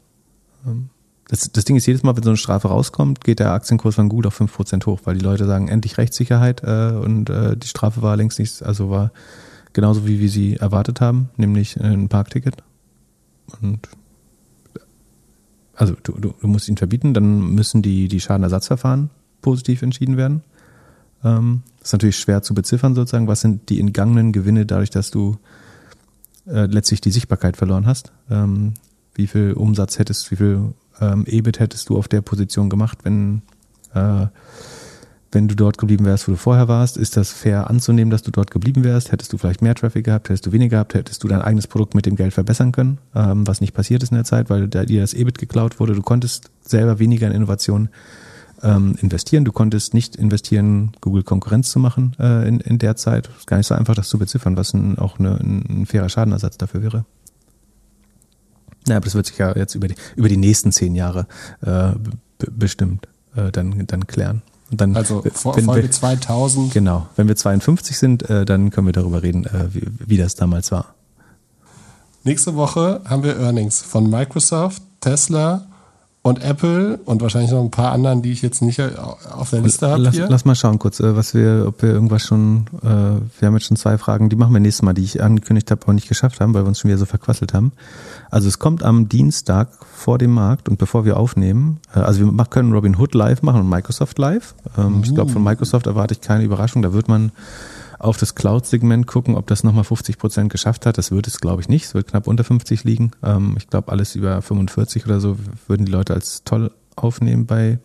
Ähm, das, das Ding ist, jedes Mal, wenn so eine Strafe rauskommt, geht der Aktienkurs von Google auf 5% hoch, weil die Leute sagen, endlich Rechtssicherheit äh, und äh, die Strafe war längst nicht, also war genauso wie wir sie erwartet haben, nämlich ein Parkticket. Und also du, du, du musst ihn verbieten, dann müssen die, die Schadenersatzverfahren positiv entschieden werden. Ähm, ist natürlich schwer zu beziffern sozusagen. Was sind die entgangenen Gewinne dadurch, dass du äh, letztlich die Sichtbarkeit verloren hast? Ähm, wie viel Umsatz hättest, wie viel ähm, EBIT hättest du auf der Position gemacht, wenn, äh, wenn du dort geblieben wärst, wo du vorher warst? Ist das fair anzunehmen, dass du dort geblieben wärst? Hättest du vielleicht mehr Traffic gehabt? Hättest du weniger gehabt? Hättest du dein eigenes Produkt mit dem Geld verbessern können? Ähm, was nicht passiert ist in der Zeit, weil dir das EBIT geklaut wurde. Du konntest selber weniger in Innovation ähm, investieren. Du konntest nicht investieren, Google Konkurrenz zu machen äh, in, in der Zeit. Ist gar nicht so einfach, das zu beziffern, was ein, auch eine, ein fairer Schadenersatz dafür wäre. Naja, aber das wird sich ja jetzt über die, über die nächsten zehn Jahre äh, bestimmt äh, dann, dann klären. Und dann, also vor, Folge wir, 2000. Genau. Wenn wir 52 sind, äh, dann können wir darüber reden, äh, wie, wie das damals war. Nächste Woche haben wir Earnings von Microsoft, Tesla, und Apple und wahrscheinlich noch ein paar anderen, die ich jetzt nicht auf der Liste habe. Lass, lass, mal schauen kurz, äh, was wir, ob wir irgendwas schon, äh, wir haben jetzt schon zwei Fragen, die machen wir nächstes Mal, die ich angekündigt habe, aber nicht geschafft haben, weil wir uns schon wieder so verquasselt haben. Also es kommt am Dienstag vor dem Markt und bevor wir aufnehmen, äh, also wir können Robin Hood live machen und Microsoft live. Ähm, uh. Ich glaube, von Microsoft erwarte ich keine Überraschung, da wird man auf das Cloud-Segment gucken, ob das nochmal 50 Prozent geschafft hat. Das wird es, glaube ich, nicht. Es wird knapp unter 50 liegen. Ähm, ich glaube, alles über 45 oder so würden die Leute als toll aufnehmen bei,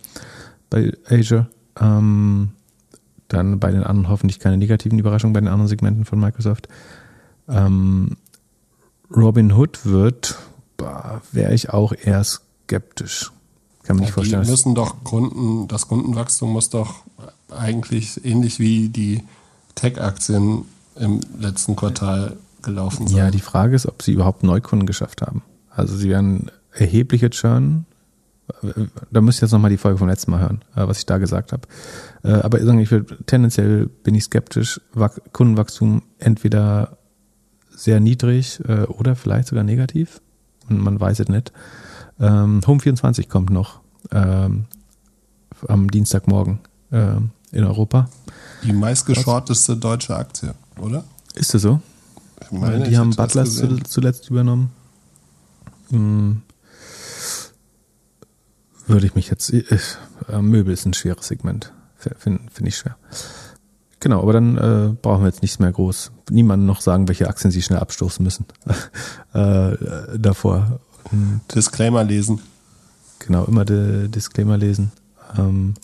bei Azure. Ähm, dann bei den anderen hoffentlich keine negativen Überraschungen bei den anderen Segmenten von Microsoft. Ähm, Robin Hood wird, wäre ich auch eher skeptisch. Kann man nicht ja, vorstellen. Die müssen doch Kunden, das Kundenwachstum muss doch eigentlich ähnlich wie die Tech-Aktien im letzten Quartal gelaufen sind. Ja, die Frage ist, ob sie überhaupt Neukunden geschafft haben. Also sie werden erhebliche Churn. Da müsst ihr jetzt nochmal die Folge vom letzten Mal hören, äh, was ich da gesagt habe. Äh, aber ich will, tendenziell bin ich skeptisch. Kundenwachstum entweder sehr niedrig äh, oder vielleicht sogar negativ. Man weiß es nicht. Ähm, Home 24 kommt noch ähm, am Dienstagmorgen in Europa. Die meistgeschorteste deutsche Aktie, oder? Ist das so? Ich meine, die haben Butlers zuletzt übernommen. Hm. Würde ich mich jetzt. Äh, Möbel ist ein schweres Segment. Finde find ich schwer. Genau, aber dann äh, brauchen wir jetzt nichts mehr groß. Niemandem noch sagen, welche Aktien sie schnell abstoßen müssen. äh, davor. Und Disclaimer lesen. Genau, immer Disclaimer lesen. Ähm,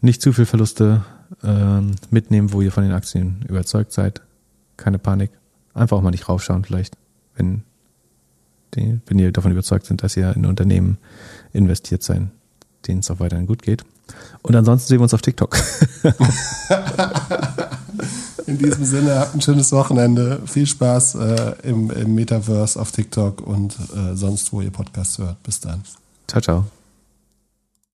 nicht zu viel Verluste ähm, mitnehmen, wo ihr von den Aktien überzeugt seid. Keine Panik. Einfach auch mal nicht raufschauen vielleicht, wenn, die, wenn ihr davon überzeugt sind, dass ihr in Unternehmen investiert seid, denen es auch weiterhin gut geht. Und ansonsten sehen wir uns auf TikTok. In diesem Sinne, habt ein schönes Wochenende. Viel Spaß äh, im, im Metaverse auf TikTok und äh, sonst, wo ihr Podcasts hört. Bis dann. Ciao, ciao.